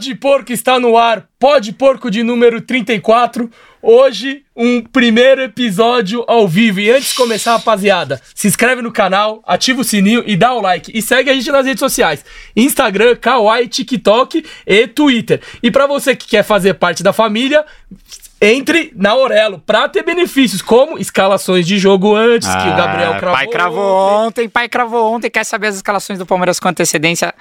Pode Porco está no ar, Pode Porco de número 34. Hoje, um primeiro episódio ao vivo. E antes de começar, rapaziada, se inscreve no canal, ativa o sininho e dá o like. E segue a gente nas redes sociais: Instagram, Kawaii, TikTok e Twitter. E para você que quer fazer parte da família, entre na Aurelo pra ter benefícios, como escalações de jogo antes, que o Gabriel cravou. Ah, Pai cravou ontem, pai cravou ontem. Quer saber as escalações do Palmeiras com antecedência?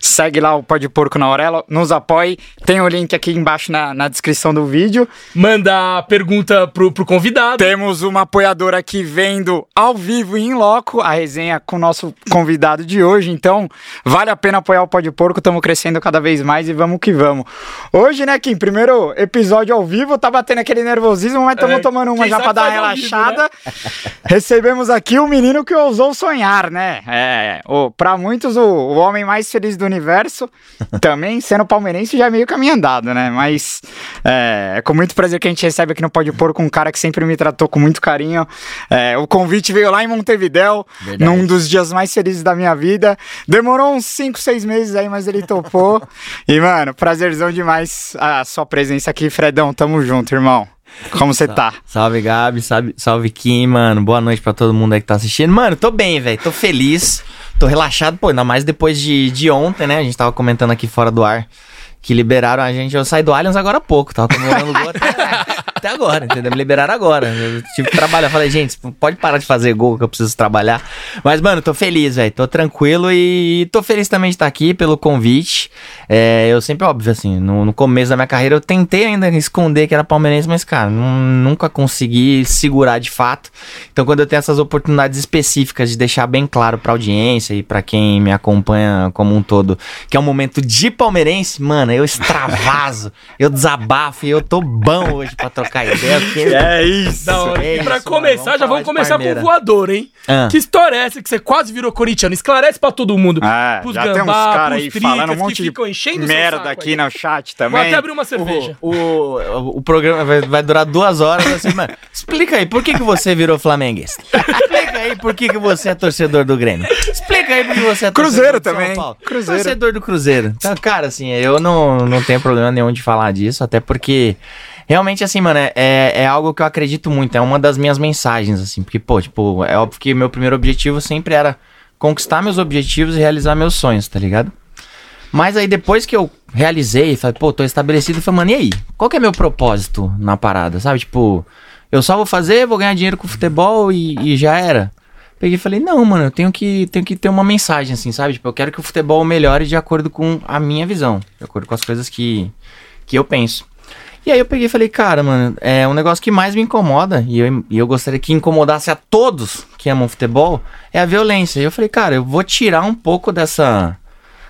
Segue lá o Pó de Porco na Aurelo, nos apoie. Tem o link aqui embaixo na, na descrição do vídeo. Manda pergunta pro, pro convidado. Temos uma apoiadora aqui vendo ao vivo e em loco a resenha com o nosso convidado de hoje. Então, vale a pena apoiar o Pó de Porco. Estamos crescendo cada vez mais e vamos que vamos. Hoje, né, Kim? Primeiro episódio ao vivo, tá batendo aquele nervosismo, mas estamos É, tomando uma já pra dar uma relaxada. Recebemos aqui o menino que ousou sonhar, né? É, o, pra muitos, o, o homem mais feliz do universo. Também, sendo palmeirense, já é meio caminho andado, né? Mas é, é com muito prazer que a gente recebe aqui no Pode Pôr com um cara que sempre me tratou com muito carinho. É, o convite veio lá em Montevidéu, num dos dias mais felizes da minha vida. Demorou uns 5, 6 meses aí, mas ele topou. e, mano, prazerzão demais a sua presença aqui, Fredão. Tamo junto, irmão. Como você tá? Salve, Gabi. Salve, salve Kim, mano. Boa noite pra todo mundo aí que tá assistindo. Mano, tô bem, velho. Tô feliz. Tô relaxado, pô, ainda mais depois de, de ontem, né? A gente tava comentando aqui fora do ar que liberaram a gente. Eu saí do Allianz agora há pouco. Tava comemorando o gol até, até agora, entendeu? Me liberaram agora. Eu tive que trabalhar. Falei, gente, pode parar de fazer gol que eu preciso trabalhar. Mas, mano, tô feliz, velho. Tô tranquilo e tô feliz também de estar aqui pelo convite. É, eu sempre, óbvio, assim, no, no começo da minha carreira, eu tentei ainda esconder que era palmeirense, mas, cara, nu- nunca consegui segurar de fato. Então, quando eu tenho essas oportunidades específicas de deixar bem claro pra audiência e pra quem me acompanha como um todo, que é um momento de palmeirense, mano, eu extravaso, eu desabafo e eu tô bom hoje pra trocar ideia. porque- É isso. Hora. é pra isso, começar, mano. Vamos já vamos começar com o voador, hein? Ah. Que história é essa que você quase virou corintiano? Esclarece pra todo mundo. É, Pros já tem uns gambá, caras aí falando um monte que de merda aqui aí. no chat também. Vou até abrir uma cerveja. O, o, o programa vai, vai durar duas horas. Assim, mano, explica aí, por que, que você virou flamenguista? Explica aí por que, que você é torcedor do Grêmio. Explica aí por que você é torcedor Cruzeiro do São também. Paulo. Cruzeiro. Torcedor do Cruzeiro. Então, cara, assim, eu não, não tenho problema nenhum de falar disso, até porque. Realmente, assim, mano, é, é, é algo que eu acredito muito. É uma das minhas mensagens, assim. Porque, pô, tipo, é óbvio que meu primeiro objetivo sempre era conquistar meus objetivos e realizar meus sonhos, tá ligado? Mas aí depois que eu realizei, falei, pô, tô estabelecido, falei, mano, e aí? Qual que é meu propósito na parada, sabe? Tipo, eu só vou fazer, vou ganhar dinheiro com futebol e, e já era. Peguei e falei, não, mano, eu tenho que, tenho que ter uma mensagem, assim, sabe? Tipo, eu quero que o futebol melhore de acordo com a minha visão, de acordo com as coisas que, que eu penso. E aí eu peguei e falei, cara, mano, é um negócio que mais me incomoda, e eu, e eu gostaria que incomodasse a todos que amam futebol, é a violência. E eu falei, cara, eu vou tirar um pouco dessa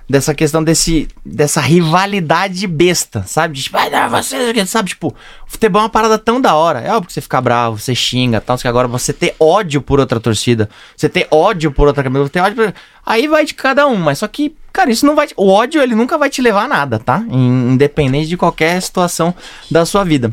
dessa questão desse dessa rivalidade besta, sabe? De, tipo, ai, não, você, sabe? Tipo, futebol é uma parada tão da hora. É óbvio que você fica bravo, você xinga, tal, que agora você ter ódio por outra torcida, você ter ódio por outra camisa, você ter ódio por... Aí vai de cada um, mas só que, cara, isso não vai... O ódio, ele nunca vai te levar a nada, tá? In- Independente de qualquer situação da sua vida.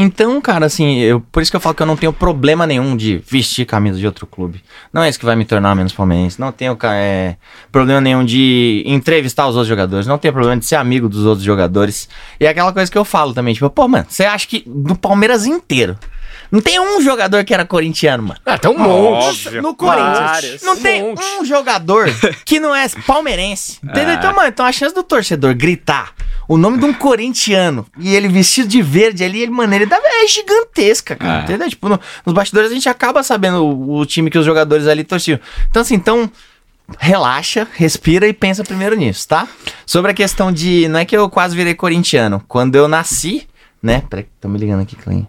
Então, cara, assim, eu, por isso que eu falo que eu não tenho problema nenhum de vestir camisa de outro clube. Não é isso que vai me tornar menos palmeirense. Não tenho é, problema nenhum de entrevistar os outros jogadores. Não tenho problema de ser amigo dos outros jogadores. E é aquela coisa que eu falo também, tipo, pô, mano, você acha que do Palmeiras inteiro não tem um jogador que era corintiano, mano? Ah, tem um monte. Óbvio. No Corinthians. Vários. Não tem Monte. um jogador que não é palmeirense. Entendeu? Então, mano, então a chance do torcedor gritar o nome de um corintiano e ele vestido de verde ali, ele, mano, ele dá, é gigantesca, cara. É. Entendeu? Tipo, no- nos bastidores a gente acaba sabendo o, o time que os jogadores ali torciam. Então, assim, então. Relaxa, respira e pensa primeiro nisso, tá? Sobre a questão de. Não é que eu quase virei corintiano. Quando eu nasci, né? Peraí, tô me ligando aqui, Clean.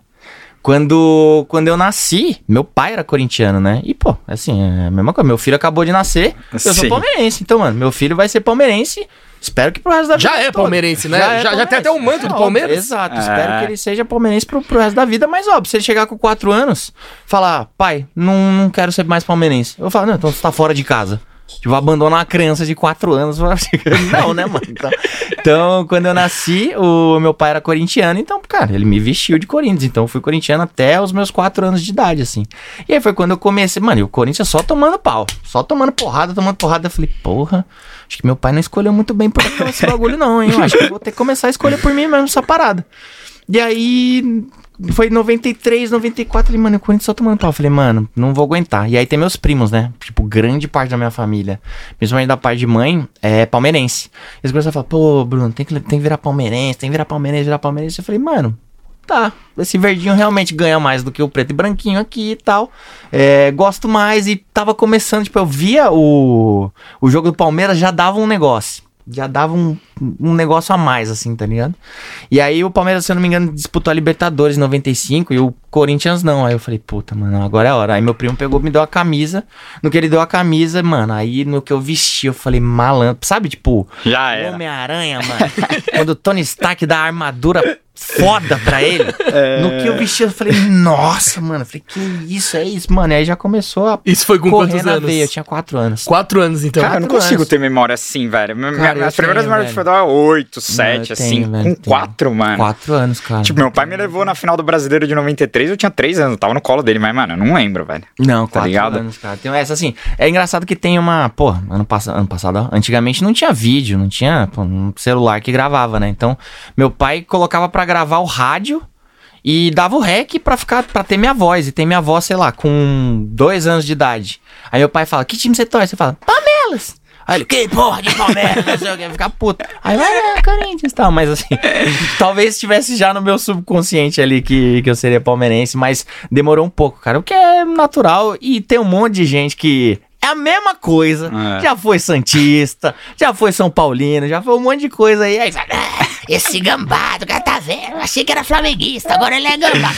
Quando, quando eu nasci, meu pai era corintiano, né? E, pô, assim, é a mesma coisa. Meu filho acabou de nascer, eu sou Sim. palmeirense. Então, mano, meu filho vai ser palmeirense. Espero que pro resto da vida. Já é toda. palmeirense, né? é Já- já tem até o manto do Palmeiras. Exato, É. espero que ele seja palmeirense pro, pro resto da vida. Mas, óbvio, se ele chegar com 4 anos, falar, pai, não, não quero ser mais palmeirense. Eu falo, não, então você tá fora de casa. Tipo, abandonar uma criança de 4 anos. Não, né, mano? Então, então, quando eu nasci, o meu pai era corintiano, então, cara, ele me vestiu de Corinthians. Então, eu fui corintiano até os meus 4 anos de idade, assim. E aí foi quando eu comecei, mano, e o Corinthians só tomando pau. Só tomando porrada, tomando porrada. Eu falei, porra, acho que meu pai não escolheu muito bem por esse bagulho, não, hein? Eu acho que eu vou ter que começar a escolher por mim mesmo essa parada. E aí, foi 93, 94, falei, mano, o Corinthians só tomando pau. Eu falei, mano, não vou aguentar. E aí tem meus primos, né? Tipo, grande parte da minha família, principalmente da parte de mãe, é palmeirense. Eles começam a falar, pô, Bruno, tem que, tem que virar palmeirense, tem que virar palmeirense, virar palmeirense. Eu falei, mano, tá, esse verdinho realmente ganha mais do que o preto e branquinho aqui e tal. É, gosto mais e tava começando, tipo, eu via o, o jogo do Palmeiras, já dava um negócio já dava um, um negócio a mais, assim, tá ligado? E aí o Palmeiras, se eu não me engano, disputou a Libertadores em 95 e o Corinthians não. Aí eu falei, puta, mano, agora é a hora. Aí meu primo pegou, me deu a camisa. No que ele deu a camisa, mano, aí no que eu vesti, eu falei, malandro. Sabe, tipo, Já era. Homem-Aranha, mano. quando o Tony Stark dá a armadura foda pra ele. É. No que eu vesti, eu falei, nossa, mano. Eu falei, que isso, é isso, mano. E aí já começou a Isso foi com correr quantos na anos? veia. Eu tinha quatro anos. Quatro anos, então. Cara, eu não Quatro consigo anos. ter memória assim, velho. Minha- Cara, minhas eu primeiras memórias de futebol é 8, 7, eu assim, tenho, velho, com tenho. 4, mano. Quatro anos, cara. Tipo, meu pai me levou na final do Brasileiro de 93, eu tinha 3 anos, eu tava no colo dele, mas, mano, eu não lembro, velho. Não, Tá ligado? anos, cara. Tem essa assim. É engraçado que tem uma. Pô, ano, pass ano passado, ó, antigamente não tinha vídeo, não tinha pô, um celular que gravava, né? Então, meu pai colocava pra gravar o rádio e dava o rec pra ficar para ter minha voz. E tem minha voz, sei lá, com dois anos de idade. Aí meu pai fala: Que time você torce? Você fala: Palmeiras. Aí ele, que porra de Palmeiras, não sei o que, ficar puto. Aí vai, é, Corinthians e tal, mas assim, talvez estivesse já no meu subconsciente ali que, que eu seria palmeirense, mas demorou um pouco, cara, o que é natural e tem um monte de gente que é a mesma coisa, É. já foi Santista, já foi São Paulino, já foi um monte de coisa aí, aí fala, "Ah, esse gambado, cara tá vendo, eu achei que era flamenguista, agora ele é gambá.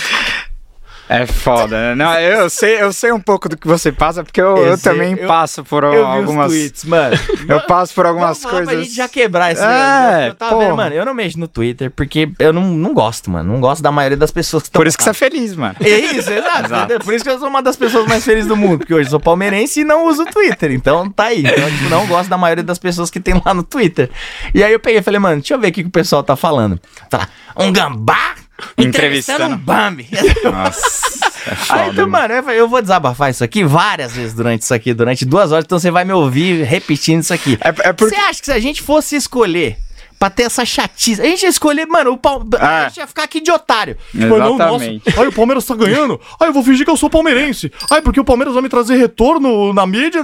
É foda, né? Não, eu sei, eu sei um pouco do que você passa, porque eu, Eu eu sei, também eu- passo por Eu algumas. tweets, mano. Eu passo por algumas coisas. Pra gente já quebrar esse É. Eu tava vendo, mano, eu não mexo no Twitter porque eu não, não gosto, mano. Não gosto da maioria das pessoas que estão. Por isso que você é feliz, mano. É isso, exato. Exato. Por isso que eu sou uma das pessoas mais felizes do mundo. Porque hoje eu sou palmeirense e não uso o Twitter. Então tá aí. Então, tipo, não gosto da maioria das pessoas que tem lá no Twitter. E aí eu peguei e falei, mano, deixa eu ver o que, que o pessoal tá falando. Tá lá, um gambá entrevistando um. Bambi. Nossa, é foda. Aí, então, mano, eu vou desabafar isso aqui várias vezes durante isso aqui, durante duas horas, então você vai me ouvir repetindo isso aqui. É, é porque. Você acha que se a gente fosse escolher pra ter essa chatice, a gente ia escolher, mano, o Pal... a É. gente ia ficar aqui de otário. Exatamente. Ai, o Palmeiras tá ganhando. Ai, eu vou fingir que eu sou palmeirense. Ai, porque o Palmeiras vai me trazer retorno na mídia.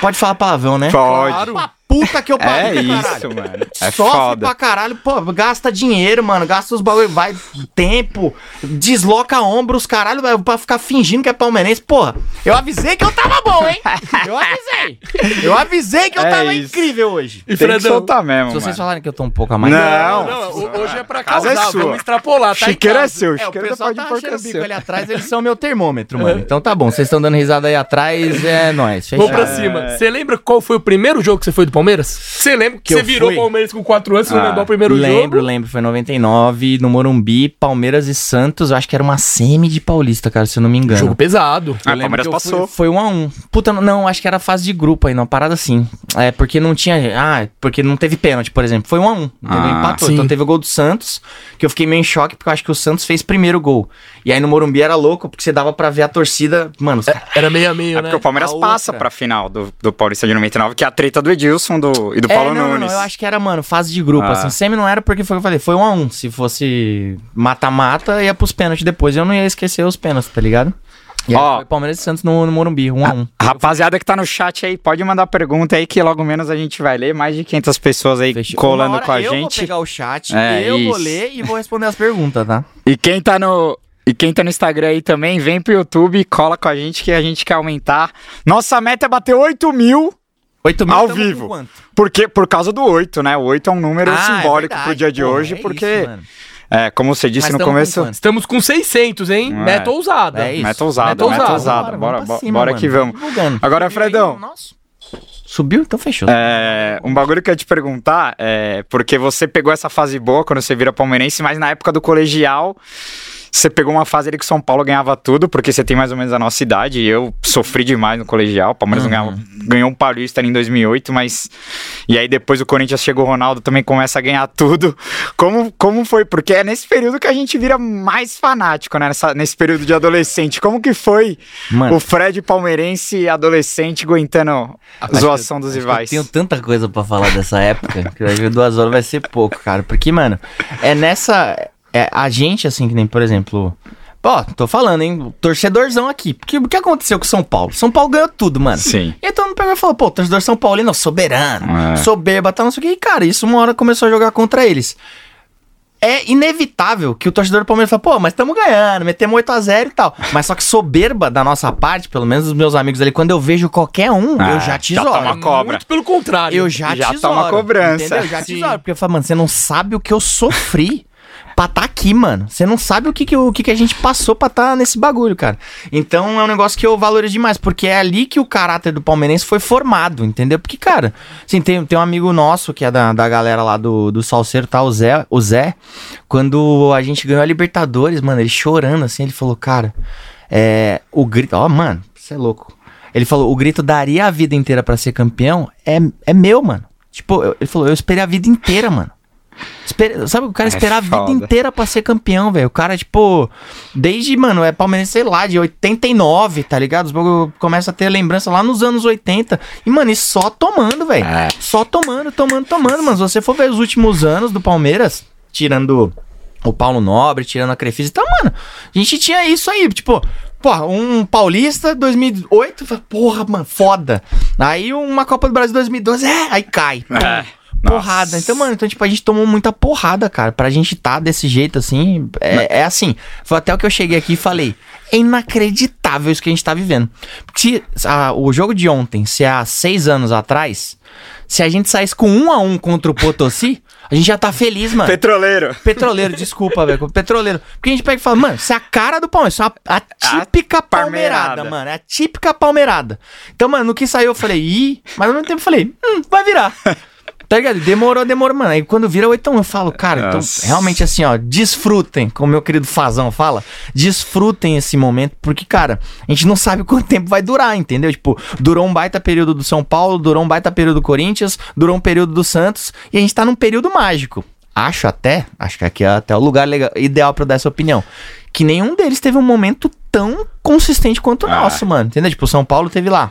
Pode falar palavrão, né? Pode. Claro. Puta que eu É pariu, isso, caralho. mano. É Sofre foda. pra caralho, pô, gasta dinheiro, mano, gasta os bagulho, vai tempo, desloca ombros, caralho, vai- pra ficar fingindo que é palmeirense. Porra, eu avisei que eu tava bom, hein? Eu avisei. Eu avisei que eu É tava isso. incrível hoje. E Tem que Fredão? soltar mesmo, Se vocês mano. falarem que eu tô um pouco a mais... Não. Não, ho- hoje é pra Casa causar, é sua. vamos extrapolar, tá Chiqueiro é seu, É, o chiqueiro pessoal pode tá que é achando o bico ali atrás, eles são meu termômetro, mano. Então tá bom, vocês estão dando risada aí atrás, é nóis. Vamos pra cima. Você lembra qual foi o primeiro jogo que você foi do Palmeiras? Você lembra que você virou fui? Palmeiras com 4 anos, você não Ah, lembrou o primeiro lembro, jogo? lembro. Foi 99, no Morumbi, Palmeiras e Santos. Eu acho que era uma semi de Paulista, cara, se eu não me engano. Jogo pesado. Ah, Eu lembro Palmeiras passou. Fui, foi um a um. Puta, não, acho que era fase de grupo aí, uma parada assim. É, porque não tinha. Ah, porque não teve pênalti, por exemplo. Foi um a um. Entendeu? Ah, Empatou. sim. Então teve o gol do Santos, que eu fiquei meio em choque, porque eu acho que o Santos fez primeiro gol. E aí no Morumbi era louco, porque você dava pra ver a torcida. Mano, os caras. Era meio a meio, É né? porque o Palmeiras A passa outra. pra final do, do Paulista de 99, que é a treta do Edilson do, e do É, Paulo não, Nunes. não, eu acho que era, mano, fase de grupo, Ah. assim. Semi não era porque foi o que eu falei, foi um a um. Se fosse mata-mata, ia pros pênaltis depois. Eu não ia esquecer os pênaltis, tá ligado? E aí Ó. foi Palmeiras e Santos no, no Morumbi, um a um. Rapaziada que tá no chat aí, pode mandar pergunta aí que logo menos a gente vai ler. Mais de 500 pessoas aí Fechou. colando com a eu vou gente. pegar o chat, É, eu vou isso. ler e vou responder as perguntas, tá? E quem tá no. E quem tá no Instagram aí também, vem pro YouTube e cola com a gente que a gente quer aumentar. Nossa meta é bater 8 mil, 8 mil Ao com vivo. quanto? porque, por causa do 8, né? O 8 é um número Ah, é simbólico verdade, pro dia de porra, hoje, é porque, isso, é, como você disse Mas no com começo, quanto? Estamos com 600, hein? É. Meta ousada. É isso. meta ousada, Meta meta ousada. Bora, bora, cima, bora que vamos. Divulgando. Agora, Subiu Fredão. nossa. Subiu? Então fechou. É, um bagulho que eu ia te perguntar é porque você pegou essa fase boa quando você vira palmeirense, mas na época do colegial você pegou uma fase ali que o São Paulo ganhava tudo, porque você tem mais ou menos a nossa idade, e eu sofri demais no colegial. O Palmeiras não ganhava, ganhou um Paulista ali em 2008, mas. E aí depois o Corinthians chegou, o Ronaldo também começa a ganhar tudo. Como, como foi? Porque é nesse período que a gente vira mais fanático, né? Nessa, nesse período de adolescente. Como que foi Mano. o Fred palmeirense adolescente aguentando a Acho zoação dos rivais? Eu tenho tanta coisa pra falar dessa época que duas horas vai ser pouco, cara. Porque, mano, é nessa. É, a gente, assim, que nem, por exemplo. Ó, tô falando, hein? Torcedorzão aqui. Porque o que aconteceu com o São Paulo? São Paulo ganhou tudo, mano. Sim. E aí todo mundo pegou e falou, pô, torcedor São Paulino, soberano, É. soberba, tá, não sei o que. E, cara, isso uma hora começou a jogar contra eles. É inevitável que o torcedor do Palmeiras fale, pô, mas estamos ganhando, metemos 8x0 e tal. Mas só que soberba da nossa parte, pelo menos dos meus amigos ali, quando eu vejo qualquer um, Ah, eu já já tesouro. toma cobra. Muito pelo contrário. Eu já, Já tesouro, toma cobrança. Entendeu? Já Sim. tesouro. Porque eu falo, mano, você não sabe o que eu sofri pra tá aqui, mano. Você não sabe o que, que, o que, que a gente passou pra tá nesse bagulho, cara. Então é um negócio que eu valorizo demais, porque é ali que o caráter do palmeirense foi formado, entendeu? Porque, cara, assim, tem, tem um amigo nosso que é da, da galera lá do, do Salseiro, tá? O Zé, o Zé. Quando a gente ganhou a Libertadores, mano, ele chorando assim, ele falou, cara, é. O grito. Ó, mano, você é louco. Ele falou, o grito daria a vida inteira pra ser campeão é, é meu, mano. Tipo, eu- ele falou, eu esperei a vida inteira, mano. Sabe, o cara É esperar a vida foda. inteira pra ser campeão, velho. O cara, tipo, desde, mano, é palmeirense, sei lá, de 89, tá ligado? Os bagulho começa a ter lembrança lá nos anos 80. E, mano, e só tomando, velho. É. Só tomando, tomando, tomando, mano. Se você for ver os últimos anos do Palmeiras, tirando o Paulo Nobre, tirando a Crefisa e tal, mano, a gente tinha isso aí, tipo, porra, um Paulista 2008, fala, porra, mano, foda. Aí uma Copa do Brasil 2012, é, aí cai. É. Porrada. Nossa. Então, mano, então, tipo, a gente tomou muita porrada, cara. Pra gente tá desse jeito, assim, é, é assim. Foi até o que eu cheguei aqui e falei. É inacreditável isso que a gente tá vivendo. Porque se, ah, o jogo de ontem, se há seis anos atrás, se a gente saísse com um a um contra o Potosí, a gente já tá feliz, mano. Petroleiro. Petroleiro, desculpa, velho. Petroleiro. Porque a gente pega e fala, mano, isso é a cara do Palmeiras. Isso é a, a típica palmeirada, palmeirada. mano. É a típica palmeirada. Então, mano, no que saiu eu falei, ih, mas ao mesmo tempo eu falei, hum, vai virar. Tá ligado? Demorou, demorou, mano. Aí quando vira 8 eu falo, cara, então, realmente assim, ó, desfrutem, como meu querido Fazão fala, desfrutem esse momento, porque, cara, a gente não sabe quanto tempo vai durar, entendeu? Tipo, durou um baita período do São Paulo, durou um baita período do Corinthians, durou um período do Santos, e a gente tá num período mágico. Acho até, acho que aqui é até o lugar legal, ideal pra eu dar essa opinião. Que nenhum deles teve um momento tão consistente quanto o Ah. nosso, mano. Entendeu? Tipo, o São Paulo teve lá.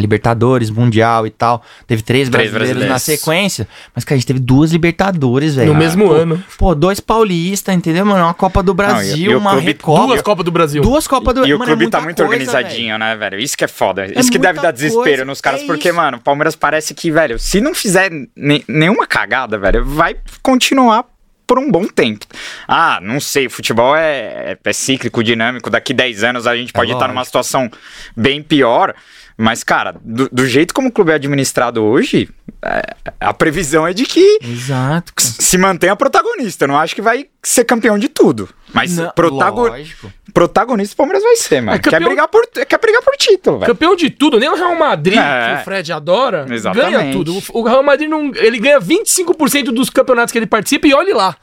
Libertadores, Mundial e tal. Teve três, Três brasileiros, na brasileiros. sequência. Mas, cara, a gente teve duas Libertadores, velho. No mesmo pô, ano. Pô, dois Paulista, entendeu, mano? Uma Copa do Brasil, e o uma clube- Recopa. Duas Copas do Brasil. Duas Copas do E o Mano, é clube tá muita muito coisa, organizadinho, né, velho? Isso que é foda. Isso que deve dar desespero coisa. nos caras, É porque, isso. mano, o Palmeiras parece que, velho, se não fizer ne- nenhuma cagada, velho, vai continuar por um bom tempo. Ah, não sei, futebol é, é, é cíclico, dinâmico. Daqui 10 anos a gente pode estar numa situação bem pior. Mas, cara, do, do jeito como o clube é administrado hoje, é, a previsão é de que Exato. se mantenha protagonista. Eu não acho que vai ser campeão de tudo. Mas Não, protago- lógico. protagonista o Palmeiras vai ser, mano. É campeão- Quer, brigar por, quer brigar por título, velho. Campeão de tudo, nem o Real Madrid, É. que o Fred adora, Exatamente. ganha tudo. O- O Real Madrid não, ele ganha 25% dos campeonatos que ele participa e olhe lá.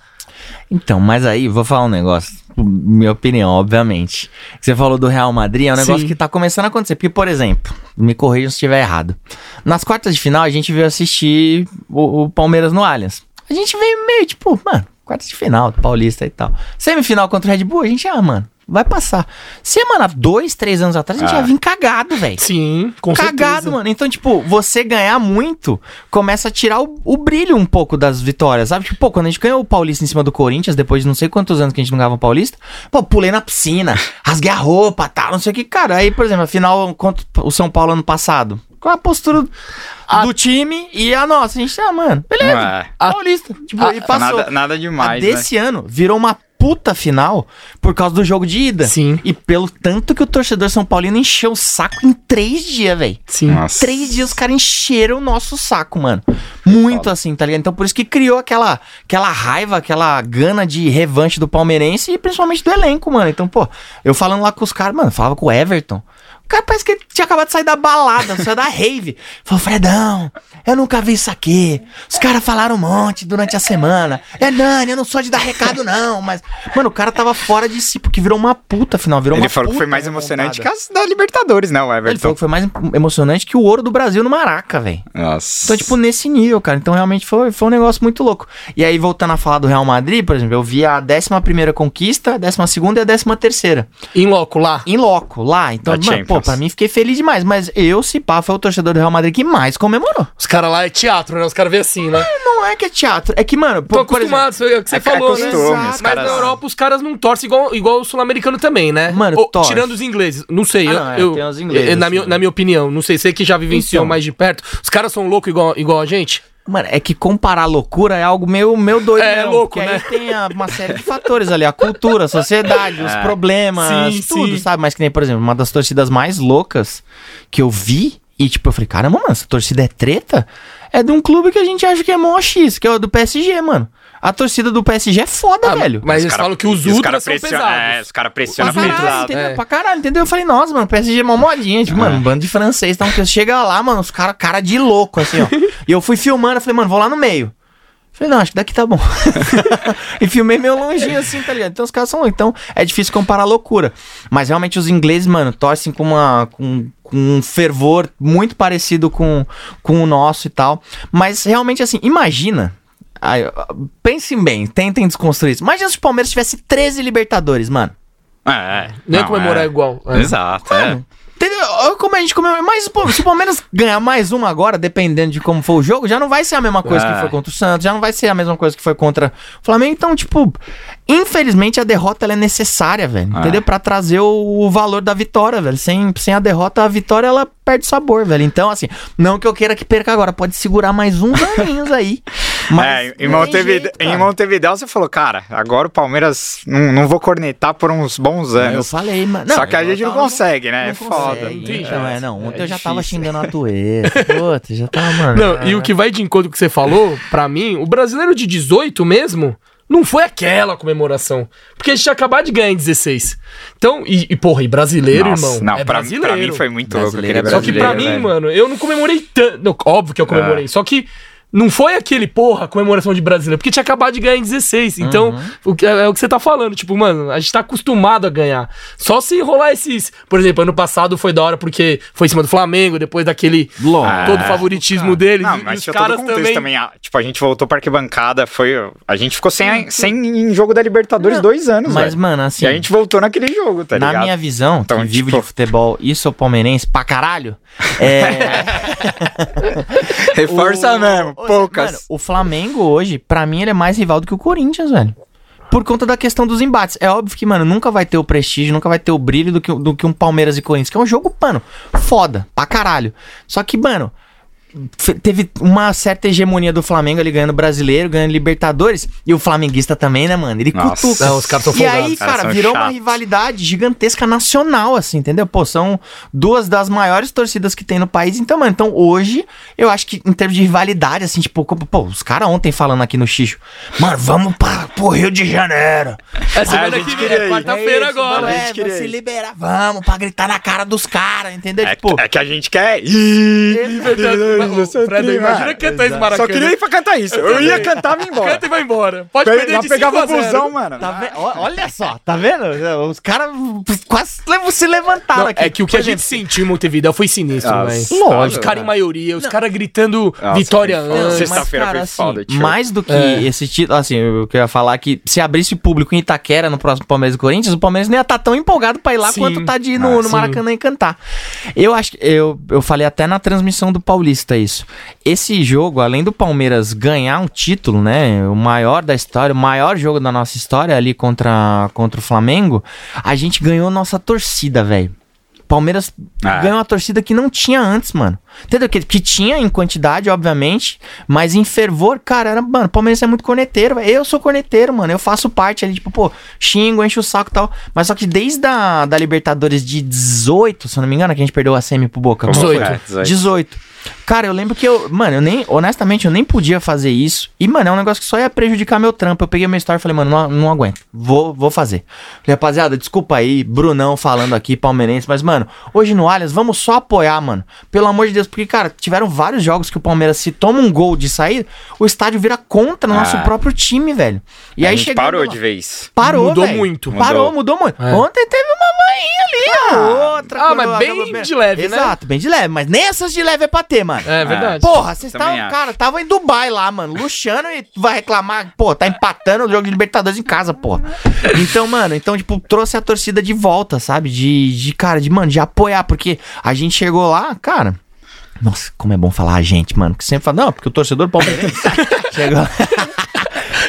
Então, mas aí, vou falar um negócio. Minha opinião, obviamente. Você falou do Real Madrid, é um negócio Sim. que tá começando a acontecer. Porque, por exemplo, me corrija se estiver errado. Nas quartas de final, a gente veio assistir o, o Palmeiras no Allianz. A gente veio meio tipo, mano, quartas de final, Paulista e tal. Semifinal contra o Red Bull, a gente, ah, mano, vai passar. Se, mano, há dois, três anos atrás, a gente Ah. já vinha cagado, velho. Sim, com Cagado, certeza. mano. Então, tipo, você ganhar muito começa a tirar o, o brilho um pouco das vitórias, sabe? Tipo, pô, quando a gente ganhou o Paulista em cima do Corinthians, depois de não sei quantos anos que a gente não ganhava o Paulista, pô, pulei na piscina, rasguei a roupa, tal, não sei o que. Cara, aí, por exemplo, a final contra o São Paulo ano passado. Qual a postura do time e a nossa? A gente, ah, mano, beleza. É. Paulista. Tipo, a- e passou. Nada, nada A demais, né? desse ano virou uma puta final por causa do jogo de ida. Sim. E pelo tanto que o torcedor São Paulino encheu o saco em três dias, velho. Sim. Nossa. Três dias os caras encheram o nosso saco, mano. Muito Foda. assim, tá ligado? Então por isso que criou aquela, aquela raiva, aquela gana de revanche do palmeirense e principalmente do elenco, mano. Então, pô, eu falando lá com os caras, mano, falava com o Everton. O cara parece que ele tinha acabado de sair da balada, saiu da rave. Falou, Fredão, eu nunca vi isso aqui. Os caras falaram um monte durante a semana. É, Nani, eu não sou de dar recado, não. Mas, mano, o cara tava fora de si, porque virou uma puta, afinal. Virou Ele uma falou que foi mais emocionante que remontada. as da Libertadores, né, o Ele Everton? falou que foi mais emocionante que o ouro do Brasil no Maraca, velho. Nossa. Então, tipo, nesse nível, cara. Então, realmente foi, foi um negócio muito louco. E aí, voltando a falar do Real Madrid, por exemplo, eu vi a 11 conquista, a 12 e a 13 terceira. Em loco lá. Em loco, lá. Então, Da mano, pô, Champions. pra mim fiquei feliz demais. Mas eu, se pá, foi o torcedor do Real Madrid que mais comemorou. Os caras lá é teatro, né? Os caras veem assim, né? Não é que é teatro. É que, mano, Tô por, por exemplo, acostumado, é o que você É é falou, né? Mas caras- na Europa os caras não torcem igual, igual o sul-americano também, né? Mano, Ou, torce. Tirando os ingleses. Não sei, Ah, eu, não, é, eu- tem os ingleses, na, assim. minha, na minha opinião, não sei, você que já vivenciou Então. mais de perto, os caras são loucos igual, igual a gente? Mano, é que comparar loucura é algo meio, meio doido, É, mesmo, louco, porque né? aí tem a- uma série de fatores ali, a cultura, a sociedade, os problemas, Sim, tudo, sim. sabe? Mas que nem, por exemplo, uma das torcidas mais loucas que eu vi, e tipo, eu falei, caramba, mano, essa torcida é treta? É de um clube que a gente acha que é mó X, que é o do PSG, mano. A torcida do PSG é foda, Ah, velho. Mas eles cara- falam que os os ultras são pressiona- pesados. É, os caras pressionam Pra caralho, entendeu? é. Pra caralho, entendeu? Eu falei, nossa, mano, PSG é mó modinha. Tipo, mano, um bando de francês. Então, chega lá, mano, os caras cara de louco, assim, ó. e eu fui filmando, eu falei, mano, vou lá no meio. Falei, não, acho que daqui tá bom. e filmei meio longinho assim, tá ligado? Então os caras são. Então é difícil comparar a loucura. Mas realmente os ingleses, mano, torcem com, uma, com, com um fervor muito parecido com, com o nosso e tal. Mas realmente, assim, imagina. Aí, pensem bem, tentem desconstruir isso. Imagina se o Palmeiras tivesse 13 Libertadores, mano. É, Nem não, comemorar é. igual. É. Exato, é. Entendeu? Olha Como a gente comemora. Mas pô, se o Palmeiras ganhar mais um agora, dependendo de como for o jogo, já não vai ser a mesma coisa É. que foi contra o Santos, já não vai ser a mesma coisa que foi contra o Flamengo. Então, tipo, infelizmente a derrota ela é necessária, velho. É. Entendeu? Pra trazer o, o valor da vitória, velho. Sem, sem a derrota, a vitória ela perde sabor, velho. Então, assim, não que eu queira que perca agora, pode segurar mais uns aninhos aí. Mas É, em, não Montevideo, jeito, em. Montevideo você falou, cara, agora o Palmeiras não, não vou cornetar por uns bons Eu anos. falei, mano. Só que a eu gente não consegue, né? Não é foda. consegue. Entendi. Não, é, não. Ontem É eu já tava xingando a Tueta. Puta, já tava, mano. Não, e o que vai de encontro com o que você falou, pra mim, o brasileiro de 18 mesmo, não foi aquela comemoração. Porque a gente tinha acabado de ganhar em 16. Então, e, e, porra, e brasileiro, Nossa, irmão? não, é pra, brasileiro. pra mim foi muito louco é Só que pra brasileiro, mim, velho. mano, eu não comemorei tanto. Óbvio que eu comemorei. É. Só que não foi aquele, porra, comemoração de brasileiro. Porque tinha acabado de ganhar em 16. Então, Uhum. o que, é, é o que você tá falando. Tipo, mano, a gente tá acostumado a ganhar. Só se rolar esses. Por exemplo, ano passado foi da hora porque foi em cima do Flamengo, depois daquele. Lógico. Todo o favoritismo deles. Não, mas os caras também. também. ah, Tipo, a gente voltou pra arquibancada, foi... A gente ficou sem, sem em jogo da Libertadores Não, dois anos, Mas, velho. mano, assim. E a gente voltou naquele jogo, tá na ligado? minha visão, Então, que vivo tipo- de futebol e sou palmeirense pra caralho, é. Reforça o- mesmo, poucas. Mano, o Flamengo hoje, pra mim, ele é mais rival do que o Corinthians, velho. Por conta da questão dos embates. É óbvio que, mano, nunca vai ter o prestígio, nunca vai ter o brilho do que, do que um Palmeiras e Corinthians, que é um jogo, mano, foda, pra caralho. Só que, mano, teve uma certa hegemonia do Flamengo ali ganhando brasileiro, ganhando Libertadores, e o flamenguista também, né, mano? Ele Nossa. cutuca. Não, os caras são E aí, cara, são virou uma rivalidade gigantesca nacional, assim, entendeu? Pô, são duas das maiores torcidas que tem no país. Então, mano, então hoje, eu acho que em termos de rivalidade, assim, tipo, pô, os caras ontem falando aqui no Xixo, mano, vamos pra, pro Rio de Janeiro. É semana que vem, é ir. quarta-feira É agora. mano, a É, vai se liberar, vamos, pra gritar na cara dos caras, entendeu? É, tipo, é que a gente quer ir. Fred, imagina cantar isso Maracanã. Só queria ir pra cantar isso. Eu, ia cantar e ir embora. Canta e vai embora. Pode Pe- perder de pegava 5 a 0. busão, mano. Tá ve- Olha só, tá vendo? Os caras quase se levantaram Não, aqui. é que o que a gente sentiu em Montevideo foi sinistro, Nossa, velho. lógico, Os caras em maioria, os caras gritando Nossa, vitória antes. Sexta-feira foi foda, tio. assim, mais do que É. esse título, assim, eu queria falar que se abrisse público em Itaquera no próximo Palmeiras e Corinthians, o Palmeiras não ia estar tão empolgado pra ir lá quanto tá de ir Ah, no, sim. Maracanã e cantar. Eu acho que eu, eu falei até na transmissão do Paulista isso. Esse jogo, além do Palmeiras ganhar um título, né, o maior da história, o maior jogo da nossa história ali contra, contra o Flamengo, a gente ganhou nossa torcida, velho. Palmeiras Ah. ganhou uma torcida que não tinha antes, mano. Entendeu? Que, que tinha em quantidade, obviamente, mas em fervor, cara, era, mano, Palmeiras é muito corneteiro. Eu sou corneteiro, mano. Eu faço parte ali, tipo, pô, xingo, encho o saco e tal. Mas só que desde a da Libertadores de 18, se eu não me engano, que a gente perdeu a semi pro Boca. Como qual foi? foi? É, 18. 18. Cara, eu lembro que eu. Mano, eu nem. Honestamente, eu nem podia fazer isso. E, mano, é um negócio que só ia prejudicar meu trampo. Eu peguei meu story e falei, mano, não, não aguento. Vou, vou fazer. Falei, rapaziada, desculpa aí, Brunão falando aqui, palmeirense. Mas, mano, hoje no Allianz, vamos só apoiar, mano. Pelo amor de Deus. Porque, cara, tiveram vários jogos que o Palmeiras, se toma um gol de sair, o estádio vira contra o nosso Ah. próprio time, velho. E a aí chegando parou lá- de vez. Parou, Mudou velho. muito. Parou, mudou muito. É. Ontem teve uma manhinha ali, ó, outra. Ah, mas bem de leve, né? Exato, bem de leve. Mas nem essas de leve é pra ter, mano. É verdade. Porra, vocês Também estavam, acho. cara, tava em Dubai lá, mano, luxando e vai reclamar, pô, tá empatando o jogo de Libertadores em casa, porra. Então, mano, então, tipo, trouxe a torcida de volta, sabe? De, de cara, de, mano, de apoiar, porque a gente chegou lá, cara. Nossa, como é bom falar a gente, mano, que sempre fala, não, porque o torcedor palmeirense chegou.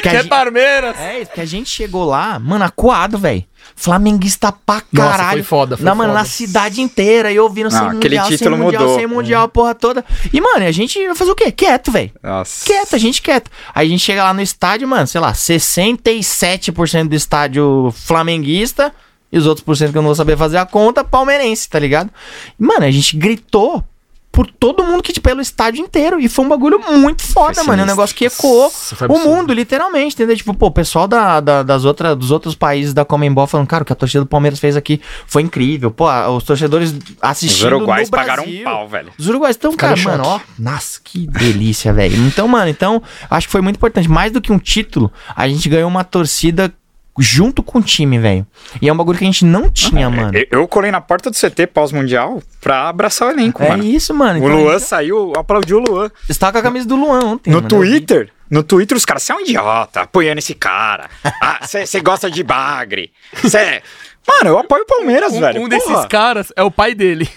Que é Palmeiras. é, isso, porque a gente chegou lá, mano, acuado, velho. Flamenguista pra Nossa, caralho. foi foda, foi Não, mano, foda. na cidade inteira. E ouvindo sem Não, aquele mundial, sem título mundial, mudou. sem mundial, a porra toda. E, mano, a gente vai fazer o quê? Quieto, velho. Nossa. Quieto, a gente quieto. Aí a gente chega lá no estádio, mano, sei lá, 67% do estádio flamenguista. E os outros por cento que eu não vou saber fazer a conta, palmeirense, tá ligado? E, mano, a gente gritou por todo mundo que, tipo, pelo estádio inteiro. E foi um bagulho muito foda, mano. É um negócio que ecoou o mundo, literalmente, entendeu? Tipo, pô, o pessoal da, da- das outras, dos outros países da Comembol falando, cara, o que a torcida do Palmeiras fez aqui foi incrível. Pô, os torcedores Os assistindo uruguais no pagaram um pau, velho. Os uruguaios estão, cara, mano, ó. Nossa, que delícia, velho. Então, mano, então, acho que foi muito importante. Mais do que um título, a gente ganhou uma torcida junto com o time, velho. E é um bagulho que a gente não tinha, mano. Eu, colei na porta do CT pós-mundial pra abraçar o elenco, É mano. isso, mano. O Então, Luan então, saiu, aplaudiu o Luan. Você tava com a camisa do Luan ontem. No mano. Twitter, no Twitter os caras, você é um idiota, apoiando esse cara. Ah, Você gosta de bagre. Cê... Mano, eu apoio o Palmeiras, Um, velho. um desses Porra. caras é o pai dele.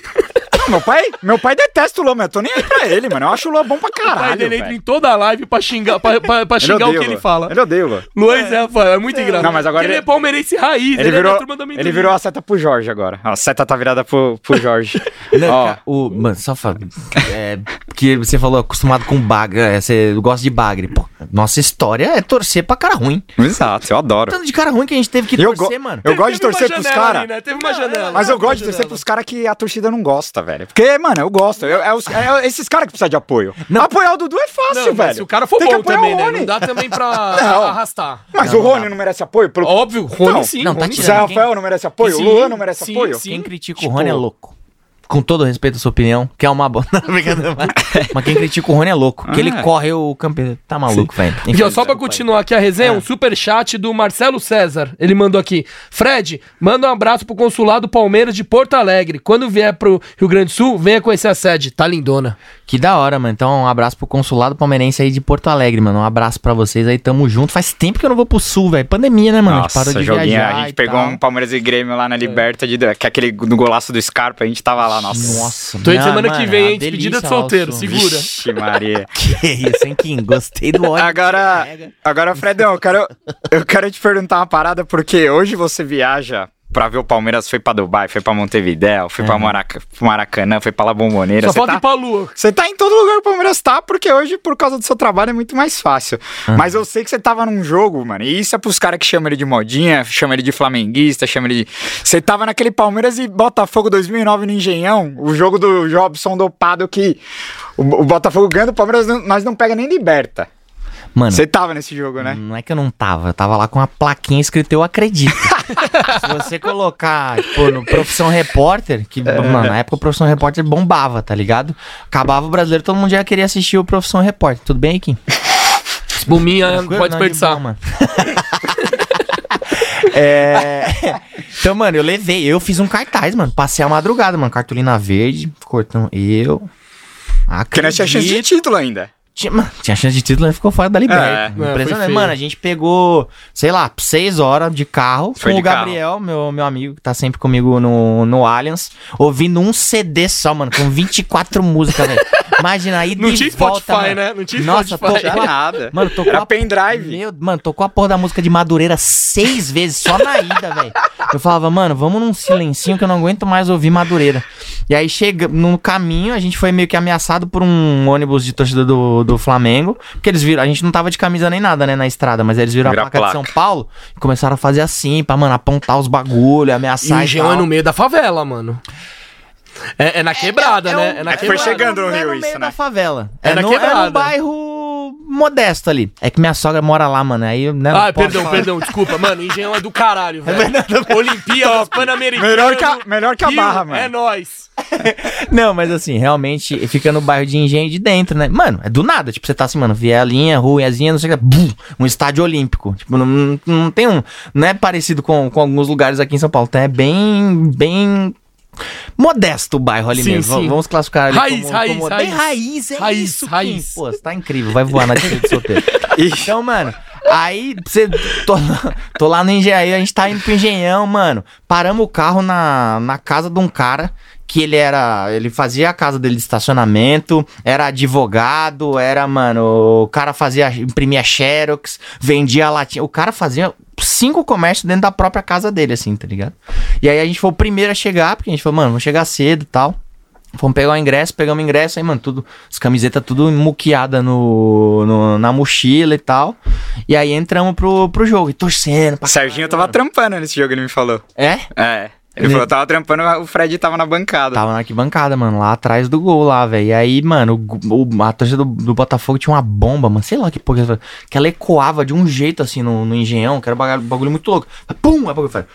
Não, meu pai, meu pai detesta o Luan, mas eu tô nem aí pra ele, mano. Eu acho o Luan bom pra o pai caralho, dele entra em toda a live pra xingar, pra, pra- pra xingar o odeia que ele fala. Ele odeia o Luan. Luan Zé, é muito engraçado. Não, mas agora Porque ele ele- é palmeirense raiz, ele, Ele virou, é da turma ele virou a seta pro Jorge agora. A seta tá virada pro, pro Jorge. Não, Ó, o, mano, só fala. É, que você falou acostumado com bagre, é, você gosta de bagre. Pô, nossa história é torcer pra cara ruim. exato, eu adoro. Tanto de cara ruim que a gente teve que Eu, torcer, go- mano. eu gosto de Teve uma torcer pros janela caras. ali, né? Teve uma janela. Mas eu gosto de torcer pros caras que a torcida não gosta, velho. Porque, mano, eu gosto. Eu- é, os- é esses caras que precisam de apoio. Não. Apoiar o Dudu é fácil, Não, mas velho. se o cara for Tem que bom apoiar também, o né? Rony. Não dá também pra Não. arrastar. Mas Não, o Rony não merece apoio? Pelo... Óbvio, Rony Não, sim. não, tá Rony tirando. Zé. Rafael não merece apoio? Sim, o Luan não merece sim, apoio? sim. Quem critica Tipo- o Rony é louco. Com todo respeito à sua opinião, que é uma boa. Mas, quem critica o Rony é louco. Que ele Ah. corre o campeão. Tá maluco, velho. Ó, só pra continuar aqui a resenha, um super chat do Marcelo César. Ele mandou aqui. Fred, manda um abraço pro consulado Palmeiras de Porto Alegre. Quando vier pro Rio Grande do Sul, venha conhecer a sede. Tá lindona. Que da hora, mano. Então, um abraço pro consulado palmeirense aí de Porto Alegre, mano. Um abraço pra vocês aí, tamo junto. Faz tempo que eu não vou pro sul, velho. Pandemia, né, mano? a gente Nossa, parou de joguinho, viajar a gente pegou tal. um Palmeiras e Grêmio lá na Liberta, de, que é aquele do golaço do Scarpa, a gente tava lá, nossa. Nossa, Tô não, semana mano, que vem, é hein? Despedida de solteiro, sul. segura. Vixe, Maria. Que isso, hein, Kim? Gostei do ódio. Agora, agora, Fredão, eu quero, eu quero te perguntar uma parada, porque hoje você viaja pra ver o Palmeiras, foi pra Dubai, foi pra Montevidéu, foi pra Maraca- pro Maracanã, foi pra La Bombonera. Só falta tá, ir pra lua. você tá em todo lugar que o Palmeiras tá, porque hoje, por causa do seu trabalho, é muito mais fácil. Mas eu sei que você tava num jogo, mano, e isso é pros caras que chamam ele de modinha, chamam ele de flamenguista, chamam ele de... Você tava naquele Palmeiras e Botafogo 2009 no Engenhão, o jogo do Jobson dopado que o, o Botafogo ganha do Palmeiras, nós não pega nem liberta. Mano, Você tava nesse jogo, né? não é que eu não tava, eu tava lá com uma plaquinha escrita Eu Acredito. Se você colocar, tipo, no Profissão Repórter, que, É. mano, na época o Profissão Repórter bombava, tá ligado? Acabava o brasileiro, todo mundo já queria assistir o Profissão Repórter. Tudo bem, Kim? Buminha Tranquilo? pode Não, de desperdiçar. mano. É, Então, mano, eu levei, eu fiz um cartaz, mano. Passei a madrugada, mano. Cartolina verde, cortão. Eu. Porque nós tinha chance de acredito- título ainda. Tinha, mano, tinha chance de título, ficou fora da liberta. É, Impressionante. Mano, a gente pegou, sei lá, seis horas de carro Foi com de o Gabriel, meu, meu amigo, que tá sempre comigo no, no Allianz, ouvindo um CD só, mano, com 24 músicas, velho. Imagina aí Não de tinha volta, Spotify, mano. né? Não tinha Nossa, Spotify. tocou nada. Mano, tocou Era a... pendrive. Meu, mano, tocou a porra da música de Madureira seis vezes, só na ida, velho. Eu falava, mano, vamos num silencinho que eu não aguento mais ouvir Madureira. E aí chega no caminho, a gente foi meio que ameaçado por um ônibus de torcida do, do Flamengo. Porque eles viram, a gente não tava de camisa nem nada, né, na estrada, mas eles viram Vira a placa, placa. de São Paulo e começaram a fazer assim, pra, mano, apontar os bagulho, ameaçar o e, Engenhão tal. é no meio da favela, mano. É, é na quebrada, né? É na é que foi quebrada. chegando no é Rio no isso, meio né? da favela. É É, na no, é quebrada. num bairro modesto ali. É que minha sogra mora lá, mano. Aí, né, não Ah, perdão, falar. perdão, desculpa, mano. Engenhão é do caralho, velho. Olimpíadas, Pan-Americano. Melhor que a- melhor que a Barra, mano. É nóis. Não, mas assim, realmente fica no bairro de engenho de dentro, né? Mano, é do nada. Tipo, você tá assim, mano, vielinha, ruazinha, não sei o que. Bum, um estádio olímpico. Tipo, não, não- não tem um. Não é parecido com, com alguns lugares aqui em São Paulo. Então é bem. bem. Modesto o bairro ali Sim, mesmo. sim. Vamos classificar ali Raiz, como, raiz, como- raiz. Bem raiz, é Raiz, isso, Kim. raiz. Pô, você tá incrível. Vai voar na despedida de solteiro. Então, mano, aí você. Tô, tô lá no engenharia, a gente tá indo pro engenhão, mano. Paramos o carro na, na casa de um cara que ele era. Ele fazia a casa dele de estacionamento, era advogado, era, mano. O cara fazia. imprimia Xerox, vendia latinha. O cara fazia cinco comércios dentro da própria casa dele, assim, tá ligado? E aí a gente foi o primeiro a chegar, porque a gente falou, mano, vamos chegar cedo e tal. Fomos pegar o ingresso, pegamos o ingresso, aí, mano, tudo, as camisetas tudo muqueada no, no- na mochila e tal. E aí entramos pro, pro jogo, e torcendo pra Serginho tava trampando nesse jogo, ele me falou. É? É. Ele falou, tava trampando, o Fred tava na bancada. Tava na arquibancada, mano, lá atrás do gol lá, velho. E aí, mano, o a torcida do, do Botafogo tinha uma bomba, mano, sei lá que porra, que ela ecoava de um jeito assim no, no engenhão, que era um bagulho, bagulho muito louco. Pum! Aí o bagulho.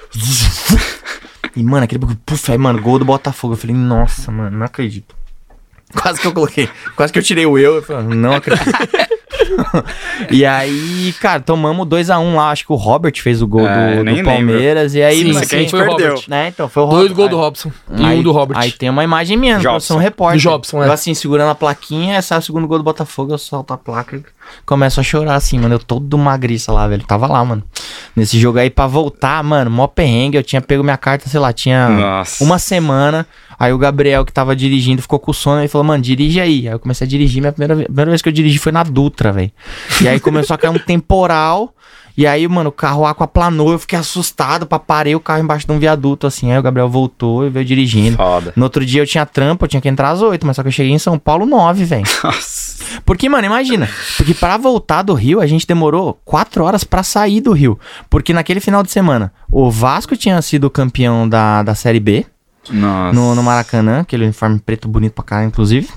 E, mano, aquele bagulho, puf, aí, mano, gol do Botafogo. Eu falei, nossa, mano, não acredito. Quase que eu coloquei, quase que eu tirei o eu. Eu falei, não acredito. e aí, cara, tomamos 2x1 lá. Acho que o Robert fez o gol É, do, do Palmeiras. E aí, Sim, Isso aqui a gente perdeu. Robert. né? Então, foi o Dois Robert. gols do Aí- Robson e aí, um do Robert. Aí tem uma imagem minha, Jobson. sou um repórter. Do Jobson, é. Eu assim, segurando a plaquinha, sai o segundo gol do Botafogo, eu solto a placa e começo a chorar assim, mano. Eu todo magriça lá, velho. Tava lá, mano. Nesse jogo aí, pra voltar, mano, mó perrengue. Eu tinha pego minha carta, sei lá, tinha Nossa. uma semana. Aí o Gabriel, que tava dirigindo, ficou com sono e falou, mano, dirige aí. Aí eu comecei a dirigir. Minha primeira, ve- primeira vez que eu dirigi foi na Dutra, velho. E aí começou a cair um temporal. E aí, mano, o carro aquaplanou. Eu fiquei assustado, pra parei o carro embaixo de um viaduto, assim. Aí o Gabriel voltou e veio dirigindo. Foda. No outro dia eu tinha trampo, eu tinha que entrar às 8, mas só que eu cheguei em São Paulo 9, velho. Nossa. Porque, mano, imagina. Porque pra voltar do Rio, a gente demorou 4 horas pra sair do Rio. Porque naquele final de semana, o Vasco tinha sido campeão da, da Série B. no, no Maracanã, aquele uniforme preto bonito pra caralho, inclusive.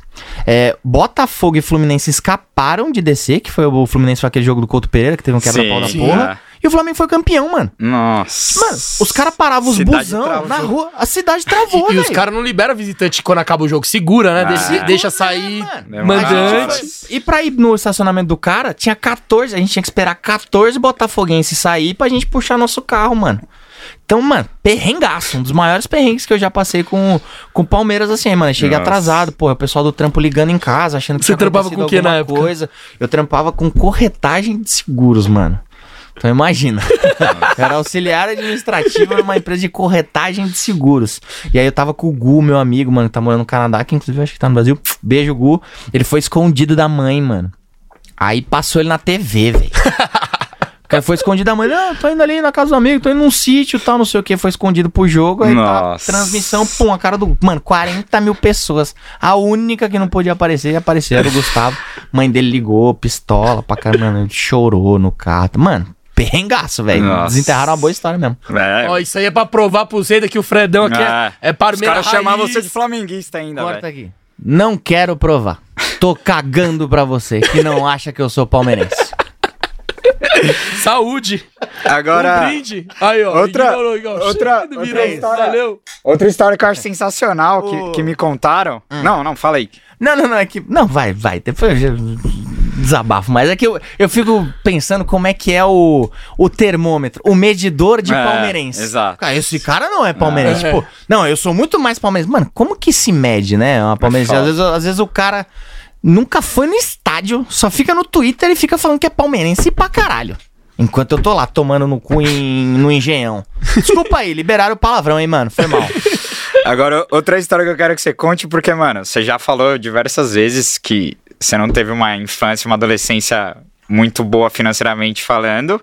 É, Botafogo e Fluminense escaparam de descer, que foi o Fluminense foi aquele jogo do Couto Pereira, que teve um quebra-pau da porra. é. E o Flamengo foi campeão, mano. Nossa. Mano, os caras paravam os Cidade busão travou. na rua, a cidade travou, E, e velho. os caras não liberam visitante quando acaba o jogo. Segura, né? Ah. Deixa, deixa sair É, mandante. E pra ir no estacionamento do cara, tinha 14, a gente tinha que esperar 14 botafoguenses sair pra gente puxar nosso carro, mano. Então, mano, perrengaço, um dos maiores perrengues que eu já passei com com o Palmeiras assim, mano. Cheguei Nossa. atrasado, pô, o pessoal do trampo ligando em casa, achando que Você trampava com o que na alguma época? coisa. Eu trampava com corretagem de seguros, mano. Então imagina. eu era auxiliar administrativo numa empresa de corretagem de seguros. E aí eu tava com o Gu, meu amigo, mano, que tá morando no Canadá, que inclusive eu acho que tá no Brasil. Beijo, Gu. Ele foi escondido da mãe, mano. Aí passou ele na TV, velho. O cara foi escondido da mãe. Não, tô indo ali na casa do amigo, tô indo num sítio e tal, não sei o que. Foi escondido pro jogo. Aí tá, Nossa. transmissão, pum, a cara do. Mano, 40 mil pessoas. A única que não podia aparecer, apareceu, era o Gustavo. Mãe dele ligou, pistola pra caramba, mano, ele chorou no carro. Mano, perrengaço, velho. Desenterraram uma boa história mesmo. É. Ó, isso aí é pra provar pro Zeda que o Fredão aqui Ah, é, é Os Parmeira caras chamavam raiz. você de flamenguista ainda, Corta velho. aqui. Não quero provar. Tô cagando pra você que não acha que eu sou palmeirense. Saúde. Um Agora, brinde. Aí, ó. Outra- ignorou, ignorou. outra- outra história. Valeu. outra história que eu acho sensacional, que, que me contaram. Hum. Não, não, fala aí. Não, não, não, é que. Não, vai, vai. Depois eu desabafo. Mas é que eu, eu fico pensando como é que é o, o termômetro, o medidor de É, palmeirense. exato. Cara, esse cara não é palmeirense. É. Pô, não, eu sou muito mais palmeirense. Mano, como que se mede, né? Uma palmeirense? foda. Às vezes, às vezes o cara nunca foi no estádio, só fica no Twitter e fica falando que é palmeirense pra caralho. Enquanto eu tô lá tomando no cu em, no engenhão. Desculpa aí, liberaram o palavrão, hein, mano? Foi mal. Agora, outra história que eu quero que você conte, porque, mano, você já falou diversas vezes que você não teve uma infância, uma adolescência muito boa financeiramente falando.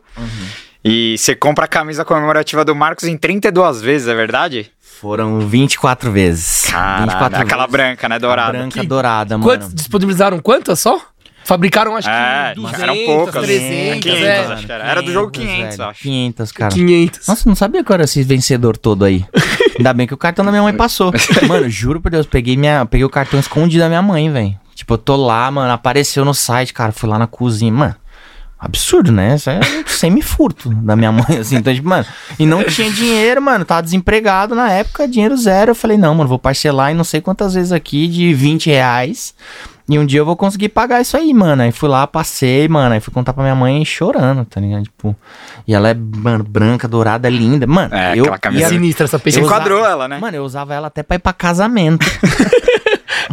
E você compra a camisa comemorativa do Marcos em 32 vezes, é verdade? Foram 24 vezes. Caralho, 24 aquela vezes. branca, né, dourada. A branca Que- dourada, mano. Quantos, disponibilizaram quantas só? Fabricaram acho É, que 200, eram poucas. 300, 500, é. acho que era. Era do jogo 500, velho. acho. 500, cara. 500. Nossa, não sabia que eu era esse vencedor todo aí. Ainda bem que o cartão da minha mãe passou. Mano, juro por Deus, peguei, minha, peguei o cartão escondido da minha mãe, velho. Tipo, eu tô lá, mano, apareceu no site, cara, fui lá na cozinha, mano. Absurdo, né? Isso é um semi-furto da minha mãe, assim. Então, tipo, mano, e não tinha dinheiro, mano. Tava desempregado na época, dinheiro zero. Eu falei, não, mano, vou parcelar em não sei quantas vezes aqui de 20 reais. E um dia eu vou conseguir pagar isso aí, mano. Aí fui lá, passei, mano. Aí fui contar pra minha mãe chorando, tá ligado? Tipo, e ela é, mano, branca, dourada, linda. Mano, É, eu. aquela camisa e a- Sinistra essa Você pessoa. enquadrou ela, né? Mano, eu usava ela até pra ir pra casamento.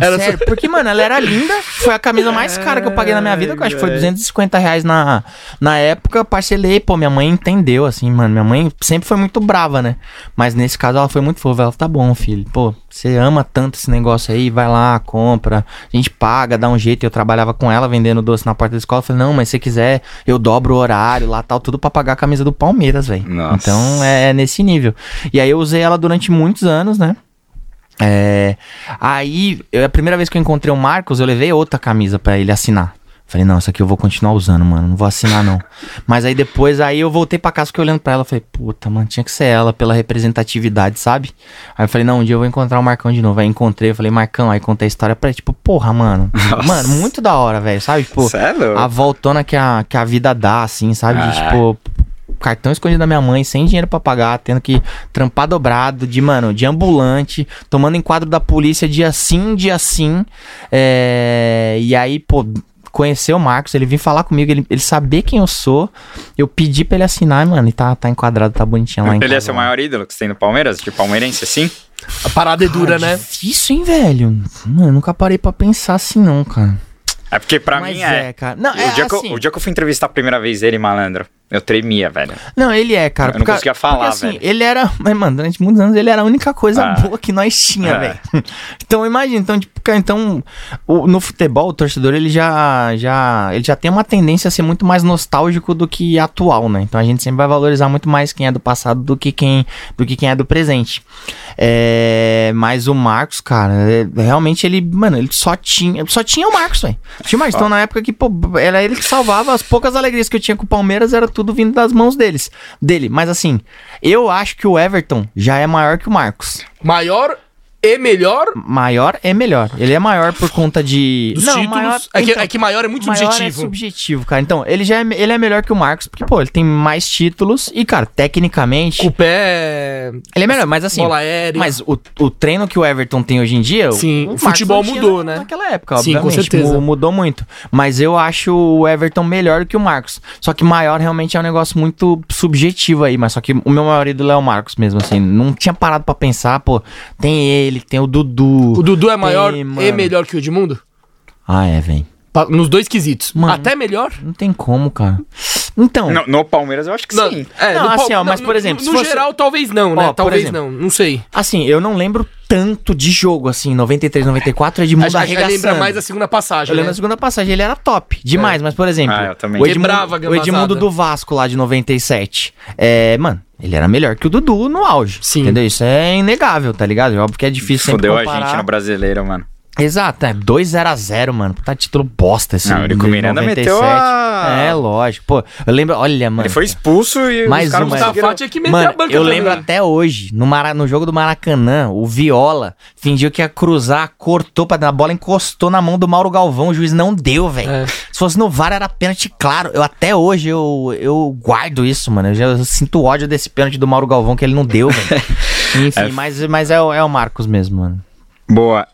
Era Sério, porque, mano, ela era linda. Foi a camisa mais cara que eu paguei na minha vida, que eu acho que foi 250 reais na, na época. Parcelei, pô, minha mãe entendeu, assim, mano. Minha mãe sempre foi muito brava, né? Mas nesse caso ela foi muito fofa. Ela tá bom, filho. Pô, você ama tanto esse negócio aí, vai lá, compra. A gente paga, dá um jeito. Eu trabalhava com ela vendendo doce na porta da escola. Eu falei, não, mas se você quiser, eu dobro o horário lá, tal, tudo pra pagar a camisa do Palmeiras, velho. Então é, é nesse nível. E aí eu usei ela durante muitos anos, né? É, aí, eu- a primeira vez que eu encontrei o Marcos, eu levei outra camisa pra ele assinar. Falei, não, essa aqui eu vou continuar usando, mano. Não vou assinar, não. Mas aí depois, aí eu voltei pra casa, fiquei olhando pra ela. Falei, puta, mano, tinha que ser ela pela representatividade, sabe? Aí eu falei, não, um dia eu vou encontrar o Marcão de novo. Aí encontrei, eu falei, Marcão, aí contei a história pra ele. Tipo, porra, mano. Nossa. Mano, muito da hora, velho, sabe? Tipo, louco. a voltona que a, que a vida dá, assim, sabe? De, Ah. tipo, cartão escondido da minha mãe, sem dinheiro pra pagar, tendo que trampar dobrado, de, mano, de ambulante, tomando enquadro da polícia dia sim, dia sim. É, e aí, pô. Conhecer o Marcos, ele vir falar comigo, ele, ele saber quem eu sou. Eu pedi pra ele assinar, mano, e tá, tá enquadrado, tá bonitinho lá em Ele é seu maior ídolo que você tem no Palmeiras? De palmeirense, assim? A parada é dura, né? Difícil, hein, velho? Mano, eu nunca parei pra pensar assim, não, cara. É porque pra Mas mim é. cara. Não, o, é dia que assim. eu, o dia que eu fui entrevistar a primeira vez ele, malandro, eu tremia, velho. Não, ele é, cara. Eu não conseguia falar, porque, assim, velho. Ele era. Mas, mano, durante muitos anos ele era a única coisa Ah. boa que nós tinha, É. velho. Então, imagina, então, tipo, então, o- no futebol, o torcedor, ele já, já, ele já tem uma tendência a ser muito mais nostálgico do que atual, né? Então a gente sempre vai valorizar muito mais quem é do passado do que quem, do que quem é do presente. É, mas o Marcos, cara, é- realmente ele, mano, ele só tinha, só tinha o Marcos, velho. Tinha o Marcos. Então, na época que, pô, era ele que salvava as poucas alegrias que eu tinha com o Palmeiras, era tudo vindo das mãos deles, dele. Mas assim, eu acho que o Everton já é maior que o Marcos. Maior e melhor Maior é melhor. Ele é maior por conta de. dos títulos. é, que, então, é que maior é muito maior subjetivo. é subjetivo, cara. Então, ele já é, ele é melhor que o Marcos, porque, pô, ele tem mais títulos e, cara, tecnicamente. Com o pé, Ele é melhor, mas assim. bola aérea. Mas o, o treino que o Everton tem hoje em dia. Sim, o o futebol não mudou, na- né? Naquela época, Sim, com obviamente. certeza. mu- Mudou muito. Mas eu acho o Everton melhor do que o Marcos. Só que maior realmente é um negócio muito subjetivo aí. Mas só que o meu maior ídolo é o Marcos mesmo, assim. Não tinha parado pra pensar, pô, tem ele, tem o Dudu. O Dudu é maior Tem, e melhor que o Edmundo? Ah, é, velho. Nos dois quesitos. Mano. Até melhor? Não tem como, cara. Então. No, no Palmeiras eu acho que sim. é, Não, no assim, ó, mas, no- por exemplo, No, se fosse- geral, talvez não, né? Ó, talvez exemplo. não, não sei. Assim, eu não lembro tanto de jogo, assim, 93, 94, Edmundo A arregaçando. lembra mais a segunda passagem, Eu lembro né? da segunda passagem, ele era top, demais, mas por exemplo, Ah, eu também. o Edmundo, Quebrava o. Edmundo do Vasco lá de 97, é, mano, ele era melhor que o Dudu no auge, Sim. entendeu? Isso é inegável, tá ligado? Óbvio que é difícil sempre Fudeu a comparar. gente no brasileiro, mano. Exato, é 2x0, mano, puta título bosta esse Não, o Eurico de Miranda meteu a- É, lógico, pô, eu lembro, olha, mano. Ele foi expulso e Mais os caras um, um. conseguiram- Mustafa tinha que meter Mano, a banca eu também. lembro até hoje, no, Mara- no jogo do Maracanã, o Viola fingiu que ia cruzar, cortou pra dar a bola, encostou na mão do Mauro Galvão, o juiz não deu, velho. É. Se fosse no VAR era pênalti, claro. Eu até hoje eu, eu guardo isso, mano. Eu já eu sinto ódio desse pênalti do Mauro Galvão que ele não deu, velho. Enfim, É. mas, mas é, o- é o Marcos mesmo, mano. Boa.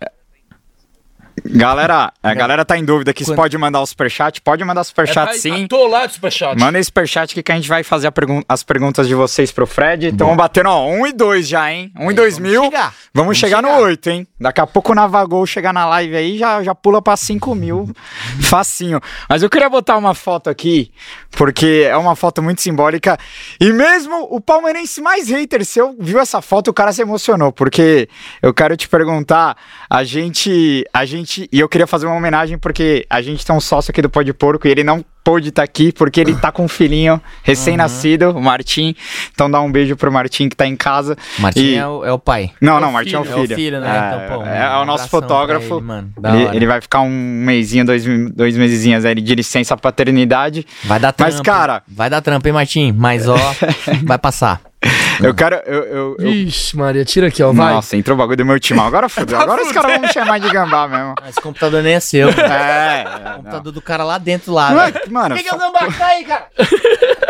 Galera, a galera tá em dúvida aqui se Quando- pode mandar o superchat. Pode mandar superchat sim. Tô lá de superchat. Manda esse superchat aqui que a gente vai fazer a pergun- as perguntas de vocês pro Fred. Estamos batendo, ó, 1 e 2 já, hein? 1 e 2 mil. chegar. Vamos, Vamos chegar, no chegar. 8, hein? Daqui a pouco o Navagol chegar na live aí, já, já pula pra 5 mil. Facinho. Mas eu queria botar uma foto aqui, porque é uma foto muito simbólica. E mesmo o palmeirense mais hater seu viu essa foto, o cara se emocionou. Porque eu quero te perguntar, a gente. A gente. E eu queria fazer uma homenagem, porque a gente tem um sócio aqui do Pó de Porco e ele não pôde estar aqui, porque ele tá com um filhinho recém-nascido, o Martim. Então dá um beijo pro Martim que tá em casa. Martim E- é, o, é o pai. Não, É não, o Martim é o filho. É o filho, né? É, Então, pô, é, um é o nosso fotógrafo. ele, mano. Ele, ele vai ficar um mesinho, dois, dois mesezinhos aí de licença paternidade. Vai dar trampo. Mas, cara- Vai dar trampo, hein, Martim? Mas, ó, vai passar. Eu quero. Eu, eu, eu- Ixi, Maria, tira aqui, ó. Vai. Nossa, entrou o bagulho do meu time. Agora fodeu. Agora os caras vão me chamar de gambá mesmo. Esse computador nem é seu. O É. é, computador do cara lá dentro, lá. não. velho. Mano, Que que é o gambá? Sai aí, cara.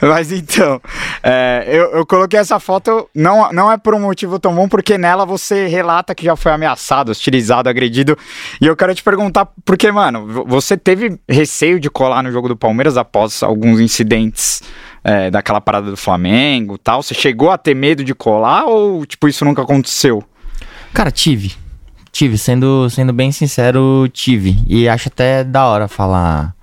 Mas então, é, eu, eu coloquei essa foto, não, não é por um motivo tão bom, porque nela você relata que já foi ameaçado, hostilizado, agredido. E eu quero te perguntar, porque, mano, vo- você teve receio de colar no jogo do Palmeiras após alguns incidentes é, daquela parada do Flamengo tal? Você chegou a ter medo de colar ou, tipo, isso nunca aconteceu? Cara, tive. Tive, sendo, sendo bem sincero, tive. E acho até da hora falar,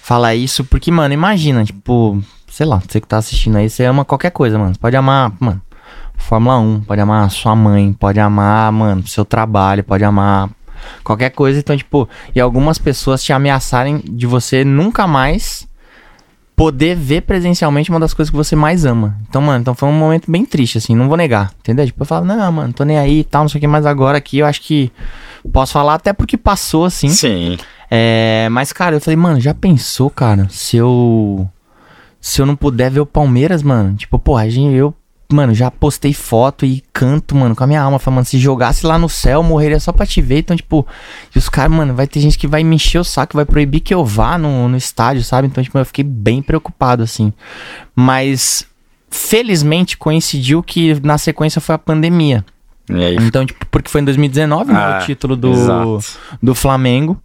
falar isso, porque, mano, imagina, tipo, sei lá, você que tá assistindo aí, você ama qualquer coisa, mano. Você pode amar, mano, Fórmula 1, pode amar sua mãe, pode amar, mano, seu trabalho, pode amar qualquer coisa. Então, tipo, e algumas pessoas te ameaçarem de você nunca mais poder ver presencialmente uma das coisas que você mais ama. Então, mano, então foi um momento bem triste, assim, não vou negar, entendeu? Tipo, eu falo, não, mano, tô nem aí e tal, não sei o que, mas agora aqui eu acho que posso falar até porque passou, assim. Sim. É, mas, cara, eu falei, mano, já pensou, cara, se eu. Se eu não puder ver o Palmeiras, mano? Tipo, porra, a gente, eu, mano, já postei foto e canto, mano, com a minha alma. Falei, mano, se jogasse lá no céu, morreria só pra te ver. Então, tipo, e os caras, mano, vai ter gente que vai me encher o saco, vai proibir que eu vá no, no estádio, sabe? Então, tipo, eu fiquei bem preocupado, assim. Mas, felizmente, coincidiu que na sequência foi a pandemia. Aí? Então, tipo, porque foi em 2019, né, Ah, o título do, exato. do Flamengo.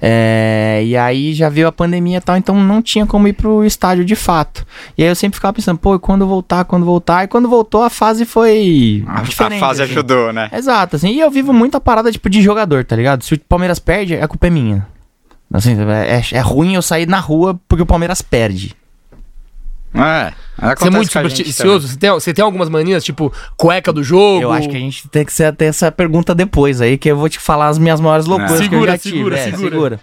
É, e aí já veio a pandemia e tal, então não tinha como ir pro estádio de fato. E aí eu sempre ficava pensando, pô, quando voltar, quando voltar? E quando voltou, a fase foi A, a fase assim. ajudou, né? Exato, assim. E eu vivo muito a parada, tipo, de jogador, tá ligado? Se o Palmeiras perde, a culpa é minha. Assim, é, é ruim eu sair na rua porque o Palmeiras perde. É. Você é muito supersticioso? Você tem, você tem algumas manias, tipo, cueca do jogo? Eu acho que a gente tem que ser até essa pergunta depois aí, que eu vou te falar as minhas maiores loucuras que eu Segura, já tive. segura, é, segura.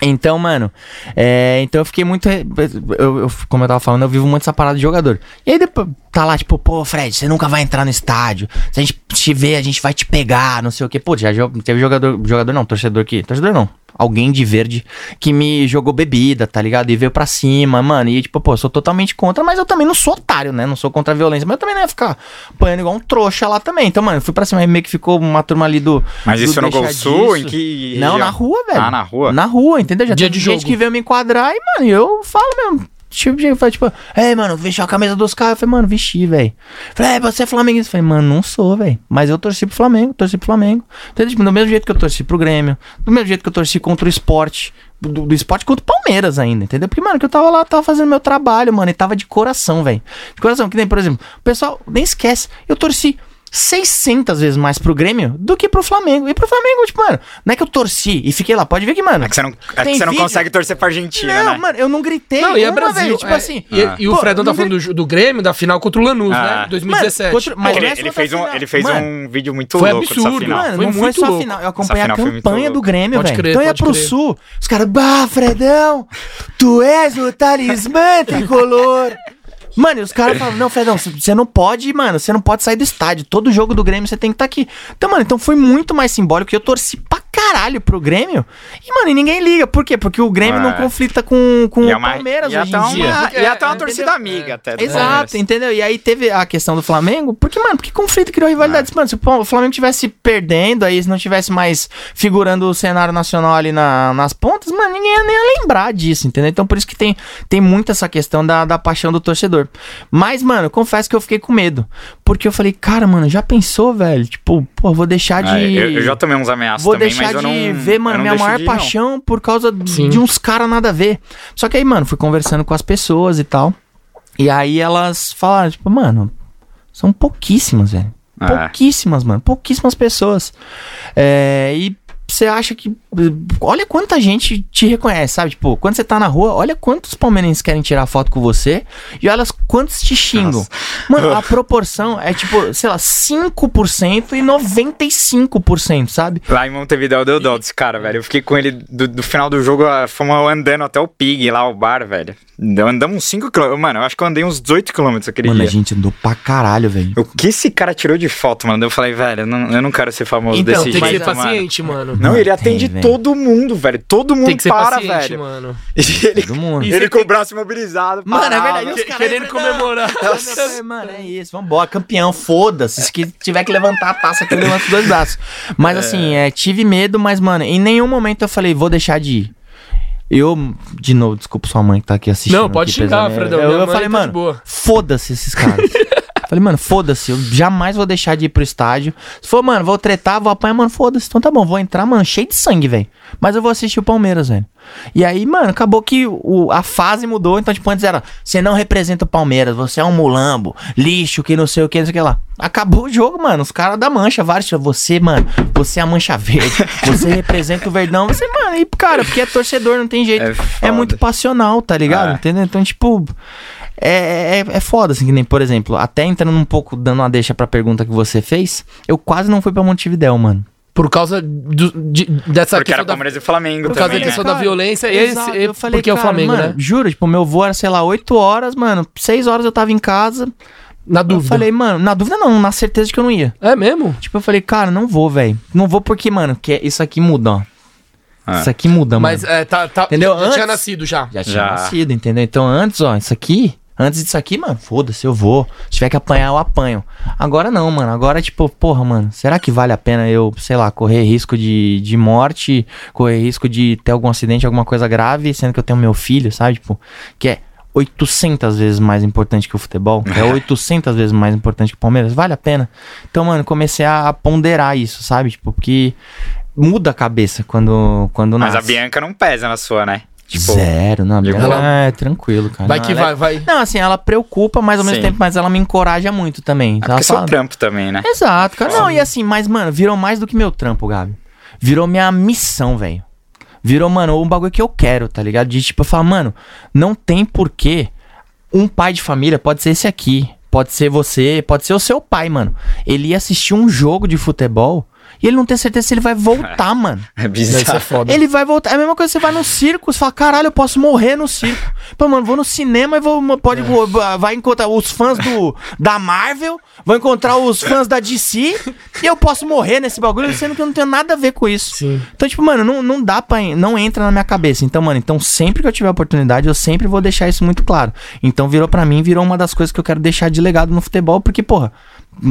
Então, mano, é, então eu fiquei muito. eu- eu- como eu tava falando, eu vivo muito essa parada de jogador. E aí depois tá lá, tipo, pô, Fred, você nunca vai entrar no estádio. Se a gente te ver, a gente vai te pegar, não sei o quê. Pô, já teve jogador. Jogador não, torcedor que. Torcedor não. Alguém de verde que me jogou bebida, tá ligado? E veio pra cima, mano. E tipo, pô, eu sou totalmente contra, mas eu também não sou otário, né? Não sou contra a violência. Mas eu também não ia ficar apanhando igual um trouxa lá também. Então, mano, eu fui pra cima. Aí meio que ficou uma turma ali do. Mas do isso no Gol Sul? Em que. Não, na rua, velho. Ah, na rua? Na rua, entendeu? Já Dia teve de gente jogo. que veio me enquadrar e, mano, eu falo mesmo. Tipo, de fala, tipo, ei, mano, vestiu a camisa dos caras. Eu falei, mano, vesti, velho. Falei, é, você é flamenguista. Eu falei, mano, não sou, velho. Mas eu torci pro Flamengo, torci pro Flamengo. Entendeu? Tipo, do mesmo jeito que eu torci pro Grêmio, do mesmo jeito que eu torci contra o esporte, do, do esporte contra o Palmeiras ainda, entendeu? Porque, mano, que eu tava lá, tava fazendo meu trabalho, mano, e tava de coração, velho. De coração, que nem, por exemplo, o pessoal nem esquece, eu torci 600 vezes mais pro Grêmio do que pro Flamengo. E pro Flamengo, tipo, mano, não é que eu torci e fiquei lá, pode ver que, mano. É que você não, é que você não consegue torcer pra Argentina, Não, né? mano, eu não gritei. Não, e é Brasil. vez, tipo é, assim. E, Ah. e o Fredão tá falando do, do Grêmio, da final contra o Lanús, Ah. né? 2017. Mano, contra- mas ele, é ele fez, um, ele fez Mano, um vídeo muito foi louco dessa absurdo, final. Mano, Foi não foi muito só a louco. final. Eu acompanhei a campanha do. Grêmio, Pode velho. crer, Então ia pro crer. sul. Os caras, bah, Fredão, tu és o talismã tricolor. Mano, e os caras falam, não, Fredão, você não pode, mano, você não pode sair do estádio. Todo jogo do Grêmio você tem que estar aqui. Então, mano, então foi muito mais simbólico. Eu torci pra caralho pro Grêmio. E, mano, e ninguém liga. Por quê? Porque o Grêmio É. não conflita com, com E é o uma- Palmeiras é hoje até em dia. uma, e até uma É, torcida amiga até Exato, entendeu? E aí teve a questão do Flamengo, porque, mano, porque conflito criou rivalidades. Mano, se o Flamengo tivesse perdendo, aí se não tivesse mais figurando o cenário nacional ali na- nas pontas, mano, ninguém ia nem ia lembrar disso, entendeu? Então por isso que tem, tem muito essa questão da, da paixão do torcedor. Mas, mano, confesso que eu fiquei com medo. Porque eu falei, cara, mano, já pensou, velho? Tipo, pô, vou deixar de. É, eu, eu já tomei uns ameaças Vou também, deixar de não- ver, mano, minha maior não. paixão por causa Sim. de uns caras nada a ver. Só que aí, mano, fui conversando com as pessoas e tal. E aí elas falaram, tipo, mano, são pouquíssimas, velho. É. Pouquíssimas, mano. Pouquíssimas pessoas. É, e você acha que. Olha quanta gente te reconhece, sabe? Tipo, quando você tá na rua, olha quantos palmeirenses querem tirar foto com você e olha quantos te xingam. Mano, a proporção é tipo, sei lá, 5% e 95%, sabe? Lá em Montevideo deu dó desse cara, velho. Eu fiquei com ele do, do final do jogo, ah, fomos andando até o Pig, lá o bar, velho. Andamos uns 5 km. Mano, eu acho que eu andei uns 18 km aquele Mano, a dia. gente andou pra caralho, velho. O que esse cara tirou de foto, mano? Eu falei, velho, eu não, eu não quero ser famoso Então, desse Tem que jeito, ser mano. paciente, mano. Não, ele atende velho. todo mundo, velho. Todo mundo Tem que ser para, paciente, velho. mano. E ele, Todo mundo. E ele com tem- o braço imobilizado. Mano, é parava. verdade. Os caras querendo entram- comemorar. Eu falei, Mano, é isso, vambora, campeão, foda-se. Se que tiver que levantar a taça, que eu levanto os dois braços. Mas assim, é, tive medo, mas, mano, em nenhum momento eu falei, vou deixar de ir. Eu, de novo, desculpa sua mãe que tá aqui assistindo. Não, pode xingar. Fredão. Eu, eu falei, tá mano, foda-se esses caras. falei, mano, foda-se, eu jamais vou deixar de ir pro estádio. Se for, mano, vou tretar, vou apanhar, mano, foda-se. Então tá bom, vou entrar, mano, cheio de sangue, velho. Mas eu vou assistir o Palmeiras, velho. E aí, mano, acabou que o, a fase mudou. Então, tipo, antes era, você não representa o Palmeiras, você é um mulambo, lixo, que não sei o que, não sei o que lá. Acabou o jogo, mano. Os caras da mancha, vários. Você, mano, você é a mancha verde. Você representa o verdão. Você, mano, e, cara, porque é torcedor, não tem jeito. É É, muito passional, tá ligado? É. Entendeu? Então, tipo. É, é, é foda, assim, que nem, por exemplo, até entrando um pouco, dando uma deixa pra pergunta que você fez, eu quase não fui pra Montevidéu, mano. Por causa do- de- dessa Porque era questão da, Palmeiras e Flamengo por causa também, da né? questão da violência. Esse, Exato, e- eu falei, porque é o cara, Flamengo, mano, né? Juro, tipo, meu voo era, sei lá, 8 horas, mano, 6 horas eu tava em casa. Na Eu dúvida. falei, mano, na dúvida não, na certeza de que eu não ia. É mesmo? Tipo, eu falei, cara, não vou, velho. Não vou porque, mano, que é- isso aqui muda, ó. Ah. Isso aqui muda, Mas mano. é, tá, tá, Entendeu? já tinha Antes- nascido já. Já tinha Já. nascido, entendeu? Então antes, ó, isso aqui, antes disso aqui, mano, foda-se, eu vou. Se tiver que apanhar, eu apanho. Agora não, mano. Agora, tipo, porra, mano, será que vale a pena eu, sei lá, correr risco de, de morte, correr risco de ter algum acidente, alguma coisa grave, sendo que eu tenho meu filho, sabe? Tipo, que é 800 vezes mais importante que o futebol, é 800 vezes mais importante que o Palmeiras, vale a pena. Então, mano, comecei a ponderar isso, sabe? Tipo, porque muda a cabeça quando, quando Mas a. Bianca não pesa na sua, né? Tipo, Zero, não, ela ela- é tranquilo, cara. Vai Não, que ela é- vai, vai. Não, assim, ela preocupa, mas ao mesmo Sim. tempo, mas ela me encoraja muito também. é ela seu fala- trampo também, né? Exato, cara. Não, e assim, mas, mano, virou mais do que meu trampo, Gabi. Virou minha missão, velho. Virou, mano, um bagulho que eu quero, tá ligado? De tipo, eu falo, mano, não tem porquê um pai de família, pode ser esse aqui, pode ser você, pode ser o seu pai, mano. Ele ia assistir um jogo de futebol e ele não tem certeza se ele vai voltar, mano. É Deve ser bizarro. foda. Ele vai voltar. É a mesma coisa que você vai no circo, você fala, caralho, eu posso morrer no circo. Pô, mano, vou no cinema e vou. Pode, vai encontrar os fãs do, da Marvel, vou encontrar os fãs da DC e eu posso morrer nesse bagulho, sendo que eu não tenho nada a ver com isso. Sim. Então, tipo, mano, não, não dá pra. Não entra na minha cabeça. Então, mano, então sempre que eu tiver oportunidade, eu sempre vou deixar isso muito claro. Então, virou pra mim, virou uma das coisas que eu quero deixar de legado no futebol, porque, porra,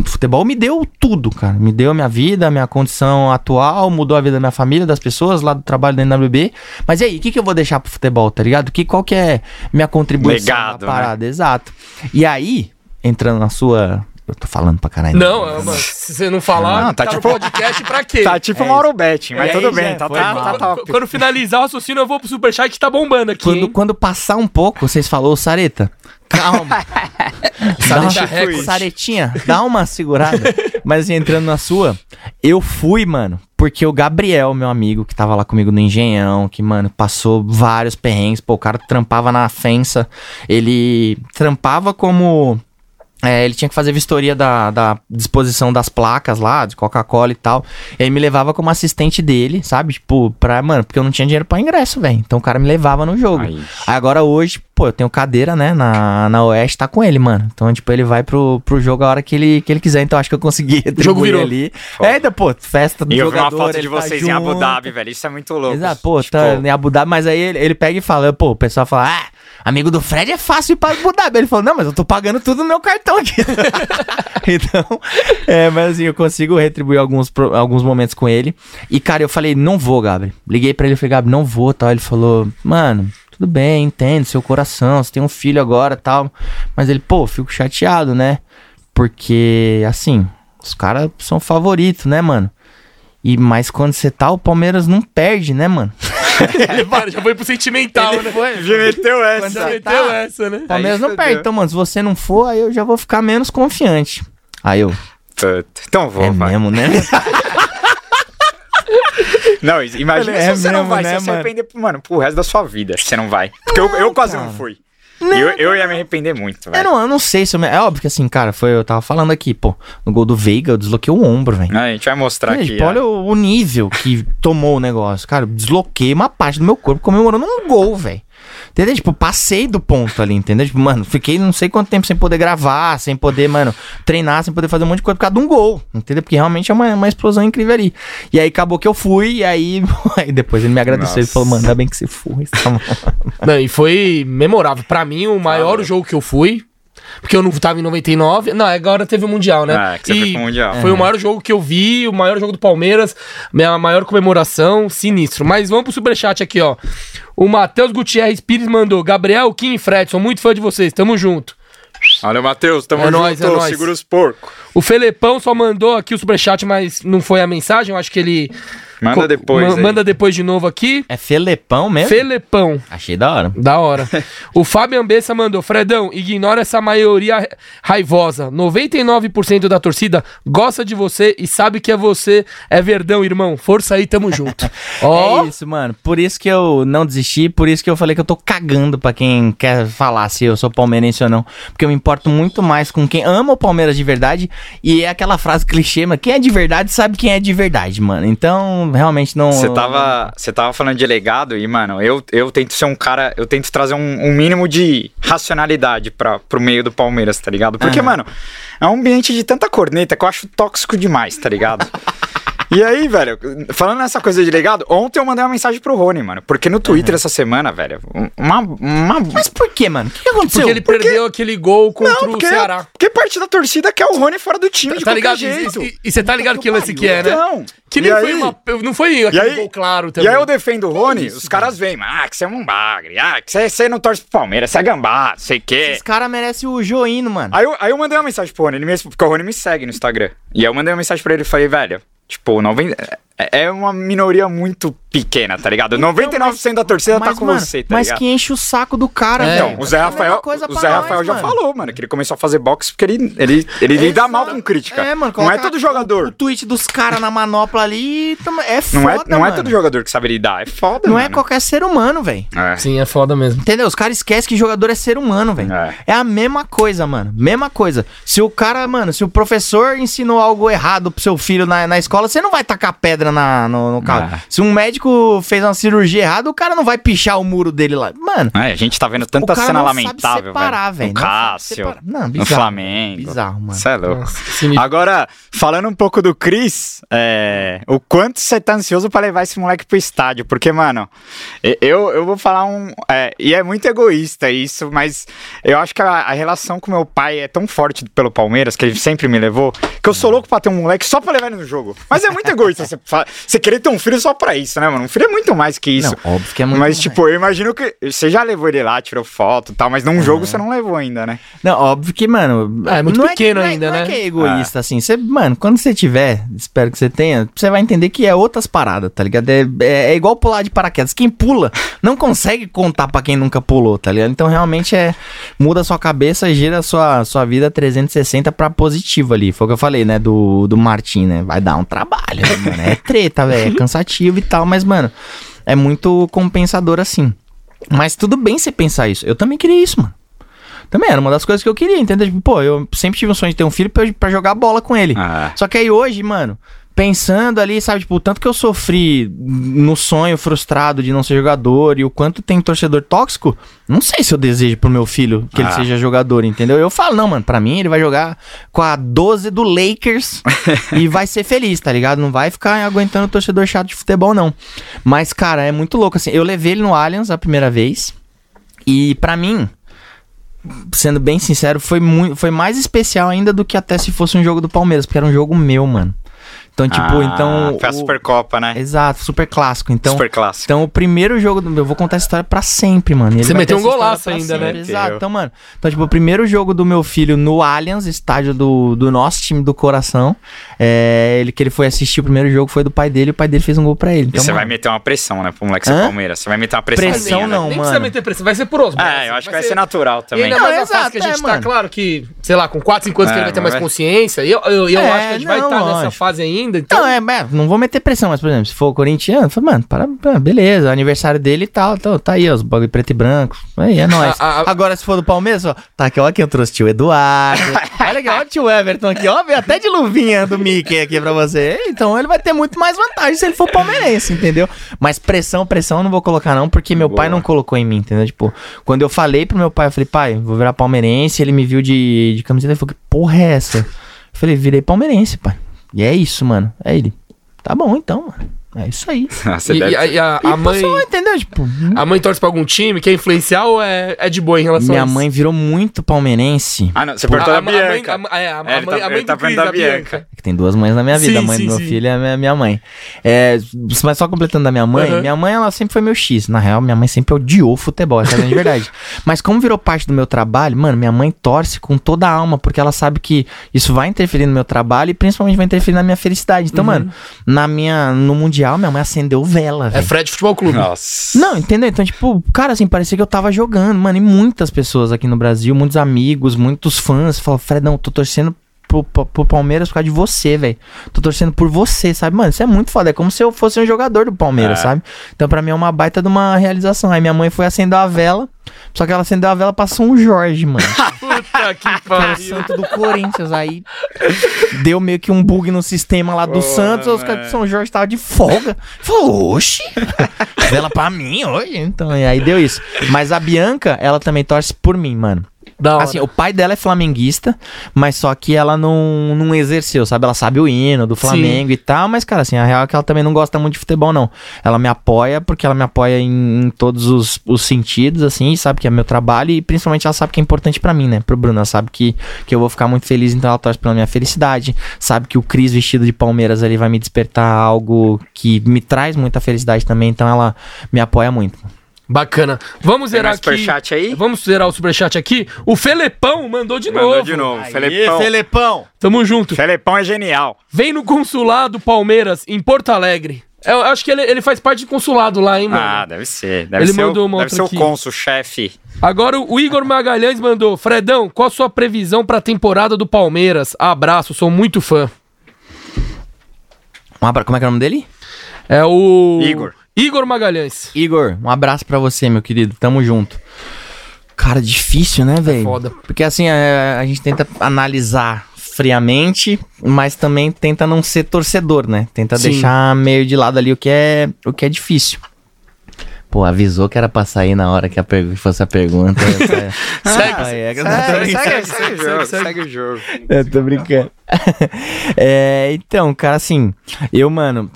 futebol me deu tudo, cara. Me deu a minha vida, a minha condição atual, mudou a vida da minha família, das pessoas lá do trabalho da NWB. Mas e aí, o que, que eu vou deixar pro futebol, tá ligado? Que, qual que é minha contribuição Legado, na parada? Exato. E aí, entrando na sua. Eu tô falando pra caralho. Não, é, mas se você não falar, Não, tá tá, tipo- no podcast pra quê? Tá tipo É Mauro Betting, mas E tudo bem, já tá, foi tá, mal. tá quando, top. quando finalizar o raciocínio, eu vou pro superchat que tá bombando aqui. Quando, hein? quando passar um pouco, vocês falou, Sareta, calma. Saretinha, dá uma segurada. Mas entrando na sua, eu fui, mano, porque o Gabriel, meu amigo, que tava lá comigo no Engenhão, que, mano, passou vários perrengues, pô, o cara trampava na fensa, ele trampava como... É, ele tinha que fazer vistoria da, da disposição das placas lá, de Coca-Cola e tal. E aí me levava como assistente dele, sabe? Tipo, pra, mano, porque eu não tinha dinheiro pra ingresso, velho. Então o cara me levava no jogo. Aí. Aí agora hoje, pô, eu tenho cadeira, né, na, na Oeste, tá com ele, mano. Então, tipo, ele vai pro, pro jogo a hora que ele, que ele quiser. Então, acho que eu consegui retribuir jogo virou. ali. Foda. É, ainda, pô, festa do E eu vi jogador, uma foto de tá vocês em Abu. Dhabi, velho. Isso é muito louco. Exato, pô, Tipo, tá em Abu Dhabi, mas aí ele, ele pega e fala, pô, o pessoal fala, ah, amigo do Fred é fácil Abu Dhabi. Ele falou, não, mas eu tô pagando tudo no meu cartão aqui. então, é, mas assim, eu consigo retribuir alguns, alguns momentos com ele. E, cara, eu falei, não vou, Gabriel. Liguei pra ele e falei, Gabriel, não vou, tal. Ele falou, mano, tudo bem, entendo, seu coração, você tem um filho agora, tal. Mas ele, pô, fico chateado, né? Porque, assim, os caras são favoritos, né, mano? E, mas quando você tá, o Palmeiras não perde, né, mano? Ele para, já foi pro sentimental, né? Já meteu Já essa. meteu essa, né? O Palmeiras Aí não perde. Então, mano, se você não for, aí eu já vou ficar menos confiante. Aí eu. Então vou, é vai. mesmo, né? Não, imagina É se você não mesmo, vai, né, você se mano? arrepender, mano, pro resto da sua vida. Você não vai. Porque eu, eu quase não fui. Eu, eu ia me arrepender muito, Eu velho. não, eu não sei se eu me... É óbvio que assim, cara, foi, eu tava falando aqui, pô, no gol do Veiga, eu desloquei o ombro, velho. Ah, A gente vai mostrar aqui. pô, ó. olha o, o nível que tomou o negócio. Cara, eu desloquei uma parte do meu corpo comemorando um gol, velho. Entendeu? Tipo, passei do ponto ali, entendeu? Tipo, mano, fiquei não sei quanto tempo sem poder gravar, sem poder, mano, treinar, sem poder fazer um monte de coisa por causa de um gol, entendeu? Porque realmente é uma, uma explosão incrível ali. E aí acabou que eu fui, e aí, aí depois ele me agradeceu e falou, mano, ainda bem que você foi. tá bom." Não, e foi memorável. Pra mim, o maior jogo que eu fui. Porque eu não tava em 99. Não, agora teve o Mundial, né? Ah, que você foi pro Mundial. Foi o maior jogo que eu vi, o maior jogo do Palmeiras, minha maior comemoração, sinistro. Mas vamos pro superchat aqui, ó. O Matheus Gutierrez Pires mandou: Gabriel, Kim e Fred, sou muito fã de vocês, tamo junto. Olha o Matheus, tamo É junto, nóis, é nóis. segura os porcos. O Felepão só mandou aqui o superchat, mas não foi a mensagem. Eu acho que ele. Manda co- depois ma- aí. Manda depois de novo aqui. É Felepão mesmo? Felepão. Achei da hora. Da hora. o Fábio Ambessa mandou: Fredão, ignora essa maioria ra- raivosa. 99% da torcida gosta de você e sabe que é você. É verdão, irmão. Força aí, tamo junto. Ó. É isso, mano. Por isso que eu não desisti, por isso que eu falei que eu tô cagando pra quem quer falar se eu sou palmeirense ou não. Porque eu me importo muito mais com quem ama o Palmeiras de verdade. E é aquela frase clichê, mas quem é de verdade sabe quem é de verdade, mano. Então, realmente não. Você tava, você tava falando de legado e, mano, eu, eu tento ser um cara, eu tento trazer um, um mínimo de racionalidade pra, pro meio do Palmeiras, tá ligado? Porque, mano, é um ambiente de tanta corneta que eu acho tóxico demais, tá ligado? E aí, velho, falando nessa coisa de legado, ontem eu mandei uma mensagem pro Rony, mano. Porque no Twitter essa semana, velho, uma. uma... Mas por quê, mano? O que, que aconteceu? Porque ele perdeu aquele gol contra Não, o porque, Ceará. porque parte da torcida quer o Rony fora do time de Tá ligado? jeito. E- E você tá ligado que lance que é, né? Então, Que e nem aí- foi uma. Não foi aquele aí- gol claro E também. aí eu defendo o Rony, os caras vêm, ah, que você é um bagre, ah, que você, não torce pro Palmeiras, você é gambá, não sei o quê. Esse cara merece o joino, mano. Aí eu, aí eu mandei uma mensagem pro Rony, ele me, porque o Rony me segue no Instagram. E aí eu mandei uma mensagem pra ele e falei, velho, tipo, 90, é é uma minoria muito pequena, tá ligado? 99% da torcida tá com mano, você, tá mas ligado? que enche o saco do cara, É. velho. Então, o Zé É Rafael, coisa o Zé nós, Rafael já mano. falou, mano, que ele começou a fazer boxe porque ele, ele, ele lida mal com crítica. É, mano, não é todo O, jogador. o tweet dos caras na manopla ali tamo- é foda, Não é, não é mano. todo jogador que sabe lidar, é foda, Não é mano. qualquer ser humano, velho. É. Sim, é foda mesmo. Entendeu? Os caras esquecem que jogador é ser humano, velho. É. É. a mesma coisa, mano. Mesma coisa. Se o cara, mano, se o professor ensinou algo errado pro seu filho na, na escola, você não vai tacar pedra na, no, no carro. É. Se um médico fez uma cirurgia errada, o cara não vai pichar o muro dele lá. Mano, É, a gente tá vendo tanta cena não lamentável, separar, velho. No Não Cássio. Não, no bizarro. Flamengo. Bizarro, mano. É louco. Nossa. Agora, falando um pouco do Cris, é, o quanto você tá ansioso pra levar esse moleque pro estádio? Porque, mano, eu, eu vou falar um. é, e é muito egoísta isso, mas eu acho que a, a relação com meu pai é tão forte pelo Palmeiras, que ele sempre me levou, que eu sou louco pra ter um moleque só pra levar ele no jogo. Mas é muito egoísta você, fa- você querer ter um filho só pra isso, né, mano? Um filho é muito mais que isso. Não, óbvio que é muito Mas, mais. tipo, eu imagino que você já levou ele lá, tirou foto e tal, mas num jogo você não levou ainda, né? Não, óbvio que, mano. É, muito não pequeno que- não ainda, não né? É que é egoísta, assim. Você, mano, quando você tiver, espero que você tenha, você vai entender que é outras paradas, tá ligado? É, é, é igual pular de paraquedas. Quem pula não consegue contar pra quem nunca pulou, tá ligado? Então realmente é. Muda a sua cabeça, gira a sua, sua vida 360 pra positivo ali. Foi o que eu falei, né? Do, do Martin, né? Vai dar um trabalho, né, mano? É treta, velho. É cansativo e tal, mas, mano, é muito compensador assim. Mas tudo bem você pensar isso. Eu também queria isso, mano. Também era uma das coisas que eu queria, entendeu? Tipo, pô, eu sempre tive um sonho de ter um filho pra, jogar bola com ele. Ah. Só que aí hoje, mano, pensando ali, sabe, tipo, o tanto que eu sofri no sonho frustrado de não ser jogador e o quanto tem torcedor tóxico, não sei se eu desejo pro meu filho que ele Ah. seja jogador, entendeu? Eu falo, não, mano, pra mim ele vai jogar com a 12 do Lakers e vai ser feliz, tá ligado? Não vai ficar aguentando torcedor chato de futebol, não. Mas, cara, é muito louco, assim. Eu levei ele no Allianz a primeira vez e pra mim sendo bem sincero, foi muito, foi mais especial ainda do que até se fosse um jogo do Palmeiras, porque era um jogo meu, mano. Então, tipo, Ah, então. Foi a Supercopa, né? Exato, super clássico. Então, Super clássico. então o primeiro jogo do. Eu vou contar essa história pra sempre, mano. E ele Você vai meteu um golaço ainda, né? sempre. Exato. Então, mano. Então, tipo, o primeiro jogo do meu filho no Allianz, estádio do, do nosso time do coração. É, ele que ele foi assistir o primeiro jogo foi do pai dele e o pai dele fez um gol pra ele. E Então, você vai mano, meter uma pressão, né, pro moleque ser? Palmeiras. Você vai meter uma pressão. Pressão não, Nem mano. precisa meter pressão, vai ser por osmose. É, eu acho que vai ser natural E também. ainda Não, mais fase exato, que a gente é, tá, mano. claro que, sei lá, com 4, 5 anos que É, ele vai ter mais vai- consciência. E eu, eu, eu É, acho que a gente vai não, estar nessa lógico. fase ainda. Então, Não, é, não vou meter pressão, mas, por exemplo, se for corintiano, eu falo, mano, para, para, beleza, aniversário dele e tal, então, tá aí, ó, os bagulho preto e branco, aí, é nóis. A- a- Agora, se for do Palmeiras, ó, tá aqui, ó, aqui eu trouxe o tio Eduardo, olha aqui, ó, o tio Everton aqui, ó, veio até de luvinha do Mickey aqui pra você, então ele vai ter muito mais vantagem se ele for palmeirense, entendeu? Mas pressão, pressão eu não vou colocar não, porque meu pai não colocou em mim, entendeu? Tipo, quando eu falei pro meu pai, eu falei, pai, vou virar palmeirense, ele me viu de, de camiseta e falou, que porra é essa? Eu falei, virei palmeirense, pai. E é isso, mano. Aí ele, tá bom então, mano. É isso aí. Você e, deve- e a, e a- E a mãe. passou, entendeu? Tipo, A mãe torce pra algum time, quer influenciar ou é, é de boa em relação a minha isso? mãe virou muito palmeirense. Ah, não, você perguntou a, da a, a mãe, Bianca. a, é, a, a É, mãe, tá- a mãe tá do Cris, a da Bianca. É tem duas mães na minha vida. Sim, a mãe sim, do meu sim. filho é a minha, minha mãe. É, mas só completando da minha mãe, Uhum. minha mãe, ela sempre foi meu X. Na real, minha mãe sempre odiou futebol, essa é a verdade. Mas como virou parte do meu trabalho, mano, minha mãe torce com toda a alma, porque ela sabe que isso vai interferir no meu trabalho e principalmente vai interferir na minha felicidade. Então, mano, na minha, no Mundial, minha mãe acendeu vela. É. Fred Futebol Clube. Nossa. Não, entendeu? Então, tipo, cara, assim, parecia que eu tava jogando, mano. E muitas pessoas aqui no Brasil, muitos amigos, muitos fãs, falam, Fredão, tô torcendo pro, pro, pro Palmeiras por causa de você, velho. Tô torcendo por você, sabe? Mano, isso é muito foda. É como se eu fosse um jogador do Palmeiras, É. sabe? Então, pra mim é uma baita de uma realização. Aí minha mãe foi acender a vela, só que ela acendeu a vela pra São Jorge, mano. Puta que pariu. santo do Corinthians. Aí deu meio que um bug no sistema lá do Santos. Os caras de São Jorge estavam de folga. Falou, oxi, vela pra mim hoje. Então, e aí deu isso. Mas a Bianca, ela também torce por mim, mano. Assim, o pai dela é flamenguista, mas só que ela não, não exerceu, sabe? Ela sabe o hino do Flamengo e tal, mas, cara, assim, a real é que ela também não gosta muito de futebol, não. Ela me apoia porque ela me apoia em, em todos os, os sentidos, assim, sabe que é meu trabalho e principalmente ela sabe que é importante pra mim, né? Pro Bruno, ela sabe que, que eu vou ficar muito feliz, então ela torce pela minha felicidade, sabe que o Cris vestido de Palmeiras ali vai me despertar algo que me traz muita felicidade também, então ela me apoia muito. Bacana. Vamos Tem zerar mais aqui. superchat aí? Vamos zerar o superchat aqui. O Felepão mandou de Mandou novo. de novo. Felipão. Felepão! Tamo junto. Felipão é genial. Vem no consulado Palmeiras, em Porto Alegre. Eu acho que ele, ele faz parte do consulado lá, hein, mano? Ah, deve ser. Deve Ele ser mandou o, uma deve outra ser o aqui. cônsul, chefe. Agora o Igor Magalhães mandou: Fredão, qual a sua previsão pra temporada do Palmeiras? Abraço, sou muito fã. Um abra... Como é que é o nome dele? É o. Igor. Igor Magalhães. Igor, um abraço pra você, meu querido. Tamo junto. Cara, difícil, né, velho? foda. Porque assim, é, a gente tenta analisar friamente, mas também tenta não ser torcedor, né? Tenta Sim. deixar meio de lado ali o que é, o que é difícil. Pô, avisou que era pra sair na hora que a pergu- fosse a pergunta. Ah, é, segue o jogo. Eu tô brincando. É, então, cara, assim, eu, mano,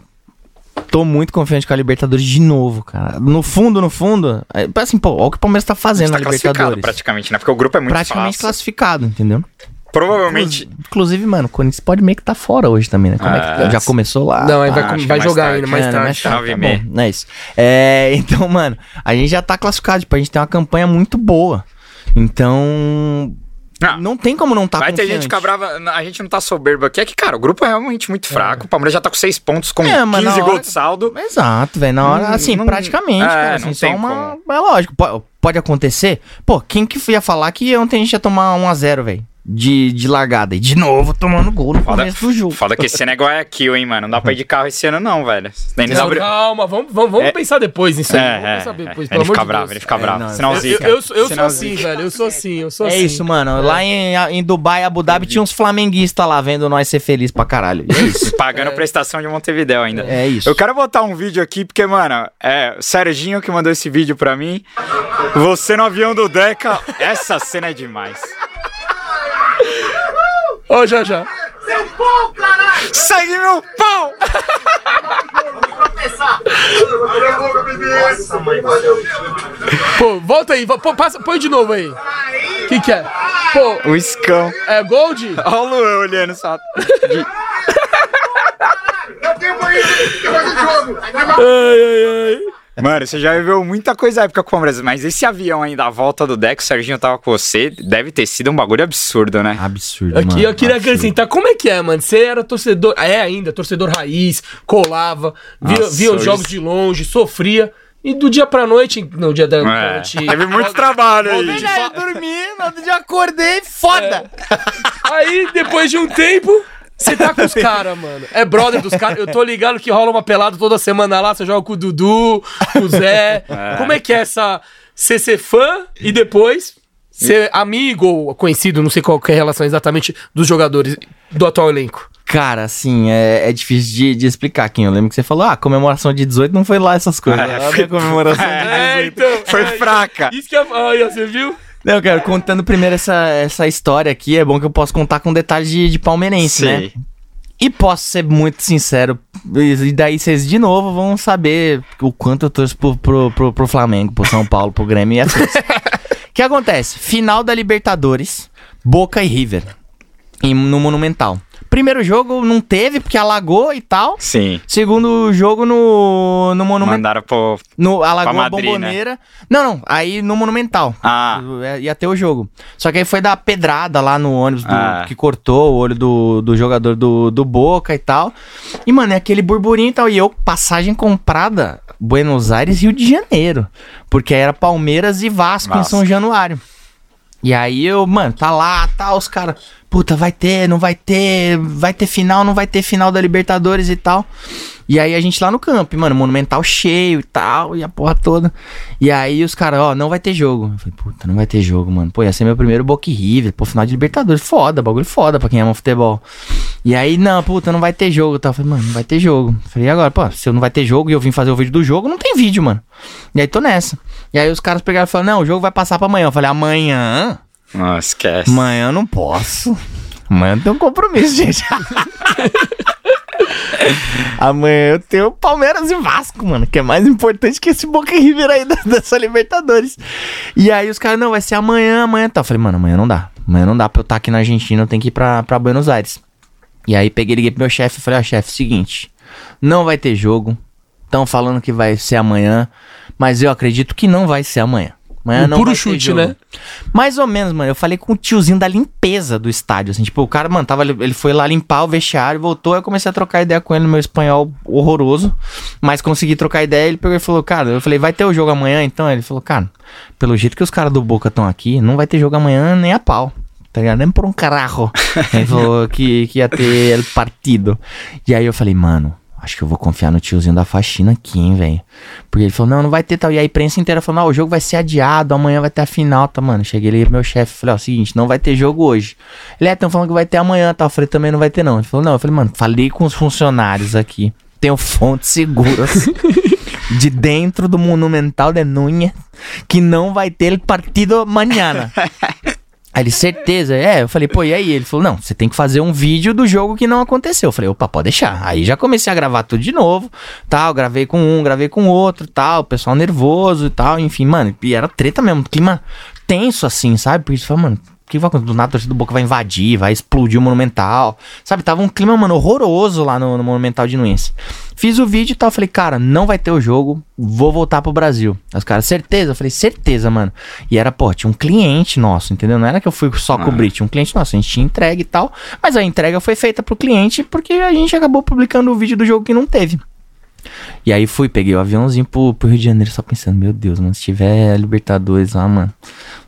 tô muito confiante com a Libertadores de novo, cara. No fundo, no fundo, é, assim, pô, olha o que o Palmeiras tá fazendo Tá na classificado Libertadores. praticamente, né? Porque o grupo é muito Praticamente fácil. classificado, entendeu? Provavelmente. Inclusive, mano, o Corinthians pode meio que tá fora hoje também, né? Como é que Ah, já começou lá? Não, aí tá. vai, que vai jogar tarde. ainda, mais É, né, tarde. mais tarde, Nove e tá bom, é isso. É, então, mano, a gente já tá classificado, tipo, a gente tem uma campanha muito boa. Então, Não, não tem como não tá Vai ter gente que brava, a gente não tá soberbo aqui. É que, cara, o grupo é realmente muito fraco. O Palmeiras já tá com seis pontos, com É, mas 15 na gols hora- de saldo. Exato, velho. Na hora, assim, não- praticamente, é, cara. Assim, só tem uma. É lógico, po- pode acontecer. Pô, quem que ia falar que ontem a gente ia tomar 1x0, velho? De, de largada. E de novo tomando gol no Foda, começo do jogo. foda que esse ano é Guayaquil, hein, mano. Não dá pra ir de carro esse ano, não, velho. Nem Não, calma, vamos, vamos, vamos É. pensar depois nisso aí. É, vamos é, pensar é. depois, Ele fica de bravo, Deus. ele fica É, bravo. não, Sinal Eu, eu, zica. eu, eu sou Sinal assim, zica. velho. Eu sou assim, eu sou É assim. isso, mano. Lá em, em Dubai, Abu Dhabi, tinha uns flamenguistas lá vendo nós ser felizes pra caralho. É isso. Pagando prestação de Montevidéu ainda. É isso. Eu quero botar um vídeo aqui, porque, mano, é o Serginho que mandou esse vídeo pra mim. Você no avião do Deca, essa cena é demais. Ó, já, já. Segue meu pau! Pô, volta aí. Pô, passa, põe de novo aí. O que que é? Pô, O escão. é Gold? Olha o Luan olhando só. Ai, ai, ai. Mano, você já viveu muita coisa épica com o Palmeiras, mas esse avião aí da volta do Deco, o Serginho tava com você, deve ter sido um bagulho absurdo, né? Absurdo, Aqui, mano. eu queria absurdo. acrescentar, como é que é, mano? Você era torcedor, é ainda, torcedor raiz, colava, via, Nossa, via os hoje- jogos de longe, sofria. E do dia pra noite, no dia da É, noite. teve muito trabalho aí. Eu dormi, no outro dia acordei, foda. Aí, depois de um tempo, você tá com os caras, mano. É brother dos caras. Eu tô ligado que rola uma pelada toda semana lá. Você joga com o Dudu, com o Zé. Como é que é essa. Você ser fã e depois ser amigo ou conhecido, não sei qual que é a relação exatamente dos jogadores do atual elenco. Cara, assim, é, é difícil de, de explicar, Kim. Eu lembro que você falou, ah, comemoração de 18 não foi lá essas coisas. É, foi comemoração de É, então. Foi é, fraca. Isso que é. Olha, você viu? Não, cara, contando primeiro essa, essa história aqui, é bom que eu posso contar com detalhes de, de palmeirense, né? Sim. E posso ser muito sincero, e daí vocês de novo vão saber o quanto eu torço pro, pro, pro, pro Flamengo, pro São Paulo, pro Grêmio e assim. O que acontece? Final da Libertadores, Boca e River, em- no Monumental. Primeiro jogo não teve, porque alagou e tal. Sim. Segundo jogo no, no Monumental. Mandaram pro. No Alagoa Pra Madrid, né? Bomboneira. Não, não. Aí no Monumental. Ah. É, Ia ter o jogo. Só que aí foi dar pedrada lá no ônibus do- Ah. que cortou o olho do, do jogador do, do Boca e tal. E, mano, é aquele burburinho e tal. E eu, passagem comprada, Buenos Aires, Rio de Janeiro. Porque era Palmeiras e Vasco em Vasco. São Januário. E aí eu, mano, tá lá, tá, os caras. Puta, vai ter, não vai ter, vai ter final, não vai ter final da Libertadores e tal. E aí a gente lá no campo, mano, monumental cheio e tal, e a porra toda. E aí os caras, ó, não vai ter jogo. Eu falei, puta, não vai ter jogo, mano. Pô, ia ser meu primeiro Boca River, pô, final de Libertadores, foda, bagulho foda pra quem ama futebol. E aí, não, puta, não vai ter jogo e tal. Eu falei, mano, não vai ter jogo. Eu falei, e agora, pô, se eu não vai ter jogo e eu vim fazer o vídeo do jogo, não tem vídeo, mano. E aí tô nessa. E aí os caras pegaram e falaram, não, o jogo vai passar pra amanhã. Eu falei, amanhã? Não, esquece. Amanhã eu não posso. Amanhã eu tenho um compromisso, gente. Amanhã eu tenho Palmeiras e Vasco, mano, que é mais importante que esse Boca River aí dessa Libertadores. E aí os caras, não, vai ser amanhã, amanhã tá. Eu falei, mano, amanhã não dá. Amanhã não dá pra eu estar aqui na Argentina, eu tenho que ir pra, pra Buenos Aires. E aí peguei, liguei pro meu chefe e falei, ó, chefe, seguinte, não vai ter jogo. Estão falando que vai ser amanhã, mas eu acredito que não vai ser amanhã. Amanhã Um puro chute, né? Mais ou menos, mano. Eu falei com o tiozinho da limpeza do estádio, assim. Tipo, o cara, mano, tava, ele foi lá limpar o vestiário, voltou, eu comecei a trocar ideia com ele no meu espanhol horroroso. Mas consegui trocar ideia, ele pegou e falou, cara, eu falei, vai ter o jogo amanhã, então? Ele falou, cara, pelo jeito que os caras do Boca estão aqui, não vai ter jogo amanhã nem a pau. Tá ligado? Nem por um carro. ele falou que, que ia ter partido. E aí eu falei, mano, acho que eu vou confiar no tiozinho da faxina aqui, hein, velho. Porque ele falou, não, não vai ter tal. E aí a imprensa inteira falou, não, o jogo vai ser adiado, amanhã vai ter a final, tá, mano. Cheguei ali pro meu chefe, falei, ó, seguinte, não vai ter jogo hoje. Ele, é, tão falando que vai ter amanhã, tá. Eu falei, também não vai ter, não. Ele falou, não. Eu falei, mano, falei com os funcionários aqui. Tenho fontes seguras de dentro do Monumental de Núñez que não vai ter partido amanhã. Aí ele, certeza? É, eu falei, pô, e aí? Ele falou, não, você tem que fazer um vídeo do jogo que não aconteceu. Eu falei, opa, pode deixar. Aí já comecei a gravar tudo de novo, tal, gravei com um, gravei com outro, tal, o pessoal nervoso e tal, enfim, mano, e era treta mesmo, clima tenso assim, sabe? Porque você fala, mano, que vai acontecer? Do nada a torcida do Boca vai invadir, vai explodir o Monumental, sabe? Tava um clima, mano, horroroso lá no, no Monumental de Nunes. Fiz o vídeo e tal, falei, cara, não vai ter o jogo, vou voltar pro Brasil. Os caras, certeza? Eu falei, certeza, mano. E era, pô, tinha um cliente nosso, entendeu? Não era que eu fui só cobrir, tinha um cliente nosso, a gente tinha entregue e tal, mas a entrega foi feita pro cliente porque a gente acabou publicando o vídeo do jogo que não teve. E aí fui, peguei o aviãozinho pro, pro Rio de Janeiro só pensando, meu Deus, mano, se tiver Libertadores lá, mano,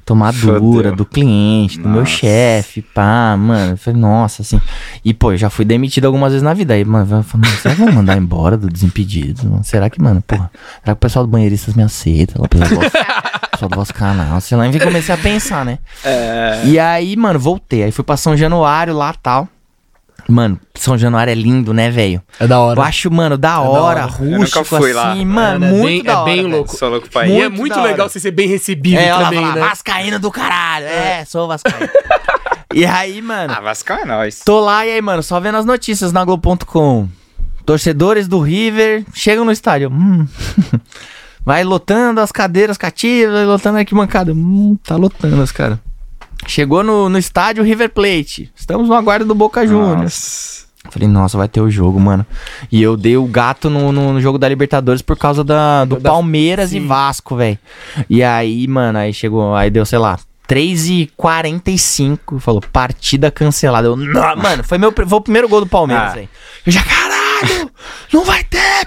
tomar dura Fodeu. do cliente, do meu Nossa. chefe, pá, mano. Eu falei, nossa, assim. E, pô, eu já fui demitido algumas vezes na vida. Aí, mano, eu falei, será que vão mandar embora do Desimpedidos? mano? Será que, mano, porra, será que o pessoal do Banheiristas me aceita? Lá, o pessoal do vosso- o pessoal do vosso canal, sei lá. Enfim, comecei a pensar, né? É. E aí, mano, voltei. Aí fui pra São Januário lá tal. Mano, São Januário é lindo, né, velho? É da hora. Eu acho, mano, da hora, hora. Eu rústico, nunca fui assim, lá. mano, É, é muito bem- da é hora. bem velho. louco. Sou louco pra E é Muito da hora. legal você ser bem recebido É, também, fala, né? Vascaíno do caralho. É, sou Vascaíno. e aí, mano, Ah, Vascão é nóis. tô lá e aí, mano, só vendo as notícias na Globo.com. Torcedores do River chegam no estádio. Hum. Vai lotando as cadeiras cativas, vai lotando a arquibancada. Hum, tá lotando as cara. Chegou no, no estádio River Plate. Estamos no aguardo do Boca Juniors. Falei, nossa, vai ter o jogo, mano. E eu dei o gato no, no, no jogo da Libertadores por causa da, do Da- Palmeiras e sim. Vasco, velho. E aí, mano, aí chegou, aí deu, sei lá, 3h45, falou, partida cancelada. Eu, não, mano, foi, meu, foi o primeiro gol do Palmeiras, Ah. velho. Eu já, caralho, não vai ter.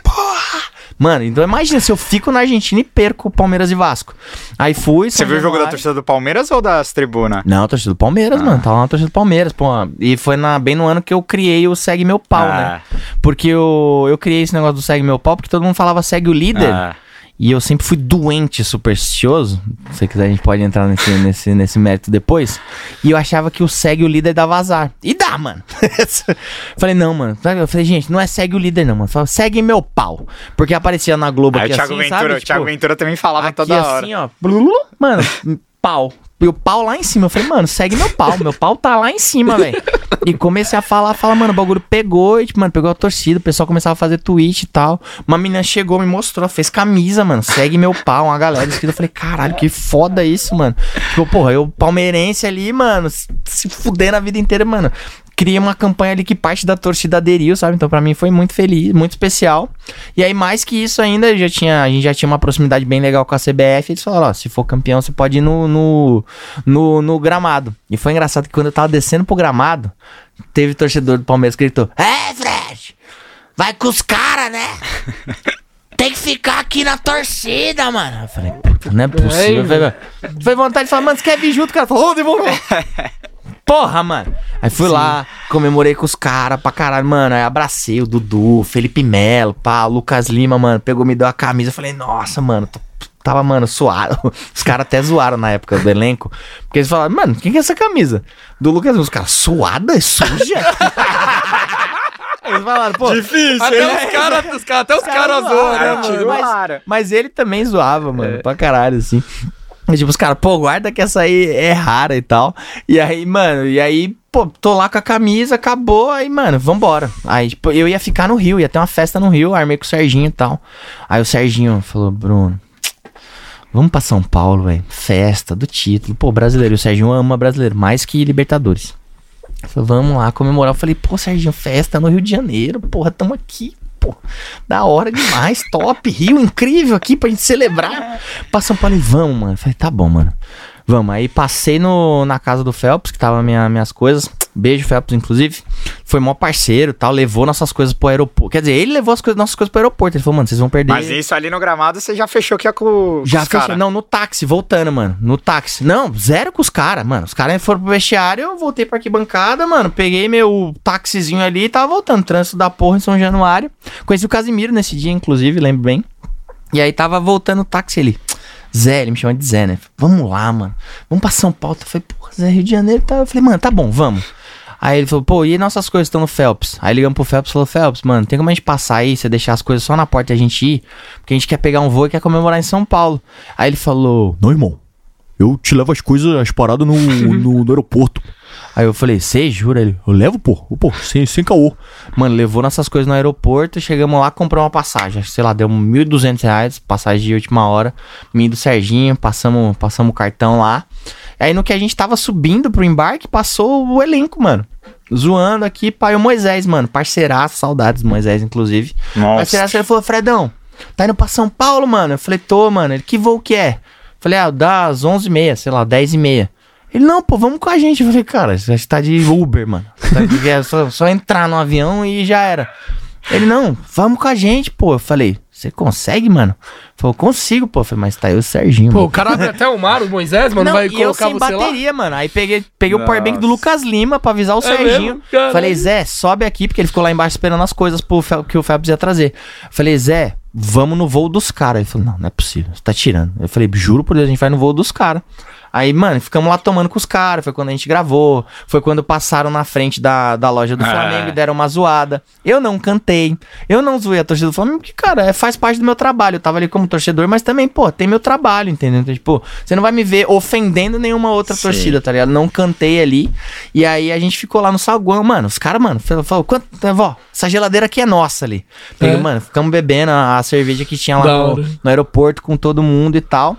Mano, então imagina se eu fico na Argentina e perco Palmeiras e Vasco. Aí fui. Você viu o jogo da torcida do Palmeiras ou das tribunas? Não, a torcida do Palmeiras, mano. Tava lá na torcida do Palmeiras, pô. E foi na, bem no ano que eu criei o Segue Meu Pau, Ah. né? Porque eu, eu criei esse negócio do Segue Meu Pau porque todo mundo falava Segue o Líder. Ah. E eu sempre fui doente, supersticioso. Se você quiser, a gente pode entrar nesse, nesse, nesse mérito depois. E eu achava que o segue o líder dava azar. E dá, mano. falei, não, mano. Eu falei, gente, não é segue o líder, não, mano. Fala, segue meu pau. Porque aparecia na Globo Aí aqui o Thiago assim, Ventura, sabe? o Thiago Tipo, Ventura também falava toda hora. assim, ó. Mano, pau. E o pau lá em cima. Eu falei, mano, segue meu pau. Meu pau tá lá em cima, velho. E comecei a falar, fala, mano, o bagulho pegou, e, tipo, mano, pegou a torcida, o pessoal começava a fazer tweet e tal. Uma menina chegou, me mostrou, fez camisa, mano, segue meu pau, uma galera escrita. Eu falei, caralho, que foda isso, mano. Tipo, porra, eu palmeirense ali, mano, se fudendo a vida inteira, mano. Criei uma campanha ali que parte da torcida aderiu, sabe? Então, pra mim foi muito feliz, muito especial. E aí, mais que isso ainda, já tinha, a gente já tinha uma proximidade bem legal com a CBF. Eles falaram, ó, se for campeão, você pode ir no, no, no, no gramado. E foi engraçado que quando eu tava descendo pro gramado, teve torcedor do Palmeiras que gritou, é, Fred, vai com os caras, né? Tem que ficar aqui na torcida, mano. Eu falei, puta, não é possível. É, velho. Foi vontade de falar, mano, você quer vir junto? Cara falou, ô, devolveu. Porra, mano. Aí fui lá, comemorei com os caras pra caralho, mano. Aí abracei o Dudu, Felipe Melo, pá, o Lucas Lima, mano. Pegou, me deu a camisa. Eu falei, nossa, mano, tô- tava, mano, suado. Os caras até zoaram na época do elenco. Porque eles falaram, mano, quem que é essa camisa? Do Lucas Lima. Os caras, suada? É suja? eles falaram, pô. Difícil, Até hein? os caras, os cara, até os caras zoaram, zoam, né, cara, mano? mas-. Mas ele também zoava, mano, pra caralho, assim. E, tipo, os caras, pô, guarda que essa aí é rara e tal. E aí, mano, e aí, pô, tô lá com a camisa, acabou, aí, mano, vambora. Aí, tipo, eu ia ficar no Rio, ia ter uma festa no Rio, armei com o Serginho e tal. Aí o Serginho falou, Bruno, vamos pra São Paulo, velho, festa do título. Pô, brasileiro, o Serginho ama brasileiro, mais que Libertadores. Falou, vamos lá comemorar. Eu falei, pô, Serginho, festa no Rio de Janeiro, porra, tamo aqui, pô. Da hora demais, top, Rio, incrível aqui pra gente celebrar. Pra São Paulo e vamos, mano. Falei, tá bom, mano. Vamos. Aí passei no, na casa do Phelps, que tava minha, minhas coisas. Beijo, Phelps, inclusive. Foi mó parceiro tal. Levou nossas coisas pro aeroporto. Quer dizer, ele levou as coisas, nossas coisas pro aeroporto. Ele falou, mano, vocês vão perder. Mas isso ali no gramado você já fechou que é com, com Já os fechou. cara. Não, no táxi, voltando, mano. No táxi. Não, zero com os caras, mano. Os caras foram pro vestiário, eu voltei pra arquibancada, mano. Peguei meu táxizinho ali e tava voltando. Trânsito da porra em São Januário. Conheci o Casimiro nesse dia, inclusive, lembro bem. E aí tava voltando o táxi ali. Zé, ele me chama de Zé, né? Vamos lá, mano. Vamos pra São Paulo. Eu falei, porra, Zé, Rio de Janeiro. Tá? Eu falei, mano, tá bom, vamos. Aí ele falou, pô, e nossas coisas estão no Phelps? Aí ligamos pro Phelps e falou, Phelps, mano, tem como a gente passar aí, você deixar as coisas só na porta e a gente ir? Porque a gente quer pegar um voo e quer comemorar em São Paulo. Aí ele falou, Não, irmão. Eu te levo as coisas, as paradas no, no, no aeroporto. aí eu falei, você jura? Ele, Eu levo, pô. Pô, sem, sem caô. mano, levou nossas coisas no aeroporto, chegamos lá, compramos uma passagem. Sei lá, deu 1.200 reais, passagem de última hora. Mim do Serginho, passamos, passamos o cartão lá. Aí no que a gente tava subindo pro embarque, passou o elenco, mano. Zoando aqui, pai, o Moisés, mano. Parceiraço, saudades do Moisés, inclusive. Nossa. Parceiraço, ele falou, Fredão, tá indo pra São Paulo, mano? Eu falei, tô, mano. Ele, que voo que é? Falei, ah, dá às 11h30, sei lá, 10h30. Ele, não, pô, vamos com a gente. Eu falei, cara, você tá de Uber, mano. Tá de- é só, só entrar no avião e já era. Ele, não, vamos com a gente, pô. Eu falei, você consegue, mano? Falou, consigo, pô. Eu falei, mas tá eu e o Serginho, Pô, mano. o cara abre até o mar, o Moisés, mano, vai e eu colocar sem você lá. bateria, mano. Aí peguei, peguei o powerbank do Lucas Lima pra avisar o É Serginho. mesmo? Falei, Zé, sobe aqui, porque ele ficou lá embaixo esperando as coisas pro Fel- que o Phelps ia trazer. Falei, Zé, vamos no voo dos caras. Ele falou, não, não é possível, você tá tirando. Eu falei, juro por Deus, a gente vai no voo dos caras. Aí, mano, ficamos lá tomando com os caras. Foi quando a gente gravou. Foi quando passaram na frente da, da loja do Ah. Flamengo e deram uma zoada. Eu não cantei. Eu não zoei a torcida do Flamengo, porque, cara, é, faz parte do meu trabalho. Eu tava ali como torcedor, mas também, pô, tem meu trabalho, entendeu? Então, tipo, você não vai me ver ofendendo nenhuma outra Sim. torcida, tá ligado? Não cantei ali. E aí a gente ficou lá no saguão, mano. Os caras, mano, falou, quanto, vó, essa geladeira aqui é nossa ali. Peguei, É. mano, ficamos bebendo a, a cerveja que tinha lá no, no aeroporto com todo mundo e tal.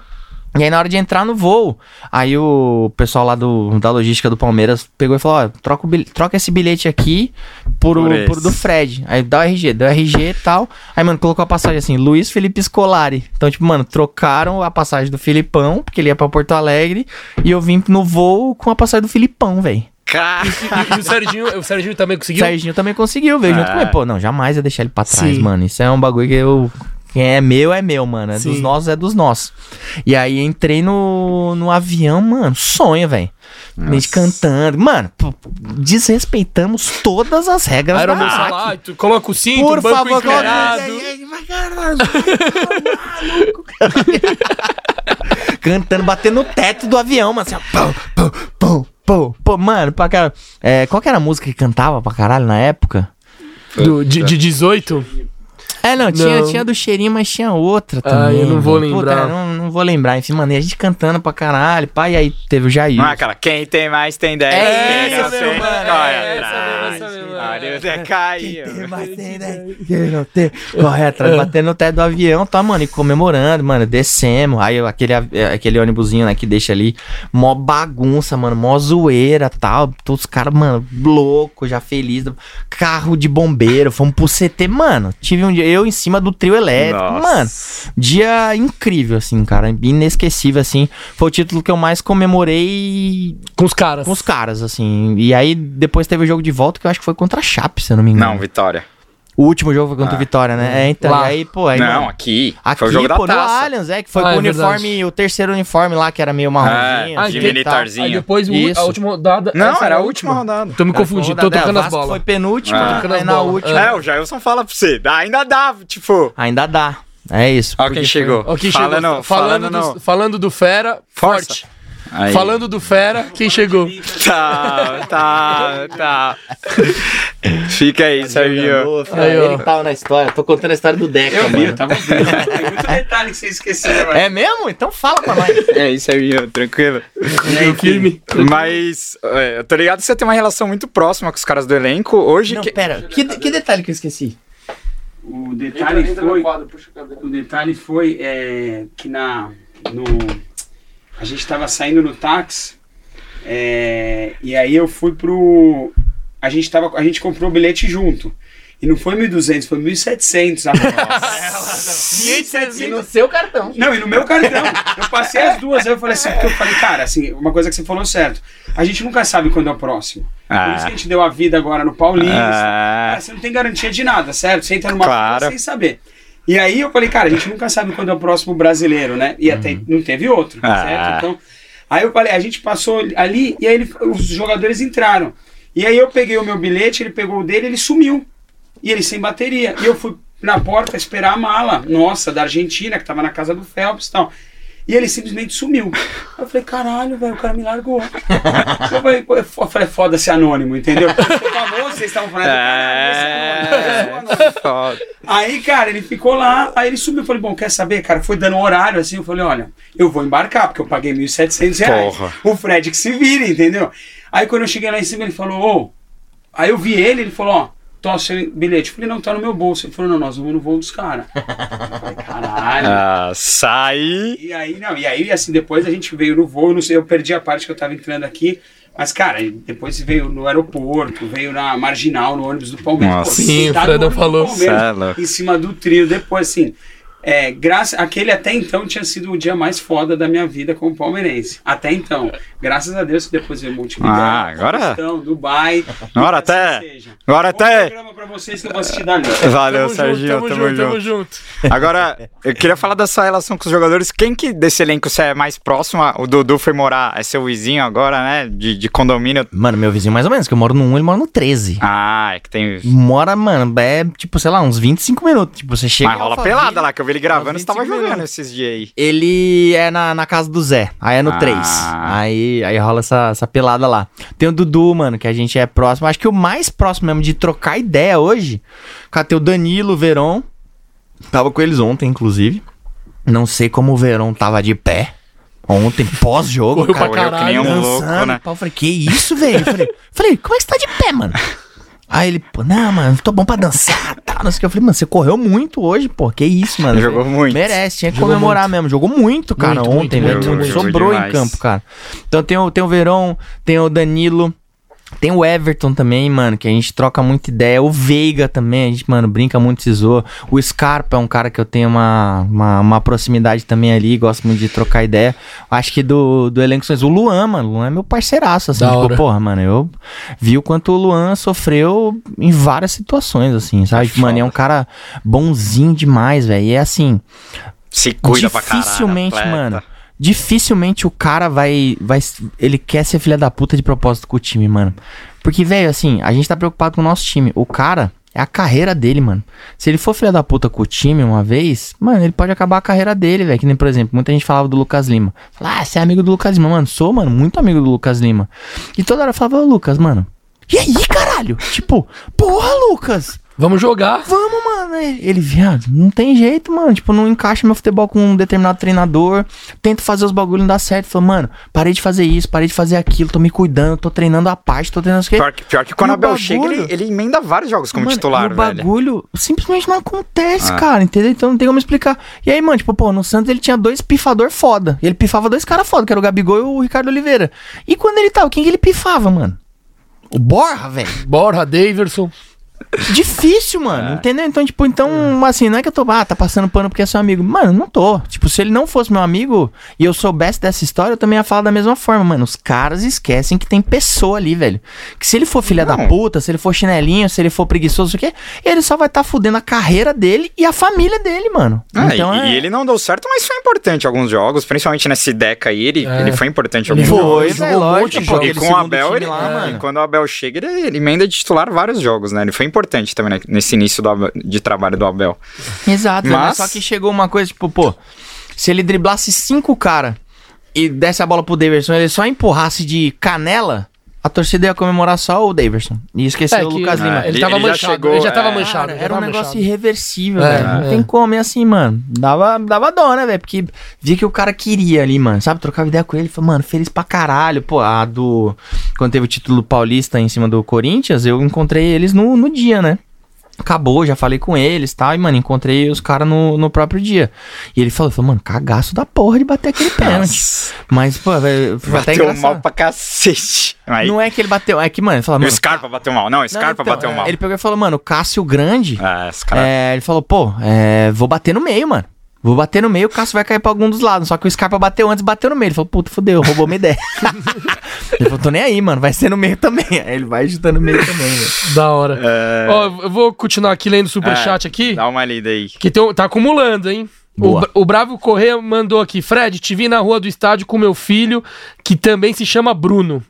E aí, na hora de entrar no voo, aí o pessoal lá do, da logística do Palmeiras pegou e falou: Ó, troca, o bil- troca esse bilhete aqui por, Por o, por o do Fred. Aí dá o RG, deu RG e tal. Aí, mano, colocou a passagem assim: Luiz Felipe Scolari. Então, tipo, mano, trocaram a passagem do Filipão, porque ele ia pra Porto Alegre, e eu vim no voo com a passagem do Filipão, velho. Cara, E, e o Serginho, o Serginho também O conseguiu? Serginho também conseguiu, veio junto É. comigo. Pô, não, jamais ia deixar ele pra trás, Sim. mano. Isso é um bagulho que eu. Quem é meu é meu, mano. É Sim. dos nossos é dos nossos. E aí entrei no, no avião, mano. Sonho, velho. Gente cantando. Mano, desrespeitamos todas as regras Aí era da ACT. lá, tu coloca o cinto, Por o banco favor, coloca- inclinado. Cantando, batendo no teto do avião, mano. Assim, ó, pum, pum, pum, pum, pum. Mano, pra caralho. É, qual que era a música que cantava pra caralho na época? Do, de, de 18? É, não, tinha, Não. tinha do cheirinho, mas tinha outra também. eu não vou mano. lembrar. não, não vou lembrar. Enfim, mano, e a gente cantando pra caralho, pá, e aí teve o Jair. é aquela, quem tem mais tem 10. É quem essa não tem, mesmo, mano, corre é essa atrás. mesmo, essa mesmo, Ah, é. Deus é caiu. Quem não tem, Corre atrás, batendo no teto do avião, tá, mano, e comemorando, mano, descemos. Aí aquele, eh, aquele ônibusinho, né, que deixa ali, mó bagunça, mano, mó zoeira tal. Todos os caras, mano, louco, já feliz. Carro de bombeiro, fomos pro CT, mano. Tive um dia, eu em cima do trio elétrico, Nossa. mano. Dia incrível, assim, cara, inesquecível, assim. Foi o título que eu mais comemorei Com os caras. com os caras, assim. E aí depois teve o jogo de volta que eu acho que foi contra a Chape, se eu não me engano. Não, Vitória. O último jogo foi contra o Vitória, né? É, então. Lá. Aí, pô, aí. não, mano, aqui. aqui, Foi o jogo da pô, no taça. Allianz, é, que foi Ah, com o é verdade. uniforme, o terceiro uniforme lá, que era meio marronzinho. Ah, assim, de e militarzinho. Aí depois o- Isso. a última rodada. Não, era a última rodada. Tô me confundindo, tô trocando é, as bolas. Foi penúltima, Ah. Trocando aí as na bolas. última. É, o Jailson fala pra você. Ainda dá, tipo. Ainda dá. É isso. Ó porque quem chegou. Ó, quem falando, chegou. falando, Falando, no... do, falando do Fera, Força. forte. Aí. Falando do Fera, quem chegou? Tá, tá, tá. Fica aí, Serginho. Aí, ele que tava na história. Tô contando a história do Deca, tava vendo. Tem muito detalhe que você esqueceu, É mesmo? Então fala pra nós. É isso, Serginho, tranquilo. firme. Mas é, eu tô ligado que você tem uma relação muito próxima com os caras do elenco. Hoje. Não, que- pera. Que, que detalhe que eu esqueci? O detalhe foi, o detalhe foi é, que na, no, a gente estava saindo no táxi é, e aí eu fui pro, a gente tava, a gente comprou o bilhete junto e não foi 1.200, foi 1.700. E no seu cartão. Não, e no meu cartão. Eu passei as duas, aí eu falei assim, porque eu falei, cara, assim, uma coisa que você falou certo. A gente nunca sabe quando é o próximo. Por Ah. isso que a gente deu a vida agora no Paulista. Ah. Cara, você não tem garantia de nada, certo? Você entra numa Claro. sem saber. E aí eu falei, cara, a gente nunca sabe quando é o próximo brasileiro, né? E até não teve outro, Ah. certo? Então, aí eu falei, a gente passou ali e aí ele- os jogadores entraram. E aí eu peguei o meu bilhete, ele pegou o dele, ele sumiu. E ele sem bateria. E eu fui na porta esperar a mala, nossa, da Argentina, que tava na casa do Phelps e tal. E ele simplesmente sumiu. Aí Eu falei, caralho, velho, o cara me largou. Eu falei, é eu falei, foda-se anônimo, entendeu? O famoso, vocês estavam falando, é anônimo, é. É. Foda. Aí, cara, ele ficou lá, aí ele subiu. Eu falei, bom, quer saber, cara? Foi dando um horário assim. Eu falei, olha, eu vou embarcar, porque eu paguei 1.700 reais. Porra. O Fred que se vira, entendeu? Aí quando eu cheguei lá em cima, ele falou, ô. Aí eu vi ele, ele falou, ó, tô seu bilhete. Eu falei, não, tá no meu bolso. Ele falou, não, nós vamos no voo dos caras. Caralho. Ah, sai. E aí, não, e aí, assim, depois a gente veio no voo, eu não sei, eu perdi a parte que eu tava entrando aqui. Mas, cara, depois veio no aeroporto, veio na marginal, no ônibus do Palmeiras. Nossa. Sim, o Fredão falou. Palmeiras, é em cima do trio. Depois, assim, é, graça, aquele até então tinha sido o dia mais foda da minha vida como palmeirense. Até então. Graças a Deus que depois veio Multimídia. Ah, agora- Dubai. Agora até- seja. agora Bom até- programa pra vocês que eu vou assistir dali. Valeu, Tamo Serginho. junto, tamo, junto, tamo junto. Agora, eu queria falar dessa relação com os jogadores. Quem que desse elenco você é mais próximo? O Dudu foi morar, é seu vizinho agora, né? De, de condomínio. Mano, meu vizinho mais ou menos, que eu moro no 1, ele mora no 13. Ah, é que tem. Mora, mano, é tipo, sei lá, uns 25 minutos. Tipo, você chega. Mas rola pelada lá, que eu vi ele gravando, você tava 25 jogando minutos. esses dias aí. Ele é na, na casa do Zé, aí é no Ah. 3. Aí, aí rola essa, essa pelada lá. Tem o Dudu, mano, que a gente é próximo. Acho que o mais próximo mesmo de trocar ideia hoje. Cara, tem o Danilo, o Veron. Tava com eles ontem, inclusive. Não sei como o Verão tava de pé. Ontem, pós-jogo, cara. pra Correu que nem um caralho, louco, dançando, né? pau. Eu falei, que isso, velho? Eu falei, falei, como é que você tá de pé, mano? Aí ele, pô, não, mano, tô bom pra dançar, tal. Não sei o que. Eu falei, mano, você correu muito hoje, pô. Que isso, mano. Jogou muito. Merece, tinha que Jogou comemorar mesmo. Jogou muito, cara, Muito, ontem, muito, velho. muito, Sobrou em campo, cara. Então tem o, tem o Verón, tem o Danilo. Tem o Everton também, mano, que a gente troca muita ideia. O Veiga também, a gente, mano, brinca muito, se zoa. O Scarpa é um cara que eu tenho uma, uma, uma proximidade também ali, gosto muito de trocar ideia. Acho que do, do elenco, o Luan, mano, o Luan é meu parceiraço, assim. Da tipo, hora. porra, mano, eu vi o quanto o Luan sofreu em várias situações, assim, sabe? É mano, é um cara bonzinho demais, velho. E é assim, Se cuida pra caralho. dificilmente, mano. Dificilmente o cara vai, vai. Ele quer ser filha da puta de propósito com o time, mano. Porque, velho, assim, a gente tá preocupado com o nosso time. O cara é a carreira dele, mano. Se ele for filha da puta com o time uma vez, mano, ele pode acabar a carreira dele, velho. Que nem, por exemplo, muita gente falava do Lucas Lima. Fala, ah, você é amigo do Lucas Lima. Mano, sou, mano, muito amigo do Lucas Lima. E toda hora eu falava, ô, Lucas, mano. E aí, caralho? Tipo, porra, Lucas. Vamos jogar. Vamos, mano. Ele, viado, não tem jeito, mano. Tipo, não encaixa meu futebol com um determinado treinador. Tento fazer os bagulhos não dá certo. Falou, mano, parei de fazer isso, parei de fazer aquilo, tô me cuidando, tô treinando a parte, tô treinando isso aqui. Pior que, pior que quando o o Abel chega, ele, ele emenda vários jogos como Mano, titular, o velho. bagulho simplesmente não acontece, Ah. cara, entendeu? Então não tem como explicar. E aí, mano, tipo, pô, no Santos ele tinha dois pifador foda. Ele pifava dois caras foda, que era o Gabigol e o Ricardo Oliveira. E quando ele tava, quem que ele pifava, mano? O Borra, velho. Borra, Daverson. Difícil, mano. Entendeu? Então, tipo, então, assim, não é que eu tô, ah, tá passando pano porque é seu amigo. Mano, não tô. Tipo, se ele não fosse meu amigo e eu soubesse dessa história, eu também ia falar da mesma forma, mano. Os caras esquecem que tem pessoa ali, velho. Que se ele for filha da Não. puta, se ele for chinelinho, se ele for preguiçoso, o quê, ele só vai tá fudendo a carreira dele e a família dele, mano. Ah, então e, é. e ele não deu certo, mas foi importante em alguns jogos, principalmente nesse Deca aí, ele, É. ele foi importante alguns jogou- jogos. jogou um lógico. E com o Abel, ele, lá, é, mano. e quando o Abel chega, ele, ele emenda de titular vários jogos, né? Ele foi importante também né, nesse início do de trabalho do Abel. Exato, mas... Mas- só que chegou uma coisa, tipo, pô, se ele driblasse cinco cara e desse a bola pro Daverson, ele só empurrasse de canela, a torcida ia comemorar só o Daverson. E esquecer É o Lucas Lima. ele, Ele- tava ele já manchado. chegou, ele já tava é, manchado. Cara, já era um tava negócio manchado. irreversível, É, velho. Não é. tem como, é assim, mano. Dava, dava dó, né, velho? Porque via que o cara queria ali, mano. Sabe? Trocava ideia com ele. Falei, mano, feliz pra caralho. Pô, a do. Quando teve o título paulista em cima do Corinthians, eu encontrei eles no, no dia, né? Acabou, já falei com eles e tal. E, mano, encontrei os caras no, no próprio dia. E ele falou, falou, mano, cagaço da porra de bater aquele pênalti. Mas, pô, velho, bateu mal pra cacete. Aí, Não é que ele bateu, é que, mano, ele falou, e o mano. Scarpa bateu mal. Não, o não, Scarpa então, bateu é, mal. Ele pegou e falou, mano, o Cássio Grande. É, esse cara... É, ele falou, pô, é, vou bater no meio, mano. Vou bater no meio, o Cássio vai cair pra algum dos lados. Só que o Scarpa bateu antes, bateu no meio. Ele falou, puta, fodeu, roubou minha ideia. ele falou, tô nem aí, mano, vai ser no meio também. Aí ele vai ajudando no meio também, velho. Da hora. É, Ó, eu vou continuar aqui lendo o superchat aqui. Dá uma lida aí. Que tem, tá acumulando, hein? O, Boa. O Bravo Correia mandou aqui. Fred, te vi na rua do estádio com meu filho, que também se chama Bruno.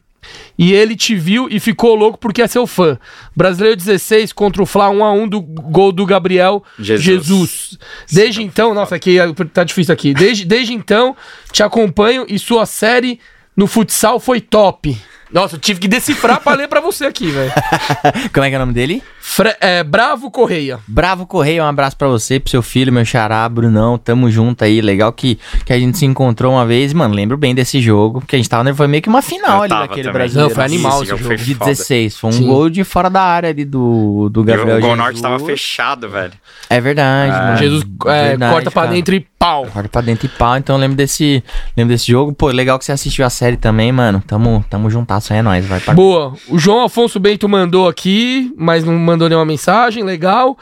E ele te viu e ficou louco porque é seu fã. Brasileiro 16 contra o Fla 1x1 do gol do Gabriel Jesus. Jesus. Desde então, nossa, aqui é- tá difícil aqui. Desde, desde então, te acompanho e sua série no futsal foi top. Nossa, eu tive que decifrar pra ler pra você aqui, velho. Como é que é o nome dele? Fre- é, Bravo Correia. Bravo Correia, um abraço pra você, pro seu filho, meu xará, Brunão, tamo junto aí, legal que, que a gente se encontrou uma vez, mano, lembro bem desse jogo, porque a gente tava, né, foi meio que uma final Eu ali daquele também. brasileiro. Não, foi animal Esse esse jogo De foda. 16, foi um Sim. gol de fora da área ali do, do Gabriel o Gol Jesus. Norte tava fechado, velho. É verdade, mano. Jesus é, Verdade, corta pra cara. dentro e pau. Corta pra dentro e pau, então eu lembro desse, lembro desse jogo. Pô, legal que você assistiu a série também, mano. Tamo, tamo juntasso, aí é nóis, vai pra Boa. O João Afonso Bento mandou aqui, mas não mandou nenhuma mensagem, legal.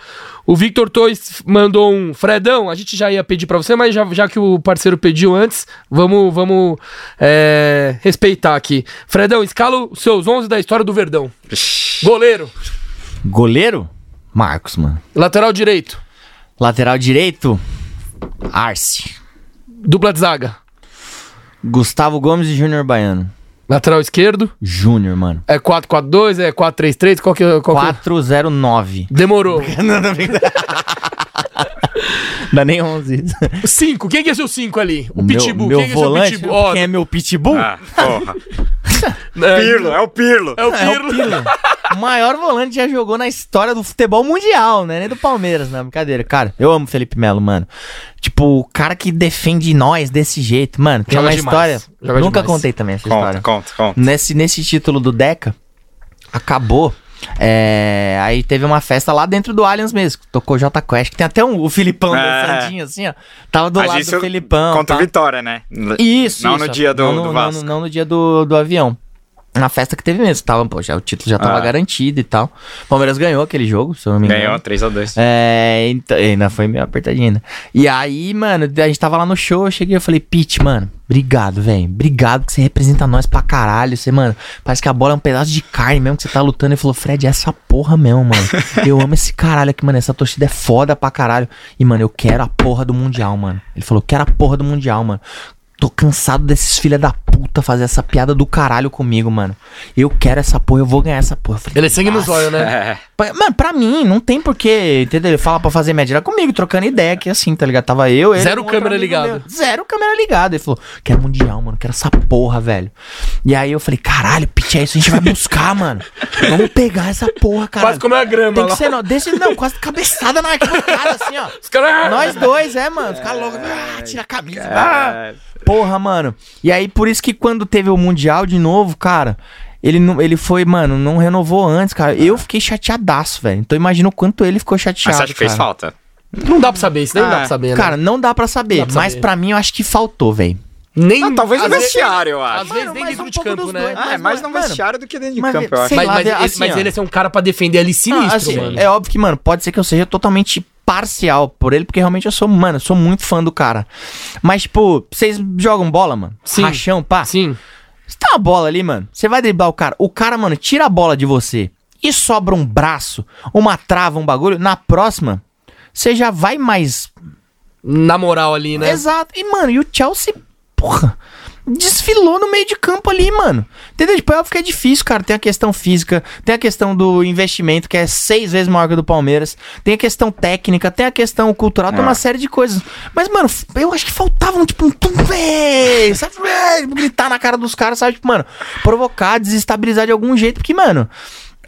O Victor Torres mandou um Fredão, a gente já ia pedir pra você, mas já, já que o parceiro pediu antes, vamos, vamos é, respeitar aqui. Fredão, escala os seus 11 da história do Verdão. Goleiro, Goleiro? Marcos, mano. lateral direito, Lateral direito? Arce. dupla de zaga. Gustavo Gomes e Júnior Baiano. Lateral esquerdo, Júnior, mano. é 4-4-2, é 4-3-3, qual que é? Qual que é? 409. Demorou. Não, não, Dá nem 11. 5, quem que é seu 5 ali? O meu, Pitbull, meu quem que é volante, seu Pitbull? Quem é meu Pitbull? Ah, porra. é, Pirlo, é o Pirlo. É o É Pirlo. o Pirlo. O maior volante já jogou na história do futebol mundial, né? Nem do Palmeiras, não, brincadeira. Cara, eu amo o Felipe Melo, mano. Tipo, o cara que defende nós desse jeito, mano. Tem Joga uma demais. história. Joga Nunca demais. contei também essa Conta, história. conta, conta. Nesse, nesse título do Deca, acabou É, aí teve uma festa lá dentro do Allianz mesmo. Tocou J Quest, que tem até um, o Filipão É. dançandinho assim, ó. Tava do Mas lado do Filipão. Contra tá? Vitória, né? Isso, Não isso. no dia do, não, no- do não, Vasco. no- não no dia do, do avião. Na festa que teve mesmo. Tava, pô, já, o título já tava Ah. garantido e tal. O Palmeiras ganhou aquele jogo, se eu não me engano. Ganhou 3x2. É, então, ainda foi meio apertadinho ainda. E aí, mano, a gente tava lá no show, eu cheguei e falei, Pete, mano, obrigado, velho. Obrigado que você representa nós pra caralho. Você, mano, parece que a bola é um pedaço de carne mesmo que você tá lutando. Ele falou, Fred, é essa porra mesmo, mano. Eu amo esse caralho aqui, mano. Essa torcida é foda pra caralho. E, mano, eu quero a porra do Mundial, mano. Ele falou, quero a porra do Mundial, mano. Tô cansado desses filha da puta fazer essa piada do caralho comigo, mano. Eu quero essa porra, eu vou ganhar essa porra. Eu falei, Ele é sangue nos "Nossa, olhos, né? É. Mano, pra mim, não tem porquê, entendeu? Ele fala pra fazer média comigo, trocando ideia aqui assim, tá ligado? Tava eu, ele. Zero um câmera meu. Zero câmera ligada. Ele falou, quero mundial, mano, quero essa porra, velho. E aí eu falei, caralho, pitch, é isso, a gente vai buscar, mano. Vamos pegar essa porra, cara. Quase comeu a grama Tem que lá. ser, não, desse, não, quase cabeçada na arquibancada, assim, ó. Os caras... Nós dois, é, mano. Os caras loucos, ah, tira a camisa. ah. Porra, mano. E aí, por isso que quando teve o Mundial de novo, cara, ele, não, ele foi, mano, não renovou antes, cara. Eu fiquei chateadaço, velho. Então imagina o quanto ele ficou mas chateado. você acha que fez cara. falta? Não dá pra saber, isso daí não dá Ah, pra saber, né? Cara, não dá pra saber. Dá pra mas saber. pra mim eu acho que faltou, velho. nem... Não, talvez no às vezes- vestiário, eu Às acho. vezes Mano, nem mas dentro um de campo, né? dois. Ah, é Mas, mais no mano, vestiário do que dentro de mas campo, eu acho. sei Mas, lá, mas, assim, mas ele é um cara pra defender ali sinistro, Ah, assim, mano. é óbvio que, mano, pode ser que eu seja totalmente parcial por ele, porque realmente eu sou, mano, eu sou muito fã do cara. Mas, tipo, vocês jogam bola, mano? Sim. Rachão, pá? Sim. Você tem uma bola ali, mano. Você vai driblar o cara. O cara, mano, tira a bola de você e sobra um braço, uma trava, um bagulho. Na próxima, você já vai mais. Na moral ali, né? Exato. E, mano, e o Chelsea, porra, desfilou no meio de campo ali, mano. Entendeu? Tipo, é óbvio que é difícil, cara. Tem a questão física, tem a questão do investimento, que é seis vezes maior que o do Palmeiras. Tem a questão técnica, tem a questão cultural, tem É. uma série de coisas. Mas, mano, eu acho que faltava um, tipo, um tum, sabe? Véi, gritar na cara dos caras, sabe? Tipo, mano, provocar, desestabilizar de algum jeito. Porque, mano,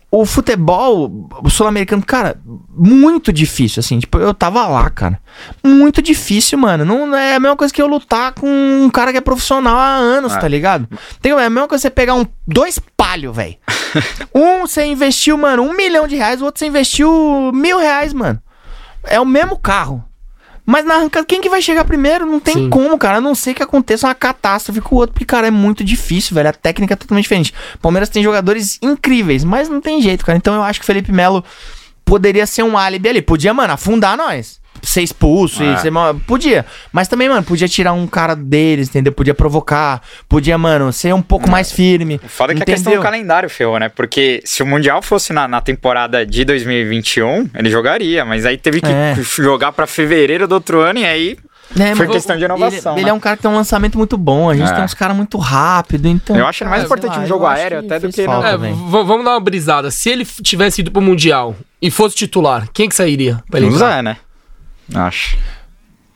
o futebol o sul-americano, cara, muito difícil, assim. Tipo, eu tava lá, cara. Muito difícil, mano. Não é a mesma coisa que eu lutar com um cara que é profissional há anos, É. tá ligado? Tem, é a mesma coisa que você pegar um, dois palhos, velho. um você investiu, mano, um milhão de reais, o outro você investiu mil reais, mano. É o mesmo carro. Mas na arrancada, quem que vai chegar primeiro? Não tem Sim. como, cara. A não ser que aconteça uma catástrofe com o outro, porque, cara, é muito difícil, velho. A técnica é totalmente diferente. Palmeiras tem jogadores incríveis, mas não tem jeito, cara. Então eu acho que o Felipe Melo poderia ser um álibi ali. Podia, mano, afundar nós. Ser expulso e É. ser. mal- Podia. Mas também, mano, podia tirar um cara deles, entendeu? Podia provocar. Podia, mano, ser um pouco mais firme. O foda é que a questão do calendário ferrou, né? Porque se o Mundial fosse na, na temporada de 2021, ele jogaria, mas aí teve que É. jogar pra fevereiro do outro ano e aí É, Foi questão de inovação, Ele, né? ele é um cara que tem um lançamento muito bom. A gente É. tem uns caras muito rápido, então. Eu acho ele mais cara, importante lá, jogo eu acho aéreo até do que falta, É, vamos dar uma brisada. Se ele tivesse ido pro Mundial e fosse titular, quem que sairia pra ele? Zé, né? Acho.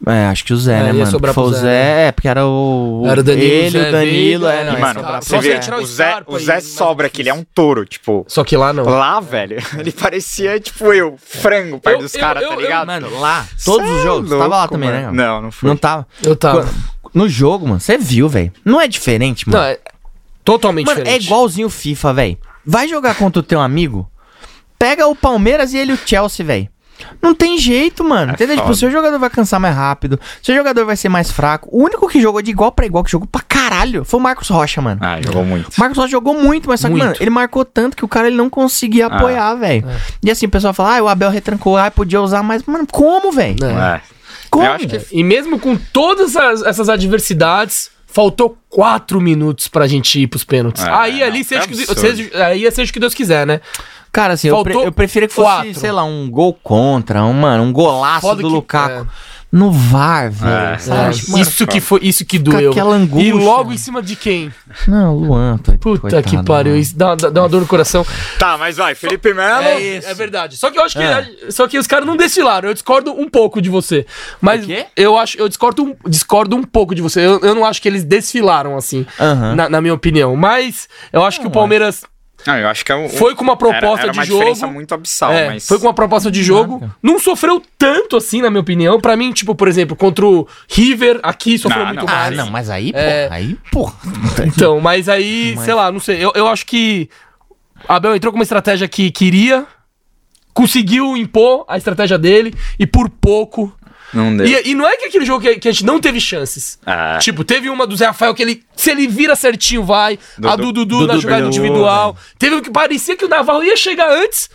É, acho que o Zé, É, né, mano? sobrar Foi o Zé, Zé, é, porque era o. Era o Danilo, Ele, Zé, o Danilo, é, não. e, mano, sobrar você vê, tirar o o Zé, o Zé sobra que ele é um touro, tipo. Só que lá não. Lá, velho, ele parecia, tipo, eu, frango perto Eu- dos eu- caras, eu- tá eu- ligado? Mano, lá, todos Cê os é jogos. Você tava lá louco, também, mano. né? Não, não foi. Não tava. Eu tava. No jogo, mano, você viu, velho. Não é diferente, mano. Não, é totalmente Mano, é diferente. igualzinho o FIFA, velho. Vai jogar contra o teu amigo, pega o Palmeiras e ele o Chelsea, velho. Não tem jeito, mano. É Entendeu? Tipo, foda. o seu jogador vai cansar mais rápido, seu jogador vai ser mais fraco. O único que jogou de igual pra igual, que jogou pra caralho, foi o Marcos Rocha, mano. Ah, jogou muito. O Marcos Rocha jogou muito, mas só que, Muito. mano, ele marcou tanto que o cara ele não conseguia Ah. apoiar, velho. E assim, o pessoal fala, ah, o Abel retrancou, ah, podia usar mais. Mano, como, velho? É. É. Como? Eu acho que E mesmo com todas as- essas adversidades, faltou quatro minutos pra gente ir pros pênaltis. É, aí ali, seja, é que, absurdo. seja, aí é seja o que Deus quiser, né? Cara, assim, eu, pre- Faltou eu preferia que fosse, quatro. sei lá, um gol contra, um, mano, um golaço Foda do que- Lukaku. é. No VAR, velho. É. sabe? É, mano, isso que foi, isso que doeu. aquela E angústia. logo em cima de quem? Não, Luan, tô, Puta coitado, que pariu, mano. isso dá, dá- dá uma dor no coração. Tá, mas vai, Felipe Melo. É, é verdade. Só que eu acho que Ah. só que os caras não desfilaram. Eu discordo um pouco de você. Mas O quê? eu acho, eu discordo um, discordo um pouco de você. Eu, eu não acho que eles desfilaram assim, Aham. na, na minha opinião. Mas eu acho que o Palmeiras Não, eu acho que é o, foi com uma proposta era, era uma de jogo. diferença muito abissal, É, mas... Foi com uma proposta de jogo. Não sofreu tanto assim, na minha opinião. Pra mim, tipo, por exemplo, contra o River, aqui sofreu Não, muito não. Ah, mais. não, mas aí, É. porra, aí, porra. Então, mas aí, Mas- sei lá, não sei. Eu, eu acho que Abel entrou com uma estratégia que queria, conseguiu impor a estratégia dele e por pouco. Não deu. E, e não é que aquele jogo que, que a gente não teve chances. Ah. Tipo, teve uma do Zé Rafael que ele, se ele vira certinho, vai. a do Dudu, na jogada individual. Teve um que parecia que o Navarro ia chegar antes.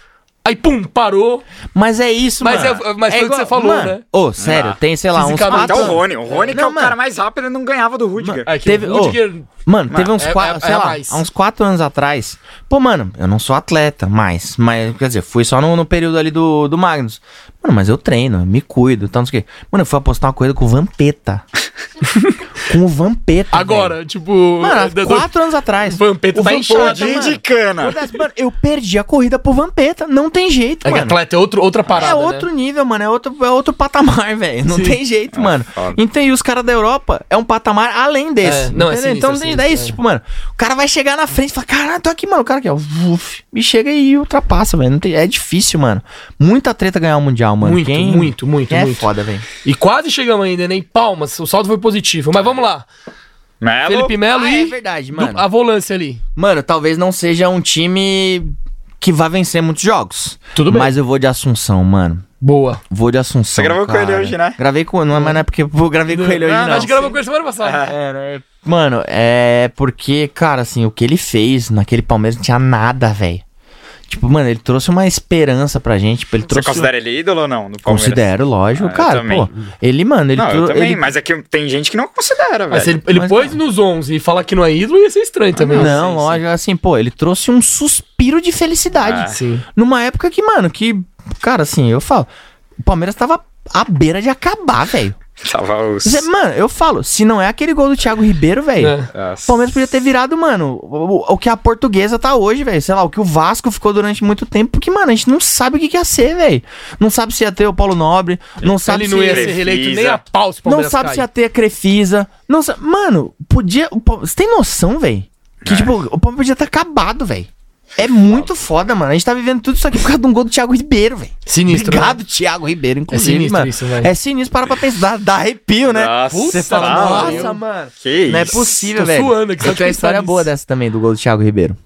Aí, pum, parou. Mas é isso, Mas mano. é- mas foi o que você falou, mano, né? Ô, sério, Ah. tem, sei lá, uns quatro... Até o Rony. O Rony que é Não, o cara mano. mais rápido, ele não ganhava do Rudiger. É que Teve- o Rudiger... Mano, teve uns é- quatro, é- sei é lá, mais. há uns quatro anos atrás. Pô, mano, eu não sou atleta mais, mas, quer dizer, fui só no, no período ali do, do Magnus. Mano, mas eu treino, me cuido, tanto que. Mano, eu fui apostar uma coisa com o Vampeta. com o Vampeta. Agora, velho. tipo... Mano, quatro anos atrás. Vampeta O tá Vampeta, inchado, de cana. Mano, eu perdi a corrida pro Vampeta. Não tem jeito, É que mano. atleta é outro, outra parada, É outro né? nível, mano. É outro, é outro patamar, velho. Não Sim. tem jeito, mano. foda. Então, e os caras da Europa é um patamar além desse. É, não, é entendeu? sinistro, então, é não tem sinistro, ideia. Isso, é. tipo, mano, o cara vai chegar na frente e fala: caralho, tô aqui, mano. O cara aqui, ó. Uf, e chega e ultrapassa, velho. Não tem- É difícil, mano. Muita treta ganhar o Mundial, mano. Muito, Quem- muito, muito, é muito. foda, velho. E quase chegamos ainda, nem palmas. O saldo foi positivo. Mas vamos lá. Melo. Felipe Melo Ah, e é verdade, do- mano. a volância ali. Mano, talvez não seja um time que vá vencer muitos jogos. Tudo bem. Mas eu vou de Assunção, mano. Boa. Vou de Assunção. Você gravou com cara. ele hoje, né? Gravei com Não, mas não é porque eu gravei com ele hoje, Ah, não. A gente gravou com ele semana passada. É, né? Mano, é porque, cara, assim, o que ele fez naquele Palmeiras não tinha nada, velho. Tipo, mano, ele trouxe uma esperança pra gente. Tipo, ele Você trouxe. considera ele ídolo ou não? No Palmeiras? Considero, lógico, Ah, eu cara. Pô, ele, mano, ele Não, eu trou- também, ele- mas é que tem gente que não considera, Mas velho. ele, ele Mas, pôs cara. nos 11 e falar que não é ídolo, ia ser estranho também. Não, Sim, lógico, assim, pô, ele trouxe um suspiro de felicidade. Ah. Sim. Numa época que, mano, que. Cara, assim, eu falo. O Palmeiras tava à beira de acabar, velho. Tava os... Zé, Mano, eu falo, se não é aquele gol do Thiago Ribeiro, velho. É. Nossa. O Palmeiras podia ter virado, mano, o, o que a portuguesa tá hoje, velho. Sei lá, o que o Vasco ficou durante muito tempo. Porque, mano, a gente não sabe o que, que ia ser, velho. Não sabe se ia ter o Paulo Nobre. Não sabe Ele não se. ia ser reeleito nem a pau se o não sabe cai. se ia ter a Crefisa. Não sabe. Mano, podia. Você tem noção, velho? Que, É. tipo, o Palmeiras podia ter acabado, velho. É muito foda, mano. A gente tá vivendo tudo isso aqui por causa de um gol do Thiago Ribeiro, velho. Sinistro, Obrigado, Thiago Ribeiro, inclusive, sinistro mano. isso, velho. É sinistro, para pra pensar. Dá, dá arrepio, né? Nossa, Você fala, nossa, mano. Que Não é isso. possível, Tô velho. suando aqui, Eu tenho uma história nisso. boa dessa também, do gol do Thiago Ribeiro.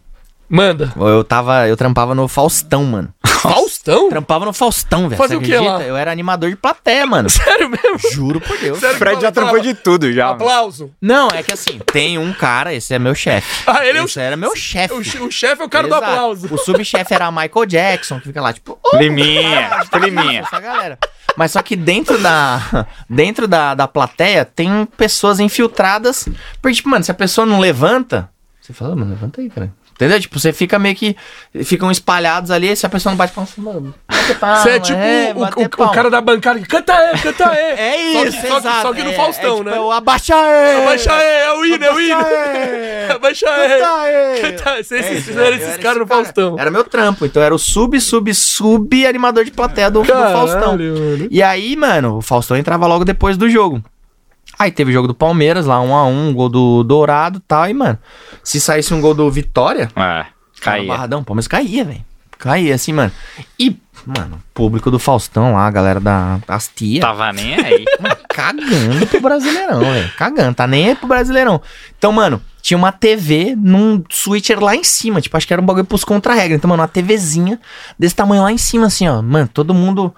Manda. Eu tava, eu trampava no Faustão, mano. Faustão? Trampava no Faustão, velho. Fazia você o quê acredita? lá? Eu era animador de plateia, mano. Sério mesmo? Juro por Deus. Sério O Fred já trampou de tudo já. mano. Aplauso. Não, é que assim, tem um cara, esse é meu chefe. Ah, ele é o, Esse era meu chefe. o, o chefe é o cara do Exato. aplauso. O subchefe era Michael Jackson, que fica lá, tipo, "Ô, Liminha, tipo liminha. essa galera. Mas só que dentro da dentro da, da plateia tem pessoas infiltradas. Porque, tipo, mano, se a pessoa não levanta, você fala, "Ah, mano, levanta aí, cara. Entendeu? Tipo, você fica meio que. Ficam espalhados ali, se a pessoa não bate palma, você, mano, bate palma, Você é tipo é, o, o- o cara da bancada que canta é, canta é. É Só que- isso, só que- exato. só que no É, Faustão, é, tipo, né? é o abaixa aí! Abaixa é, é o hino, é o hino. Abaixa é. Canta É, esses, eu eram esses caras no cara. Faustão. Era meu trampo, então era o sub, sub, sub animador de plateia do, do Faustão. Caralho, mano. E aí, mano, o Faustão entrava logo depois do jogo. Aí teve o jogo do Palmeiras, lá um a um, gol do Dourado e tal. E, mano, se saísse um gol do Vitória, É, cara, caía. barradão, o Palmeiras caía, velho. Caía, assim, mano. E, mano, público do Faustão lá, a galera da, das tia, Tava nem aí. mano, cagando pro Brasileirão, velho. Cagando, tá nem aí pro Brasileirão. Então, mano, tinha uma TV num switcher lá em cima. Tipo, acho que era um bagulho pros contra-regra. Então, mano, uma TVzinha desse tamanho lá em cima, assim, ó. Mano, todo mundo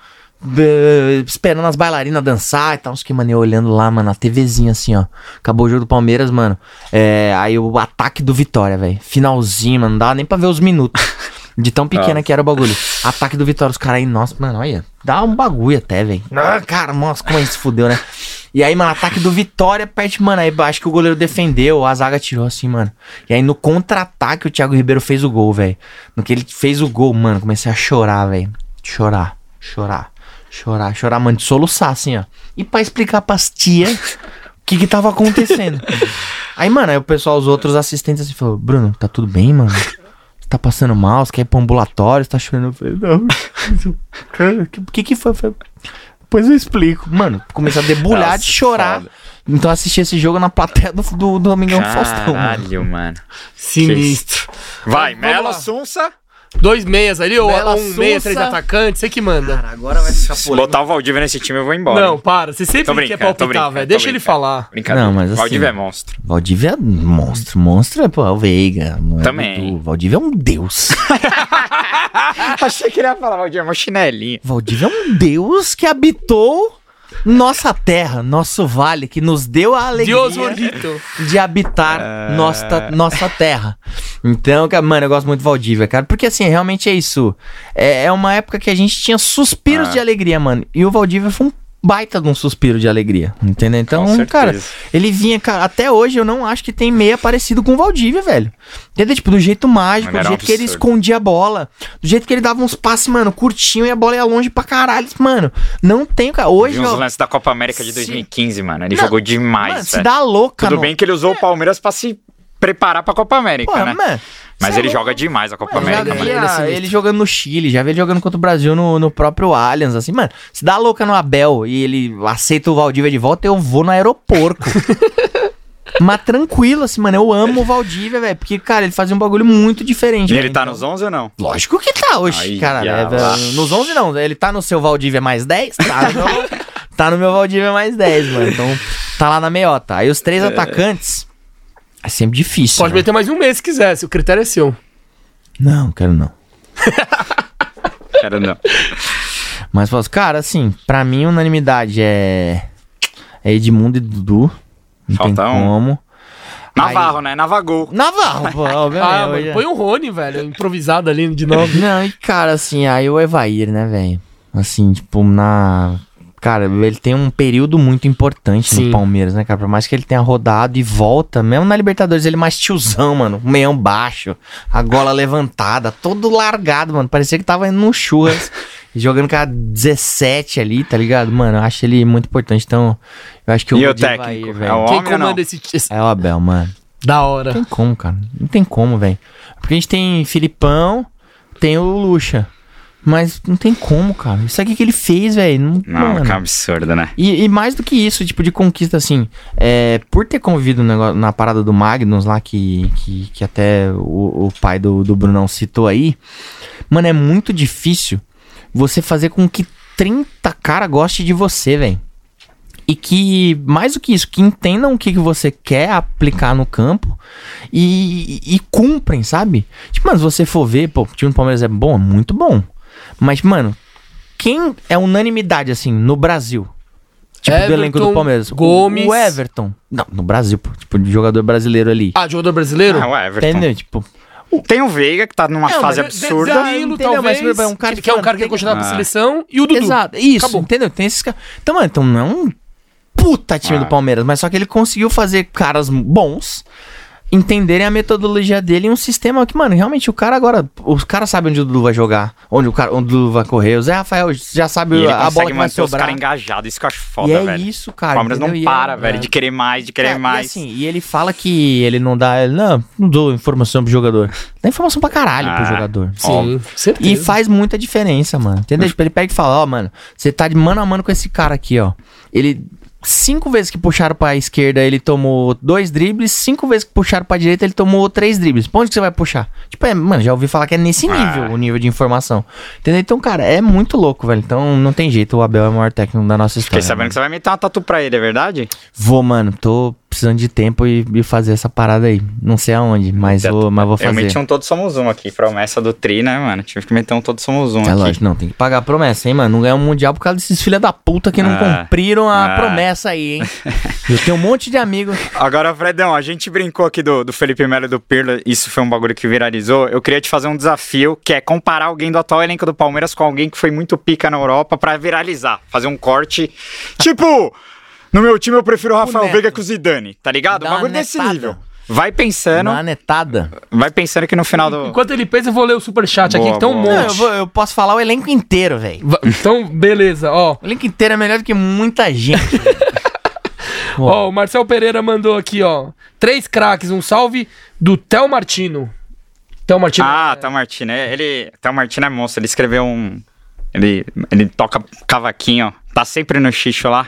esperando as bailarinas dançar e tal. Uns que, mano, eu olhando lá, mano, a TVzinha, assim, ó. Acabou o jogo do Palmeiras, mano. É, aí o ataque do Vitória, velho. Finalzinho, mano. Não dava nem pra ver os minutos. De tão pequena que era o bagulho. Ataque do Vitória, os caras aí, nossa, mano, olha. Dá um bagulho até, velho. Ah, cara, nossa, como gente se fudeu, né? E aí, mano, ataque do Vitória, perto, mano, aí acho que o goleiro defendeu, a zaga tirou assim, mano. E aí no contra-ataque o Thiago Ribeiro fez o gol, velho. No que ele fez o gol, mano, comecei a chorar, velho. Chorar, chorar, chorar, chorar, mano, de soluçar, assim, ó. E pra explicar pras tia o que que tava acontecendo. aí, mano, aí o pessoal, os outros assistentes assim, falou, Bruno, tá tudo bem, mano? Você tá passando mal, você quer ir pro ambulatório, você tá chorando? Eu falei, não, cara, o que que foi? Eu falei, Depois eu explico. Mano, comecei a debulhar de Nossa, chorar. foda. Então assisti esse jogo na plateia do, do, do Domingão do Faustão. Caralho, mano. Sinistro. Vai, Melo. Sunsa. Dois meias ali, ou Bela um meia, Sousa. três atacantes, você que manda. Cara, agora vai ficar Se botar o Valdívia nesse time, eu vou embora. Não, para. Você sempre quer tô palpitar, velho. Deixa ele falar. Brincadeira. Não, mas assim- Valdívia é monstro. Valdívia é monstro. Monstro é, pô, é o Veiga. não é Também. Dudu. Valdívia é um deus. Achei que ele ia falar, Valdir, é uma chinelinha. Valdívia é um deus que habitou nossa terra, nosso vale, que nos deu a alegria de habitar É. nossa, nossa terra. Então, cara, mano, eu gosto muito do Valdívia, cara. Porque assim, realmente é isso. É, é uma época que a gente tinha suspiros Ah. de alegria, mano. E o Valdívia foi um baita de um suspiro de alegria. Entendeu? Então, cara, ele vinha, cara, até hoje eu não acho que tem meia parecido com o Valdívia, velho. Entendeu? Tipo, do jeito mágico, Mano, do um jeito que ele escondia a bola, do jeito que ele dava uns passes, mano, curtinho e a bola ia longe pra caralho. Mano, não tem, cara. Hoje, uns ó, lances da Copa América de Se- 2015, mano. Ele Não, jogou demais, mano, se velho. dá louca, Tudo no- bem que ele usou o Palmeiras pra se preparar pra Copa América, né? mano, Mas é ele joga demais a Copa Mano, já América, vi mano. ele é a- sinistro. ele jogando no Chile, já vi ele jogando contra o Brasil no, no próprio Allianz, assim, mano. Se dá louca no Abel e ele aceita o Valdívia de volta, eu vou no aeroporto. Mas tranquilo, assim, mano, eu amo o Valdívia, velho, porque, cara, ele fazia um bagulho muito diferente. E ele tá então- nos 11 ou não? Lógico que tá hoje, Aí, cara. é, lá. nos 11 não, ele tá no seu Valdívia mais 10? Tá no meu, tá no meu Valdívia mais 10, mano. Então, tá lá na meiota. Aí os três atacantes, é sempre difícil. Pode né? meter mais um mês se quiser, se o critério é seu. Não, quero não. Quero não. Mas, posso, cara, assim, pra mim, unanimidade é. É Edmundo e Dudu. Não Falta tem um. como. Navarro, né? Navagol. Navarro, pô, obviamente. Ah, hoje mano, é- põe um Rony, velho, improvisado ali de novo. Não, e cara, assim, aí o Evair, né, velho? Assim, tipo, na. Cara, ele tem um período muito importante Sim. no Palmeiras, né, cara? Por mais que ele tenha rodado e volta, mesmo na Libertadores, ele é mais tiozão, mano. O meião baixo, a gola levantada, todo largado, mano. Parecia que tava indo num churras, jogando com a 17 ali, tá ligado? Mano, eu acho ele muito importante. Então, eu acho que eu E o técnico? velho. É o Quem comanda esse, esse- É o Abel, mano. Da hora. Não tem como, cara. Não tem como, velho. Porque a gente tem Filipão, tem o Lucha. Mas não tem como, cara. Isso aqui que ele fez, velho. Não, Não, mano. que absurdo, né? E, e mais do que isso, tipo, de conquista, assim, é, por ter no negócio- na parada do Magnus lá, que, que, que até o, o pai do, do Brunão citou aí, mano, é muito difícil você fazer com que 30 cara goste de você, velho. E que, mais do que isso, que entendam o que, que você quer aplicar no campo e, e, e cumprem, sabe? Tipo, mano, se você for ver, pô, o time do Palmeiras é bom, é muito bom. Mas, mano, quem é unanimidade, assim, no Brasil? Tipo, do elenco do Everton, Palmeiras. O- Gomes. O Everton. Não, no Brasil, pô. Tipo, de jogador brasileiro ali. Ah, jogador brasileiro? Ah, o Everton. Entendeu? Tipo, Tem o Veiga, que tá numa Não, fase absurda. Danilo, entendeu? talvez, Mas, é um cara que, que, é um cara que é continuado pra Ah. seleção, e o Dudu. Exato. Isso, Acabou. entendeu? Tem esses caras. Então, mano, então não é um puta time Ah. do Palmeiras, mas só que ele conseguiu fazer caras bons entenderem a metodologia dele em um sistema que, mano, realmente o cara agora. Os caras sabem onde o Dudu vai jogar, onde o, cara, onde o Dudu vai correr. O Zé Rafael já sabe E a bola que vai manter os sobrar. caras engajados. Isso que eu acho foda, e é velho. isso, O cara. Palmeiras não entendeu? E é- para, velho, de querer mais, de querer Cara, mais. E, assim, e ele fala que ele não dá. Ele, não, não dou informação pro jogador. Dá informação pra caralho pro Ah. jogador. Sim, certeza. E faz muita diferença, mano. Entendeu? Tipo, ele pega e fala, ó, mano, você tá de mano a mano com esse cara aqui, ó. Ele. Cinco vezes que puxaram pra esquerda, ele tomou dois dribles. Cinco vezes que puxaram pra direita, ele tomou três dribles. Pra onde que você vai puxar? Tipo, é, mano, já ouvi falar que é nesse nível Ah. o nível de informação. Entendeu? Então, cara, é muito louco, velho. Então, não tem jeito. O Abel é o maior técnico da nossa história. Fiquei sabendo mano. que você vai meter uma tatu pra ele, é verdade? Vou, mano. Tô precisando de tempo e, e fazer essa parada aí. Não sei aonde, mas vou, mas vou Eu fazer. meti um Todos Somos Um aqui, promessa do Tri, né, mano? Tive que meter um Todos Somos Um É aqui. lógico, não, tem que pagar a promessa, hein, mano. Não ganhar um mundial por causa desses filha da puta que não Ah. cumpriram a Ah. promessa aí, hein. Eu tenho um monte de amigos. Agora, Fredão, a gente brincou aqui do, do Felipe Melo e do Pirlo, isso foi um bagulho que viralizou. Eu queria te fazer um desafio, que é comparar alguém do atual elenco do Palmeiras com alguém que foi muito pica na Europa pra viralizar. Fazer um corte. Tipo, no meu time eu prefiro o Rafael. Veiga com o Zidane, tá ligado? Dá Um bagulho desse nível. Vai pensando, Na netada. vai pensando que no final do. Enquanto ele pensa, eu vou ler o superchat aqui, Boa, que tem um boa. Não, monte. eu, vou- eu posso falar o elenco inteiro, velho. Então, beleza, ó. O elenco inteiro é melhor do que muita gente. Ó, o Marcel Pereira mandou aqui, ó. Três craques, um salve do Theo Martino. Theo Martino. Ah, Théo Martino. é- Ele, Théo Martino é monstro. Ele escreveu um. Ele, ele toca cavaquinho, tá sempre no xixo lá.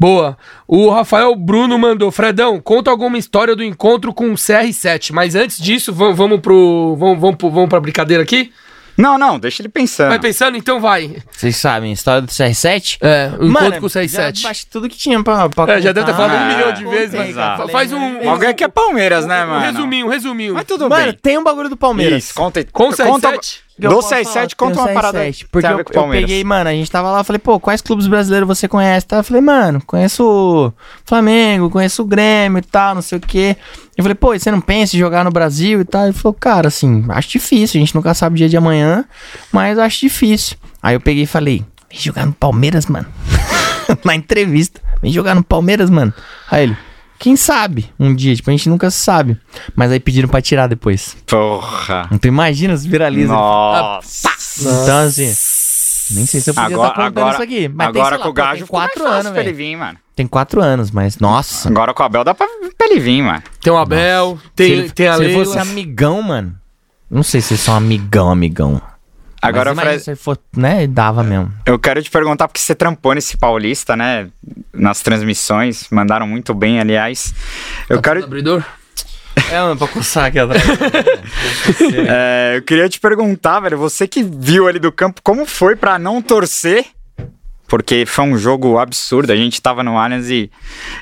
Boa. O Rafael Bruno mandou, Fredão, conta alguma história do encontro com o CR7. Mas antes disso, vamos, vamos pro. Vamos, vamos, pro- vamos pra brincadeira aqui? Não, não, deixa ele pensando. Vai pensando? Então vai. Vocês sabem história do CR7? É, o encontro com o já CR7. baixei tudo que tinha pra, pra É, já deve ter falado um Ah, milhão de vezes, mas faz um. um, Alguém que é Palmeiras, né, um mano? resuminho, um resuminho. Mas tudo Mano, bem. tem um bagulho do Palmeiras. Isso, conta, Com o conta, CR7? que eu Do posso falar, CR7, conta uma parada CR7, que Porque tem a eu, eu peguei, mano, a gente tava lá, falei, pô, quais clubes brasileiros você conhece? Tá? Eu falei, mano, conheço o Flamengo, conheço o Grêmio e tal, não sei o quê. Eu falei, pô, e você não pensa em jogar no Brasil e tal? Ele falou, cara, assim, acho difícil, a gente nunca sabe o dia de amanhã, mas acho difícil. Aí eu peguei e falei, vem jogar no Palmeiras, mano. Na entrevista, vem jogar no Palmeiras, mano. Aí ele, quem sabe um dia, tipo, a gente nunca sabe. Mas aí pediram pra tirar depois. Porra. Então imagina se viraliza. Nossa. Então, assim, nem sei se eu podia Agora, estar contando agora, isso aqui. Mas tem, agora lá, com o Gajo tem quatro fácil anos, ele velho. vir, mano. Tem quatro anos, mas nossa. Agora com o Abel dá pra, pra ele vir, mano. Tem o Abel, se tem, ele, tem a se ele Leila. fosse amigão, mano. Não sei se eles são amigão, amigão. Agora, mas se for, né? Dava mesmo. eu quero te perguntar, porque você trampou nesse Paulista, né? Nas transmissões, mandaram muito bem, aliás. Eu quero, Abridor? É, mano, pra coçar aqui atrás. é, eu queria te perguntar, velho, você que viu ali do campo, como foi pra não torcer? Porque foi um jogo absurdo, a gente tava no Allianz e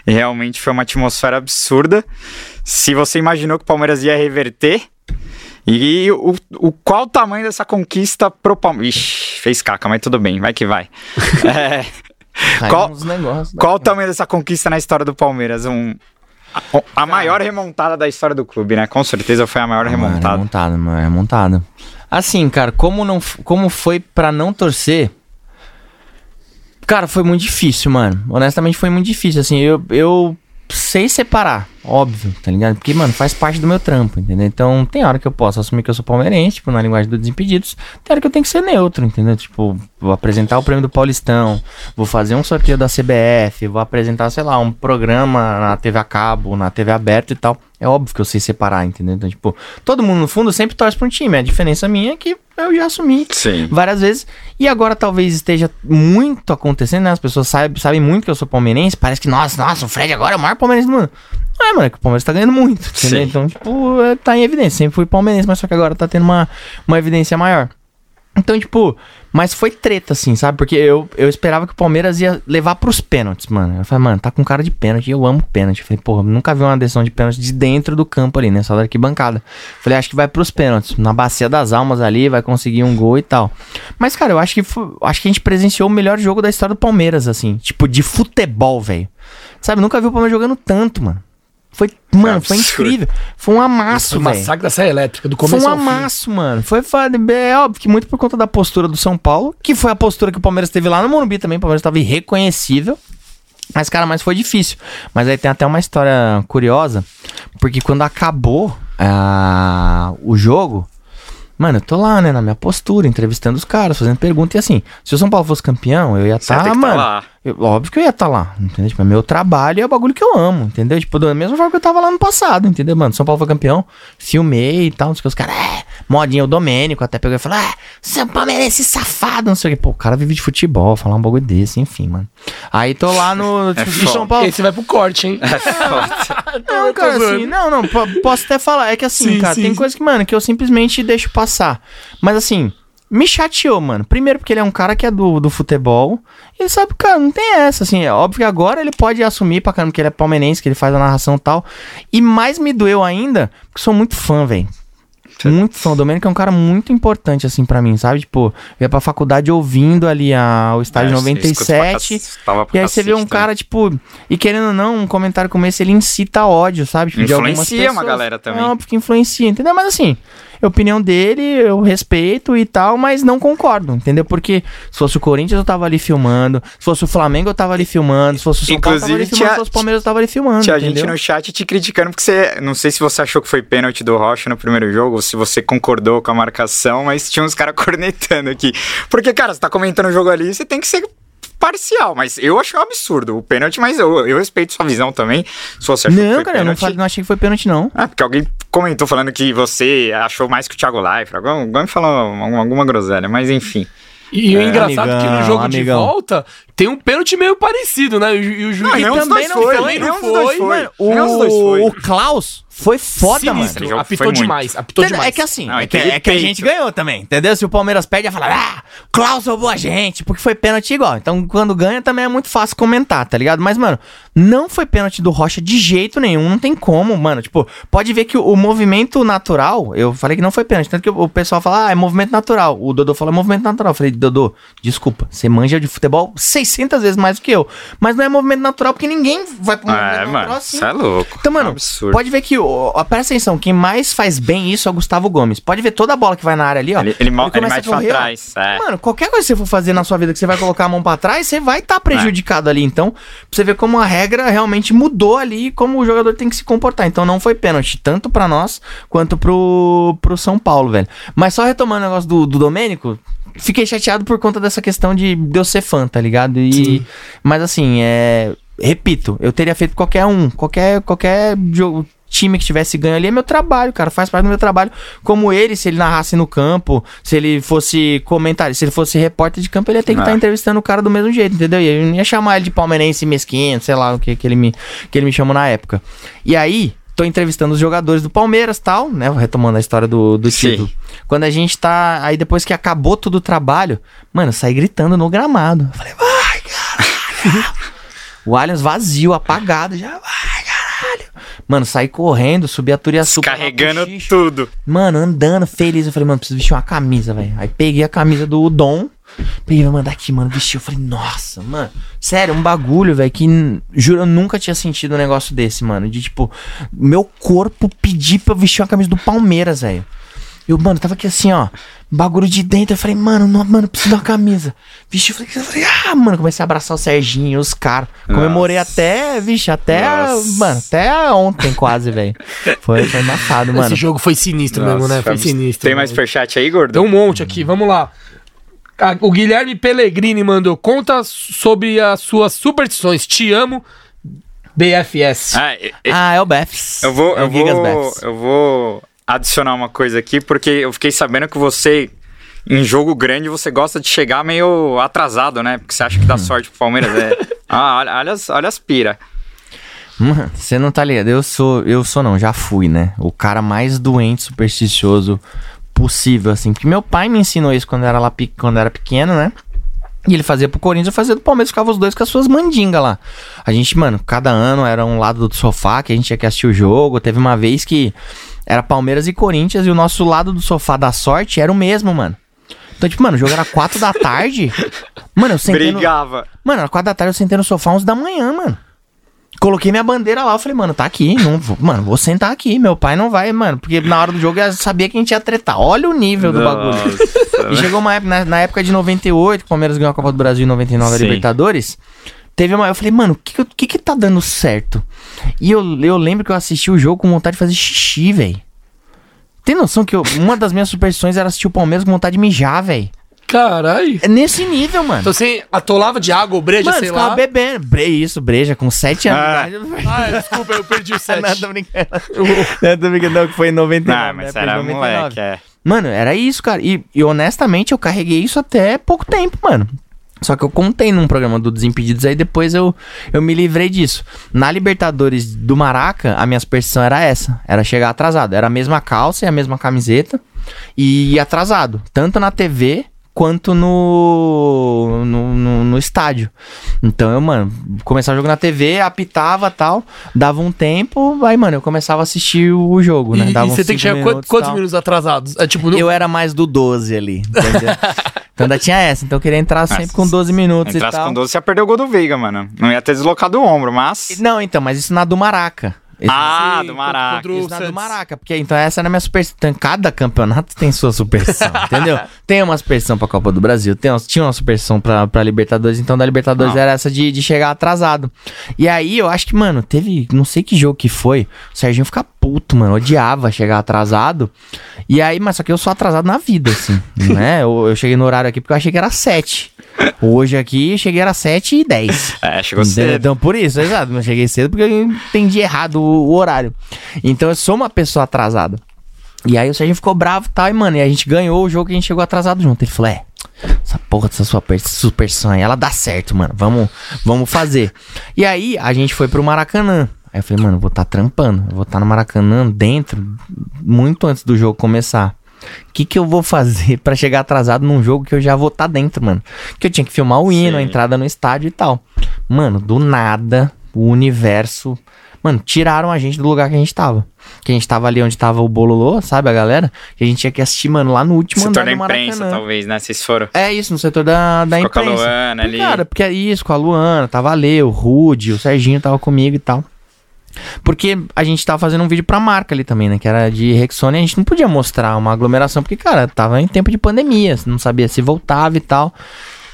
realmente foi uma atmosfera absurda. Se você imaginou que o Palmeiras ia reverter, e o, o qual o tamanho dessa conquista pro Palmeiras? Ixi, fez caca, mas tudo bem, vai que vai. É, Qual- negócios. qual o tamanho dessa conquista na história do Palmeiras? Um, a, a maior remontada da história do clube, né? Com certeza foi a maior Ah, remontada. remontada, mano, remontada. Assim, cara, como, não, como foi pra não torcer? Cara, foi muito difícil, mano. Honestamente, foi muito difícil. Assim, eu, eu sei separar, óbvio, tá ligado? Porque, mano, faz parte do meu trampo, entendeu? Então, tem hora que eu posso assumir que eu sou palmeirense, tipo, na linguagem dos Desimpedidos. Tem hora que eu tenho que ser neutro, entendeu? Tipo, vou apresentar o prêmio do Paulistão, vou fazer um sorteio da CBF, vou apresentar, sei lá, um programa na TV a cabo, na TV aberta e tal. É óbvio que eu sei separar, entendeu? Então, tipo, todo mundo no fundo sempre torce pra um time. A diferença minha é que eu já assumi Sim. várias vezes. E agora talvez esteja muito acontecendo, né? As pessoas sabem, sabem muito que eu sou palmeirense. Parece que, nossa, nossa, o Fred agora é o maior palmeirense do mundo. É, mano, é que o Palmeiras tá ganhando muito, entendeu? Sim. Então, tipo, é, tá em evidência. Sempre fui palmeirense, mas só que agora tá tendo uma, uma evidência maior. Então, tipo, mas foi treta, assim, sabe? Porque eu, eu esperava que o Palmeiras ia levar pros pênaltis, mano. Eu falei, mano, tá com cara de pênalti, eu amo pênalti. Eu falei, porra, nunca vi uma decisão de pênalti de dentro do campo ali, né? Só da arquibancada. Falei, acho que vai pros pênaltis. Na bacia das almas ali, vai conseguir um gol e tal. Mas, cara, eu acho que foi- acho que a gente presenciou o melhor jogo da história do Palmeiras, assim. Tipo, de futebol, velho. Sabe, nunca vi o Palmeiras jogando tanto, mano. Foi, mano, foi incrível. Foi um amasso, Foi o velho. massacre da Serra Elétrica, do Foi começo um ao fim. amasso, mano. Foi foda. É óbvio que muito por conta da postura do São Paulo, que foi a postura que o Palmeiras teve lá no Morumbi também. O Palmeiras tava irreconhecível. Mas, cara, mas foi difícil. Mas aí tem até uma história curiosa, porque quando acabou ah, o jogo, mano, eu tô lá, né, na minha postura, entrevistando os caras, fazendo pergunta. E assim, se o São Paulo fosse campeão, eu ia ia estar, tá mano. lá. Eu- óbvio que eu ia estar lá, entendeu? Tipo, é meu trabalho e é o bagulho que eu amo, entendeu? Tipo, da mesma forma que eu tava lá no passado, entendeu, mano? São Paulo foi campeão, filmei e tal, não sei o que, os caras, é, modinha, o Domênico até pegou e falou, ah, São Palmeirense safado, não sei o que. Pô, o cara vive de futebol, falar um bagulho desse, enfim, mano. Aí tô lá no, tipo, de foda. São Paulo. Esse vai pro corte, hein? Não, Eu tô cara, assim, não, não, po- posso até falar. É que assim, Sim, cara, sim, tem coisa que, mano, que eu simplesmente deixo passar. Mas assim, me chateou, mano. Primeiro porque ele é um cara que é do, do futebol. E ele sabe, cara, não tem essa, assim. É óbvio que agora ele pode assumir pra caramba que ele é palmeirense, que ele faz a narração e tal. E mais me doeu ainda, porque sou muito fã, velho. Muito fã. O Domênico é um cara muito importante, assim, pra mim, sabe? Tipo, eu ia pra faculdade ouvindo ali a, o estádio É, eu escuto pra 97. cac- tava pra E aí você vê um cara, tipo, e querendo ou não, um comentário como esse, ele incita ódio, sabe? Tipo, de algumas Influencia uma galera também. É óbvio que influencia, entendeu? Mas assim, a opinião dele, eu respeito e tal, mas não concordo, entendeu? Porque se fosse o Corinthians, eu tava ali filmando. Se fosse o Flamengo, eu tava ali filmando. Se fosse o São Paulo, eu tava ali Inclusive, filmando. Se fosse o Palmeiras, eu tava ali filmando, Tinha gente no chat te criticando porque você. Não sei se você achou que foi pênalti do Rocha no primeiro jogo, ou se você concordou com a marcação, mas tinha uns caras cornetando aqui. Porque, cara, você tá comentando o jogo ali, você tem que ser parcial, mas eu achei um absurdo o pênalti, mas eu, eu respeito sua visão também. Se você achou que Não, foi cara, eu não, falei, não achei que foi pênalti, não. Ah, porque alguém comentou falando que você achou mais que o Thiago Leifert. Alguém, alguém falou alguma, alguma groselha, mas enfim. E o É, engraçado é que no amigão, jogo amigão. de volta, tem um pênalti meio parecido, né? E, o ju- e o juiz Não, também foi, não foi. Mano, dois foi. O, o Klaus foi foda, mano. sinistro. Jogo Apitou foi muito. demais, apitou Entendeu? demais. É que assim, Não, é, é que, é que a gente ganhou também, entendeu? Se o Palmeiras perde, ia falar, ah, Klaus roubou a gente, porque foi pênalti igual. Então, quando ganha, também é muito fácil comentar, tá ligado? Mas, mano, não foi pênalti do Rocha de jeito nenhum, não tem como, mano. Tipo, pode ver que o, o movimento natural, eu falei que não foi pênalti, tanto que o, o pessoal fala, ah, é movimento natural. O Dodô falou, é movimento natural. Eu falei, Dodô, desculpa, você manja de futebol 600 vezes mais do que eu. Mas não é movimento natural, porque ninguém vai pro movimento É, natural mano, assim. isso é louco. Então, mano, É um pode ver que, o, ó, presta atenção, quem mais faz bem isso é o Gustavo Gomes. Pode ver toda a bola que vai na área ali, ó. Ele- ele ele começa a mete pra correr, ó. trás, é. Mano, qualquer coisa que você for fazer na sua vida que você vai colocar a mão pra trás, você vai estar prejudicado ali. Então, pra você ver como a regra realmente mudou ali como o jogador tem que se comportar. Então, não foi pênalti, tanto pra nós quanto pro, pro São Paulo, velho. Mas só retomando o negócio do, do Domênico, fiquei chateado por conta dessa questão de, de eu ser fã, tá ligado? E, mas assim, é. Repito, eu teria feito qualquer um, qualquer, qualquer jogo. Time que tivesse ganho ali é meu trabalho, cara. Faz parte do meu trabalho. Como ele, se ele narrasse no campo, se ele fosse comentar, se ele fosse repórter de campo, ele ia ter que estar entrevistando o cara do mesmo jeito, entendeu? E eu não ia chamar ele de palmeirense mesquinho, sei lá o que, que, ele me, que ele me chamou na época. E aí, tô entrevistando os jogadores do Palmeiras tal, né? Retomando a história do, do Sim. título. Quando a gente tá. Aí depois que acabou todo o trabalho, mano, eu saí gritando no gramado. Eu falei, vai, caralho! o Allianz vazio, apagado, já vai, caralho! Mano, saí correndo, subi a Turiaçu. Carregando tudo. Mano, andando, feliz. Eu falei, mano, preciso vestir uma camisa, velho. Aí peguei a camisa do Dom. Peguei, vai mandar aqui, mano, vestiu. Eu falei, nossa, mano. Sério, um bagulho, velho, que juro, eu nunca tinha sentido um negócio desse, mano. De tipo, meu corpo pedir pra eu vestir uma camisa do Palmeiras, velho. Eu, mano, tava aqui assim, ó. Bagulho de dentro. Eu falei, mano, não, mano, preciso de uma camisa. Vixe, eu falei, eu falei, ah, mano, comecei a abraçar o Serginho, os caras. Comemorei até, vixe, até, Nossa. mano, até ontem quase, velho. Foi, foi embaçado, mano. Esse jogo foi sinistro mesmo, Nossa, né? Foi sinistro. Tem mais superchat aí, gordo? Tem um monte aqui, vamos lá. O Guilherme Pellegrini mandou: conta sobre as suas superstições. Te amo, BFS. Ah, e- e- Ah, é o Befs. eu vou, é eu vou, eu vou adicionar uma coisa aqui, porque eu fiquei sabendo que você, em jogo grande, você gosta de chegar meio atrasado, né? Porque você acha que dá sorte pro Palmeiras. É. Ah, olha, olha, as, olha as pira. Mano, você não tá ligado. Eu sou, eu sou não, já fui, né? O cara mais doente, supersticioso possível, assim. Porque meu pai me ensinou isso quando era lá, quando era pequeno, né? E ele fazia pro Corinthians, eu fazia do Palmeiras, ficava os dois com as suas mandingas lá. A gente, mano, cada ano era um lado do sofá que a gente tinha que assistir o jogo. Teve uma vez que era Palmeiras e Corinthians e o nosso lado do sofá da sorte era o mesmo, mano. Então, tipo, mano, o jogo era quatro da tarde. Mano, eu sentei no... Brigava. Mano, era quatro da tarde eu sentei no sofá 11 da manhã, mano. Coloquei minha bandeira lá, eu falei, mano, tá aqui, não mano, vou sentar aqui, meu pai não vai, mano, porque na hora do jogo eu sabia que a gente ia tretar. Olha o nível do bagulho. E chegou uma época, na, na época de 98, que o Palmeiras ganhou a Copa do Brasil em 99 a Sim. Libertadores, teve uma, eu falei, mano, o que, que, que que tá dando certo? E eu, eu lembro que eu assisti o jogo com vontade de fazer xixi, velho. Tem noção que eu- uma das minhas superstições era assistir o Palmeiras com vontade de mijar, velho? Caralho. É nesse nível, mano. Então você atolava de água ou breja, Mano, sei lá. bebendo. Bre isso, breja, com 7 anos. Ah. de idade. Ah, desculpa, eu perdi o set. Não, tô brincando. Não, tô brincando, não, que foi em 99. Não, mas né? era Foi em 99. moleque, é. Mano, era isso, cara. E, e honestamente, eu carreguei isso até pouco tempo, mano. Só que eu contei num programa do Desimpedidos, aí depois eu, eu me livrei disso. Na Libertadores do Maraca, a minha superstição era essa: era chegar atrasado. Era a mesma calça e a mesma camiseta. E atrasado. Tanto na TV quanto no, no, no, no estádio. Então eu, mano, começava o jogo na TV, apitava tal, dava um tempo, aí, mano, eu começava a assistir o jogo, né? E, Dava e você tem que chegar quantos, minutos, quantos tal. minutos atrasados? É tipo, no... Eu era mais do 12 ali, entendeu? então ainda tinha essa, então eu queria entrar sempre Nossa, com 12 minutos e Entrasse tal. com 12, você ia perder o gol do Veiga, mano. Não ia ter deslocado o ombro, mas. Não, então, mas isso na do Maraca. Esse- Ah, do Maraca. contra na do. Maraca, porque então essa era a minha superstição. Cada campeonato tem sua superstição, entendeu? Tem uma superstição pra Copa do Brasil, tem, uma- tinha uma superstição pra, pra Libertadores, então da Libertadores Não. era essa de, de chegar atrasado. E aí eu acho que, mano, teve, não sei que jogo que foi, o Serginho fica puto, mano, odiava chegar atrasado. E aí, mas só que eu sou atrasado na vida, assim, né? Eu, eu cheguei no horário aqui porque eu achei que era 7. Hoje aqui, eu cheguei era 7 e 10. É, chegou cedo. Então, por isso, exato. Eu cheguei cedo porque eu entendi errado o, o horário. Então, eu sou uma pessoa atrasada. E aí, o Serginho ficou bravo e tal. E, mano, e a gente ganhou o jogo que a gente chegou atrasado junto. Ele falou: é, essa porra dessa sua per- superstição aí, ela dá certo, mano. Vamos, vamos fazer. E aí a gente foi pro Maracanã. Aí eu falei, mano, vou estar trampando. Eu vou estar no Maracanã dentro, muito antes do jogo começar. O que, que eu vou fazer pra chegar atrasado num jogo que eu já vou estar dentro, mano? Que eu tinha que filmar o hino, a Sim. entrada no estádio e tal. Mano, do nada, o universo. Mano, tiraram a gente do lugar que a gente tava. Que a gente tava ali onde tava o Bololô, sabe, a galera? Que a gente tinha que assistir, mano, lá no último Setor andar da do Maracanã. imprensa, talvez, né? Vocês foram. É isso, no setor da, da Ficou com a imprensa. Luana ali. Cara, porque é isso, com a Luana, tava ali, o Rude, o Serginho tava comigo e tal. Porque a gente tava fazendo um vídeo pra marca ali também, né? Que era de Rexona e a gente não podia mostrar uma aglomeração, porque, cara, tava em tempo de pandemia, não sabia se voltava e tal.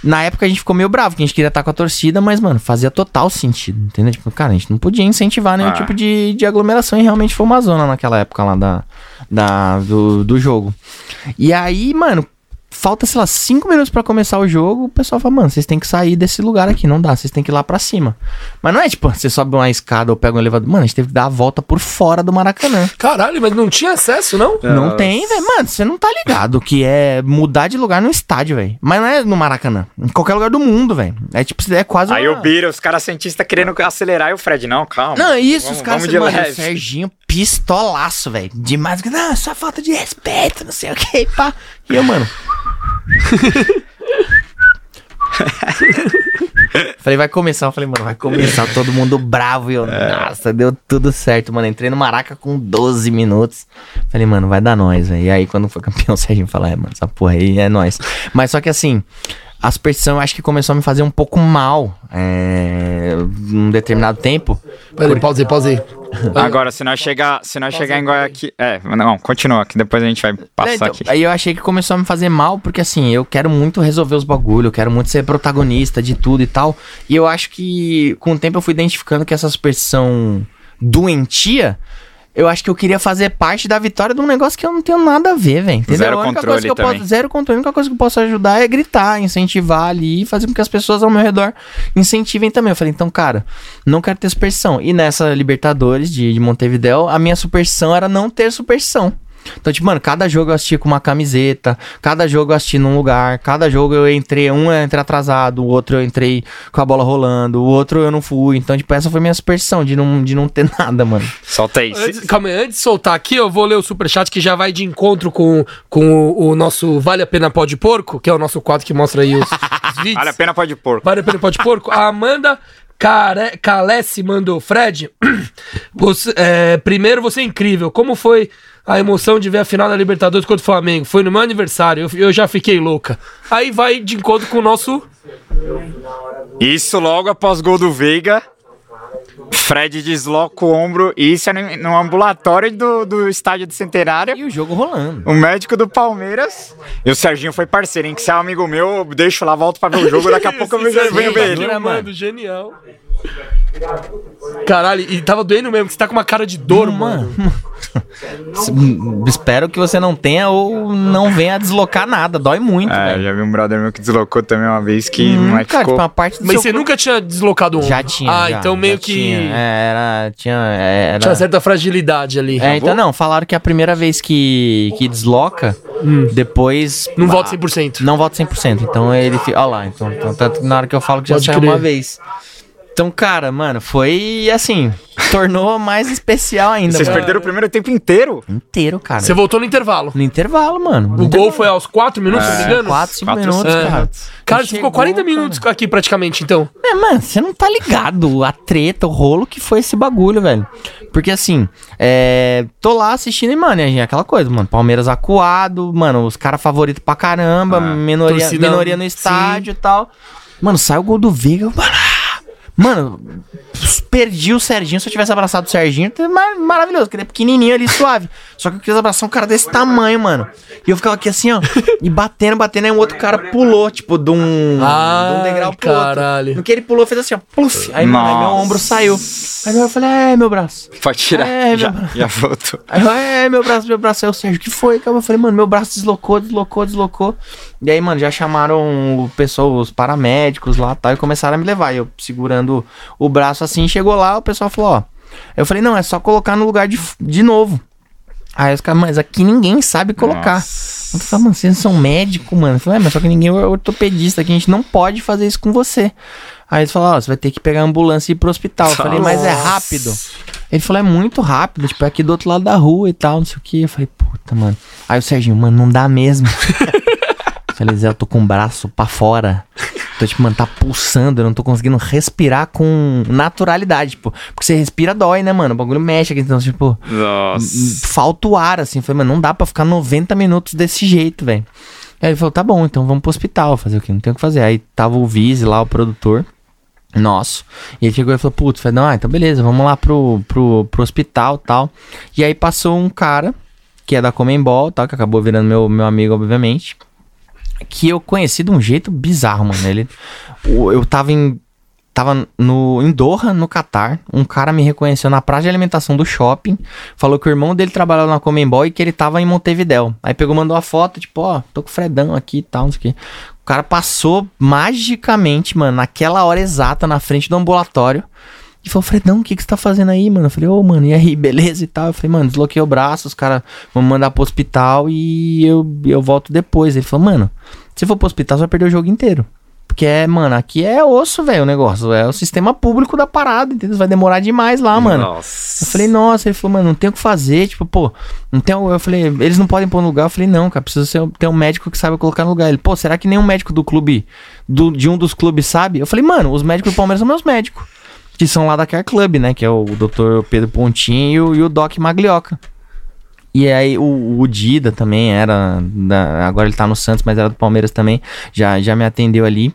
Na época a gente ficou meio bravo, que a gente queria estar com a torcida, mas, mano, fazia total sentido, entendeu? Tipo, cara, a gente não podia incentivar nenhum Ah. tipo de, de aglomeração e realmente foi uma zona naquela época lá da, da, do, do jogo. E aí, mano, falta, sei lá, cinco minutos pra começar o jogo, o pessoal fala, mano, vocês têm que sair desse lugar aqui, não dá, vocês têm que ir lá pra cima. Mas não é tipo, você sobe uma escada ou pega um elevador. Mano, a gente teve que dar a volta por fora do Maracanã. Caralho, mas não tinha acesso, não? Não tem, velho. Mano, você não tá ligado que é mudar de lugar no estádio, velho. Mas não é no Maracanã. Em qualquer lugar do mundo, velho. É tipo, é quase Aí uma... o Bira, os caras cientistas querendo acelerar e o Fred, não, calma. Não, é isso, Vamos- os caras... vamos de mano, o. Serginho pistolaço, velho. Demais. Não, só falta de respeito, não sei o que, pá. E eu, mano... falei, vai começar. Eu falei, mano, vai começar. Todo mundo bravo. E eu, nossa, deu tudo certo, mano. Entrei no Maraca com 12 minutos. Falei, mano, vai dar nós, velho. E aí, quando foi campeão, o Serginho falou, é, mano, essa porra aí é nós. Mas só que assim... A superstição eu acho que começou a me fazer um pouco mal é, num determinado tempo. Peraí, pausa aí, pausa aí. Agora, se nós chegar, se nós chegar em Guayaquil... É, não, continua, que depois a gente vai É, passar então, aqui. Aí eu achei que começou a me fazer mal, porque assim, eu quero muito resolver os bagulho, eu quero muito ser protagonista de tudo e tal. E eu acho que com o tempo eu fui identificando que essa superstição doentia, eu acho que eu queria fazer parte da vitória de um negócio que eu não tenho nada a ver, velho. Zero a controle coisa que eu também. posso, zero controle, a única coisa que eu posso ajudar é gritar, incentivar ali fazer com que as pessoas ao meu redor incentivem também. Eu falei, então, cara, não quero ter superstição. E nessa Libertadores de, de Montevideo, a minha superstição era não ter superstição. Então, tipo, mano, cada jogo eu assisti com uma camiseta, cada jogo eu assisti num lugar, cada jogo eu entrei, um eu entrei atrasado, o outro eu entrei com a bola rolando, o outro eu não fui. Então, tipo, essa foi minha superstição de não, de não ter nada, mano. Solta aí. Antes, calma aí, antes de soltar aqui, eu vou ler o superchat que já vai de encontro com, com o, o nosso Vale a Pena Pó de Porco, que é o nosso quadro que mostra aí os, os vídeos. Vale a pena pode porco. Vale a Pena Pó de Porco. A Amanda Care, Calesse mandou. Fred, você, é, primeiro você é incrível. Como foi a emoção de ver a final da Libertadores contra o Flamengo? Foi no meu aniversário, eu, eu já fiquei louca. Aí vai de encontro com o nosso... Isso logo após gol do Veiga. Fred desloca o ombro. E isso é no, ambulatório do, do estádio de Centenário. E o jogo rolando. O médico do Palmeiras. E o Serginho foi parceiro, hein? Que se é um amigo meu, eu deixo lá, volto pra ver o jogo. Daqui a pouco eu venho, ver ele. mano? Mano, genial. Caralho, e tava doendo mesmo, que você tá com uma cara de dor, mano. Espero que você não tenha ou não venha a deslocar nada. Dói muito, É, velho. já vi um brother meu que deslocou também uma vez que Hum, não é que cara, ficou. tipo, uma parte do Mas seu você corpo- nunca tinha deslocado um Já tinha. Ah, já, então meio que Tinha, é, era. Tinha. é, Era... tinha certa fragilidade ali. É, então não, falaram que a primeira vez que, que desloca, depois. Não Ah, volta 100%. Não volta 100%. Então ele fica. Olha lá, então, então tanto na hora que eu falo que já Pode saiu crer. uma vez. Então, cara, mano, foi assim. Tornou mais especial ainda. Vocês mano. perderam o primeiro tempo inteiro? Inteiro, cara. Você voltou no intervalo. No intervalo, mano. O gol foi aos 4 minutos, se não me engano? 4, 5 Quatro, minutos, É. cara. Cara, você ficou Chegou, 40 cara. minutos aqui praticamente, então. É, mano, você não tá ligado a treta, o rolo que foi esse bagulho, velho. Porque assim, é, tô lá assistindo e, mano, é aquela coisa, mano. Palmeiras acuado, mano, os caras favoritos pra caramba, minoria, Torcida- minoria no sim. estádio e tal. Mano, sai o gol do Veiga, mano. Mano, perdi o Serginho. Se eu tivesse abraçado o Serginho, teria mar- maravilhoso, porque ele é pequenininho ali, suave. Só que eu quis abraçar um cara desse tamanho, mano. E eu ficava aqui assim, ó, e batendo, batendo. Aí um outro cara pulou, tipo, de um, de um degrau pro caralho. outro. No que ele pulou, fez assim, ó, pluf. Aí, mano, aí meu ombro saiu. Aí eu falei, é, meu braço. Pode tirar. É, já, meu- já voltou. Aí eu, é, meu braço, meu braço. Aí o Sérgio, o que foi? Eu falei, mano, meu braço deslocou, deslocou, deslocou. E aí, mano, já chamaram o pessoal, os paramédicos lá tal, e começaram a me levar. E eu segurando o braço assim, chegou lá, o pessoal falou, ó. Eu falei, não, é só colocar no lugar de, de novo. Aí os caras, mas aqui ninguém sabe colocar. Eu falei, mano, vocês são médico, mano. Eu falei, é, mas só que ninguém é ortopedista aqui, a gente não pode fazer isso com você. Aí eles falaram, ó, você vai ter que pegar a ambulância e ir pro hospital. Eu falei, mas é rápido. Ele falou, é muito rápido, tipo, é aqui do outro lado da rua e tal, não sei o que. Eu falei, puta, mano. Aí o Serginho, mano, não dá mesmo. Eu falei, Zé, eu tô com o braço pra fora. Tô, tipo, mano, tá pulsando, eu não tô conseguindo respirar com naturalidade, tipo, porque você respira dói, né, mano? O bagulho mexe aqui, então, tipo, Nossa. falta o ar, assim. Falei, mano, não dá pra ficar 90 minutos desse jeito, velho. Aí ele falou, tá bom, então vamos pro hospital fazer o quê? Não tem o que fazer. Aí tava o Vise lá, o produtor nosso. E ele chegou e falou, putz, falei, não, ah, então beleza, vamos lá pro, pro, pro hospital tal. E aí passou um cara, que é da Comembol, tal, que acabou virando meu, meu amigo, obviamente. Que eu conheci de um jeito bizarro, mano. Ele, eu tava em Tava no, em Doha, no Catar. Um cara me reconheceu na praça de alimentação do shopping. Falou que o irmão dele trabalhava na Comembol e que ele tava em Montevidéu. Aí pegou, mandou a foto, tipo, ó, tô com o Fredão aqui e tal, não sei o quê. O cara passou magicamente, mano, naquela hora exata, na frente do ambulatório. E falou, Fredão, o que, que você tá fazendo aí, mano? Eu falei, ô, mano, e aí, beleza e tal? Eu falei, mano, desloquei o braço, os caras vão me mandar pro hospital e eu, eu volto depois. Ele falou, mano, se for pro hospital, você vai perder o jogo inteiro. Porque é, mano, aqui é osso, velho, o negócio. É o sistema público da parada, entendeu? Vai demorar demais lá, mano. Nossa. Eu falei, nossa, ele falou, mano, não tem o que fazer, tipo, pô, não tem. Eu falei, eles não podem pôr no lugar. Eu falei, não, cara, precisa ser, ter um médico que saiba colocar no lugar. Ele, pô, será que nenhum médico do clube, do, de um dos clubes sabe? Eu falei, mano, os médicos do Palmeiras são meus médicos. Que são lá da Care Club, né? Que é o Dr. Pedro Pontinho e o, Doc Maglioca. E aí o, o Dida também era. da- agora ele tá no Santos, mas era do Palmeiras também. Já, já me atendeu ali.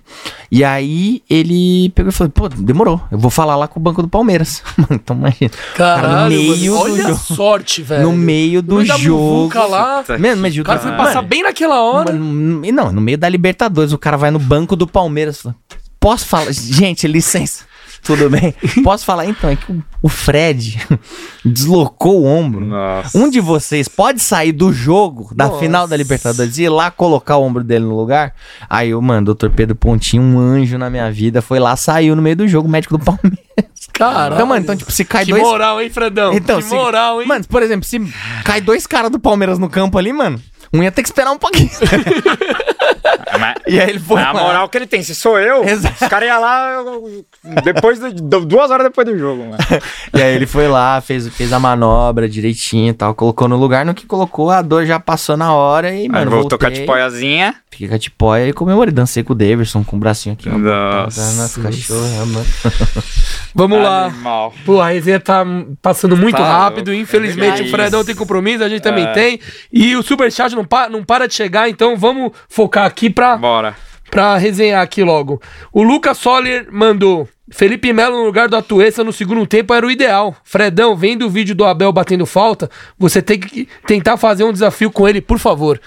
E aí ele pegou e falou: pô, demorou. Eu vou falar lá com o banco do Palmeiras. Mano, então imagina. Caralho, Cara, no meio mano, olha a sorte, velho. No meio do No meio jogo. lá, Mano, mas o cara foi mano, passar bem naquela hora. Mano, não, no meio da Libertadores, o cara vai no banco do Palmeiras. Posso falar? Gente, licença. Tudo bem? Posso falar? Então, é que o- Fred deslocou o ombro. Nossa. Um de vocês pode sair do jogo, da Nossa. final da Libertadores, e ir lá colocar o ombro dele no lugar? Aí eu, mano, doutor Pedro Pontinho, um anjo na minha vida, foi lá, saiu no meio do jogo, médico do Palmeiras. Caralho. Então, mano, então, tipo, se cai que dois. moral, hein, Fredão? Então, que se- moral, hein? Mano, por exemplo, se cai dois caras do Palmeiras no campo ali, mano, um ia ter que esperar um pouquinho. Mas, e aí ele foi. a lá. moral que ele tem. Se sou eu, Exato. os caras iam lá depois duas horas depois do jogo, mano. E aí ele foi lá, fez, fez a manobra direitinho e tal, colocou no lugar. No que colocou, a dor já passou na hora e, Aí mano, voltou com a voltei. tipoiazinha. Fiquei com a tipóia e comemorei. Dancei com o Davidson, com o bracinho aqui. ó, Nossa. cachorras, mano. Vamos lá. Animal. Pô, a resenha tá passando muito Tá rápido. Infelizmente, É o Fredão tem compromisso, a gente também É. tem. E o Superchat não, pa não para de chegar, então vamos focar aqui pra, Bora. pra resenhar aqui logo. O Lucas Soller mandou. Felipe Melo no lugar do Atuesta no segundo tempo era o ideal. Fredão, vendo o vídeo do Abel batendo falta, você tem que tentar fazer um desafio com ele, por favor.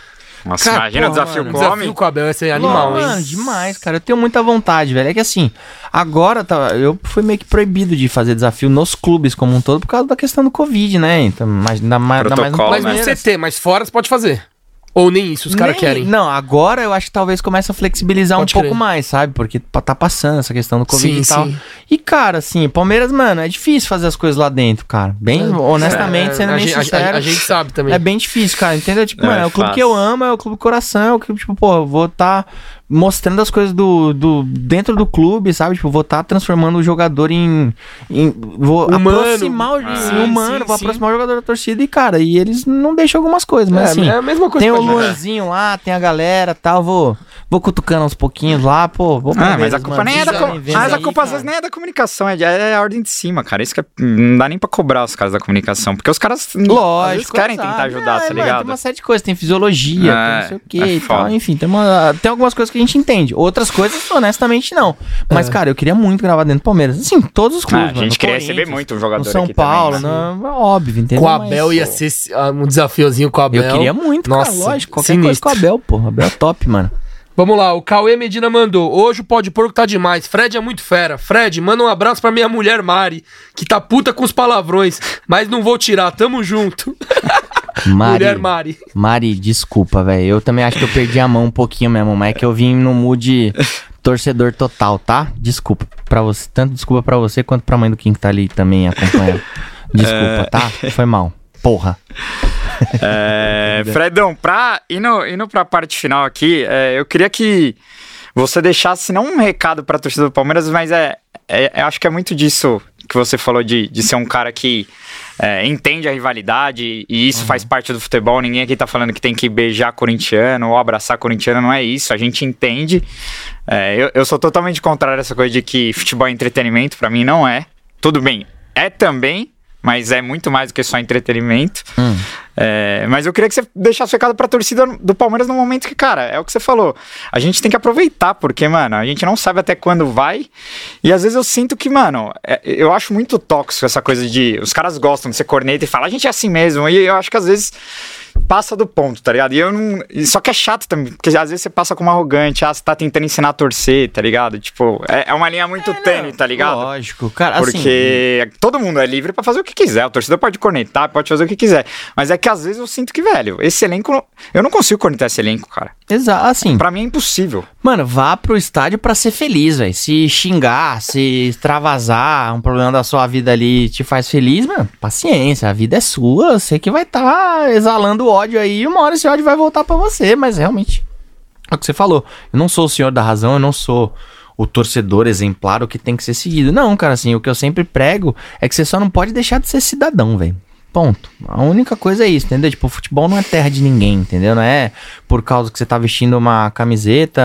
Nossa, Cara, imagina o porra, desafio mano. com o desafio com o Abel, esse é animal, hein? Mano, demais, cara. Eu tenho muita vontade, velho. É que assim, agora tá, eu fui meio que proibido de fazer desafio nos clubes como um todo por causa da questão do Covid, né? Então, mas ainda mais, ainda mais no Mas no né? CT, mas fora você pode fazer. Ou nem isso, os caras querem. Não, agora eu acho que talvez comece a flexibilizar Pode um pouco crer. mais, sabe? Porque tá passando essa questão do Covid Sim, e tal. sim. E, cara, assim, Palmeiras, mano, é difícil fazer as coisas lá dentro, cara. Bem, honestamente, É, sendo a bem gente- sincero. A, a gente sabe também. É bem difícil, cara, entendeu? Tipo, Não mano, é é o clube fácil. que eu amo, é o clube coração, é o clube, tipo, pô, eu vou estar mostrando as coisas do, do dentro do clube, sabe? Tipo, vou estar transformando o jogador em, em vou Humano. aproximar o Ah, sim, humano, sim, vou sim. aproximar o jogador da torcida e, cara, e eles não deixam algumas coisas, mas É, assim, é a mesma coisa tem o. Luanzinho lá, tem a galera tal, vou, vou cutucando aos pouquinhos lá, pô, vou Ah, mas a culpa mano, nem é da com... Mas a aí, culpa às vezes nem é da comunicação, é, de- é a ordem de cima, cara. Isso que é... não dá nem pra cobrar os caras da comunicação, porque os caras Lógico, querem tentar ajudar, É, tá mano, ligado? Tem uma série de coisas, tem fisiologia, É, tem não sei o que é e tal. Enfim, tem, uma, tem algumas coisas que a gente entende. Outras coisas, honestamente, não. Mas, cara, eu queria muito gravar dentro do Palmeiras. Assim, todos os Ah, clubes. a mano, gente queria receber muito um jogador No São aqui Paulo, também, né? no- é óbvio, entendeu? Com o Mas, Abel ia ser ah, um desafiozinho com o Abel. Eu queria muito, Nossa, cara, lógico. Qualquer sinistro. coisa com o Abel, pô. O Abel é top, mano. Vamos lá, o Cauê Medina mandou. Hoje o pó de porco tá demais. Fred é muito fera. Fred, manda um abraço pra minha mulher Mari, que tá puta com os palavrões, mas não vou tirar, tamo junto. Mari, Mulher Mari. Mari, desculpa, velho. Eu também acho que eu perdi a mão um pouquinho mesmo, mas é que eu vim no mood torcedor total, tá? Desculpa pra você. Tanto desculpa pra você quanto pra mãe do Kim que tá ali também acompanhando. Desculpa, tá? Foi mal. Porra. É, Fredão, pra, indo, indo pra parte final aqui, é, eu queria que você deixasse não um recado pra torcida do Palmeiras, mas é, é- eu acho que é muito disso que você falou de, de ser um cara que é, entende a rivalidade e isso faz parte do futebol. Ninguém aqui tá falando que tem que beijar corintiano ou abraçar corintiano, não é isso. A gente entende. É, eu, eu sou totalmente contrário a essa coisa de que futebol é entretenimento, pra mim não é. Tudo bem, é também, mas é muito mais do que só entretenimento. É, mas eu queria que você deixasse o recado pra torcida do Palmeiras no momento que, cara, é o que você falou. A gente tem que aproveitar, porque, mano, a gente não sabe até quando vai. E às vezes eu sinto que, mano, é- eu acho muito tóxico essa coisa de. Os caras gostam de ser corneta e falar, a gente é assim mesmo. E eu acho que às vezes passa do ponto, tá ligado? E eu não. Só que é chato também, porque às vezes você passa como arrogante, ah, você tá tentando ensinar a torcer, tá ligado? Tipo, é, é uma linha muito tênue, tá ligado? Lógico, cara, assim... Porque todo mundo é livre pra fazer o que quiser. O torcedor pode cornetar, pode fazer o que quiser. Mas é que às vezes eu sinto que, velho, esse elenco. Eu não consigo cornetar esse elenco, cara. Exato, assim, Pra mim é impossível. Mano, vá pro estádio pra ser feliz, velho. Se xingar, se extravasar, um problema da sua vida ali te faz feliz, mano, paciência, a vida é sua, você que vai estar exalando ódio aí, uma hora esse ódio vai voltar pra você, mas realmente, é o que você falou. Eu não sou o senhor da razão, eu não sou o torcedor exemplar, o que tem que ser seguido. Não, cara, assim, o que eu sempre prego é que você só não pode deixar de ser cidadão, velho. Ponto. A única coisa é isso, entendeu? Tipo, futebol não é terra de ninguém, entendeu? Não é por causa que você tá vestindo uma camiseta,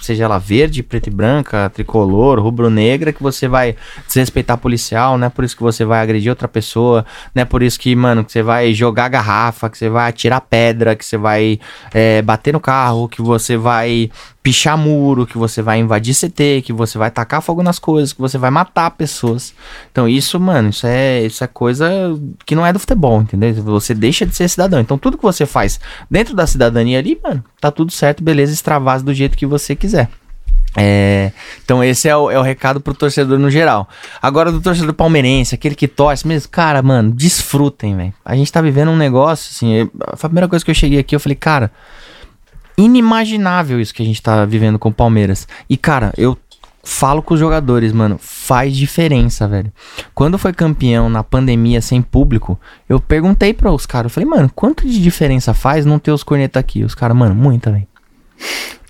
seja ela verde, preta e branca, tricolor, rubro-negra, que você vai desrespeitar policial, não é por isso que você vai agredir outra pessoa, não é por isso que, mano, que você vai jogar garrafa, que você vai atirar pedra, que você vai é, bater no carro, que você vai pichar muro, que você vai invadir CT, que você vai tacar fogo nas coisas, que você vai matar pessoas. Então isso, mano, isso é, isso é coisa que não é do futebol, entendeu? Você deixa de ser cidadão. Então tudo que você faz dentro da cidadania ali, mano, tá tudo certo, beleza, extravase do jeito que você quiser. É, então esse é o, é o recado pro torcedor no geral. Agora do torcedor palmeirense, aquele que torce mesmo, cara, mano, desfrutem, velho. A gente tá vivendo um negócio, assim, a primeira coisa que eu cheguei aqui, eu falei, cara, inimaginável isso que a gente tá vivendo com o Palmeiras. E, cara, eu falo com os jogadores, mano, faz diferença, velho. Quando foi campeão na pandemia sem público, eu perguntei para os caras, eu falei, mano, quanto de diferença faz não ter os cornetas aqui? Os caras, mano, muita, velho.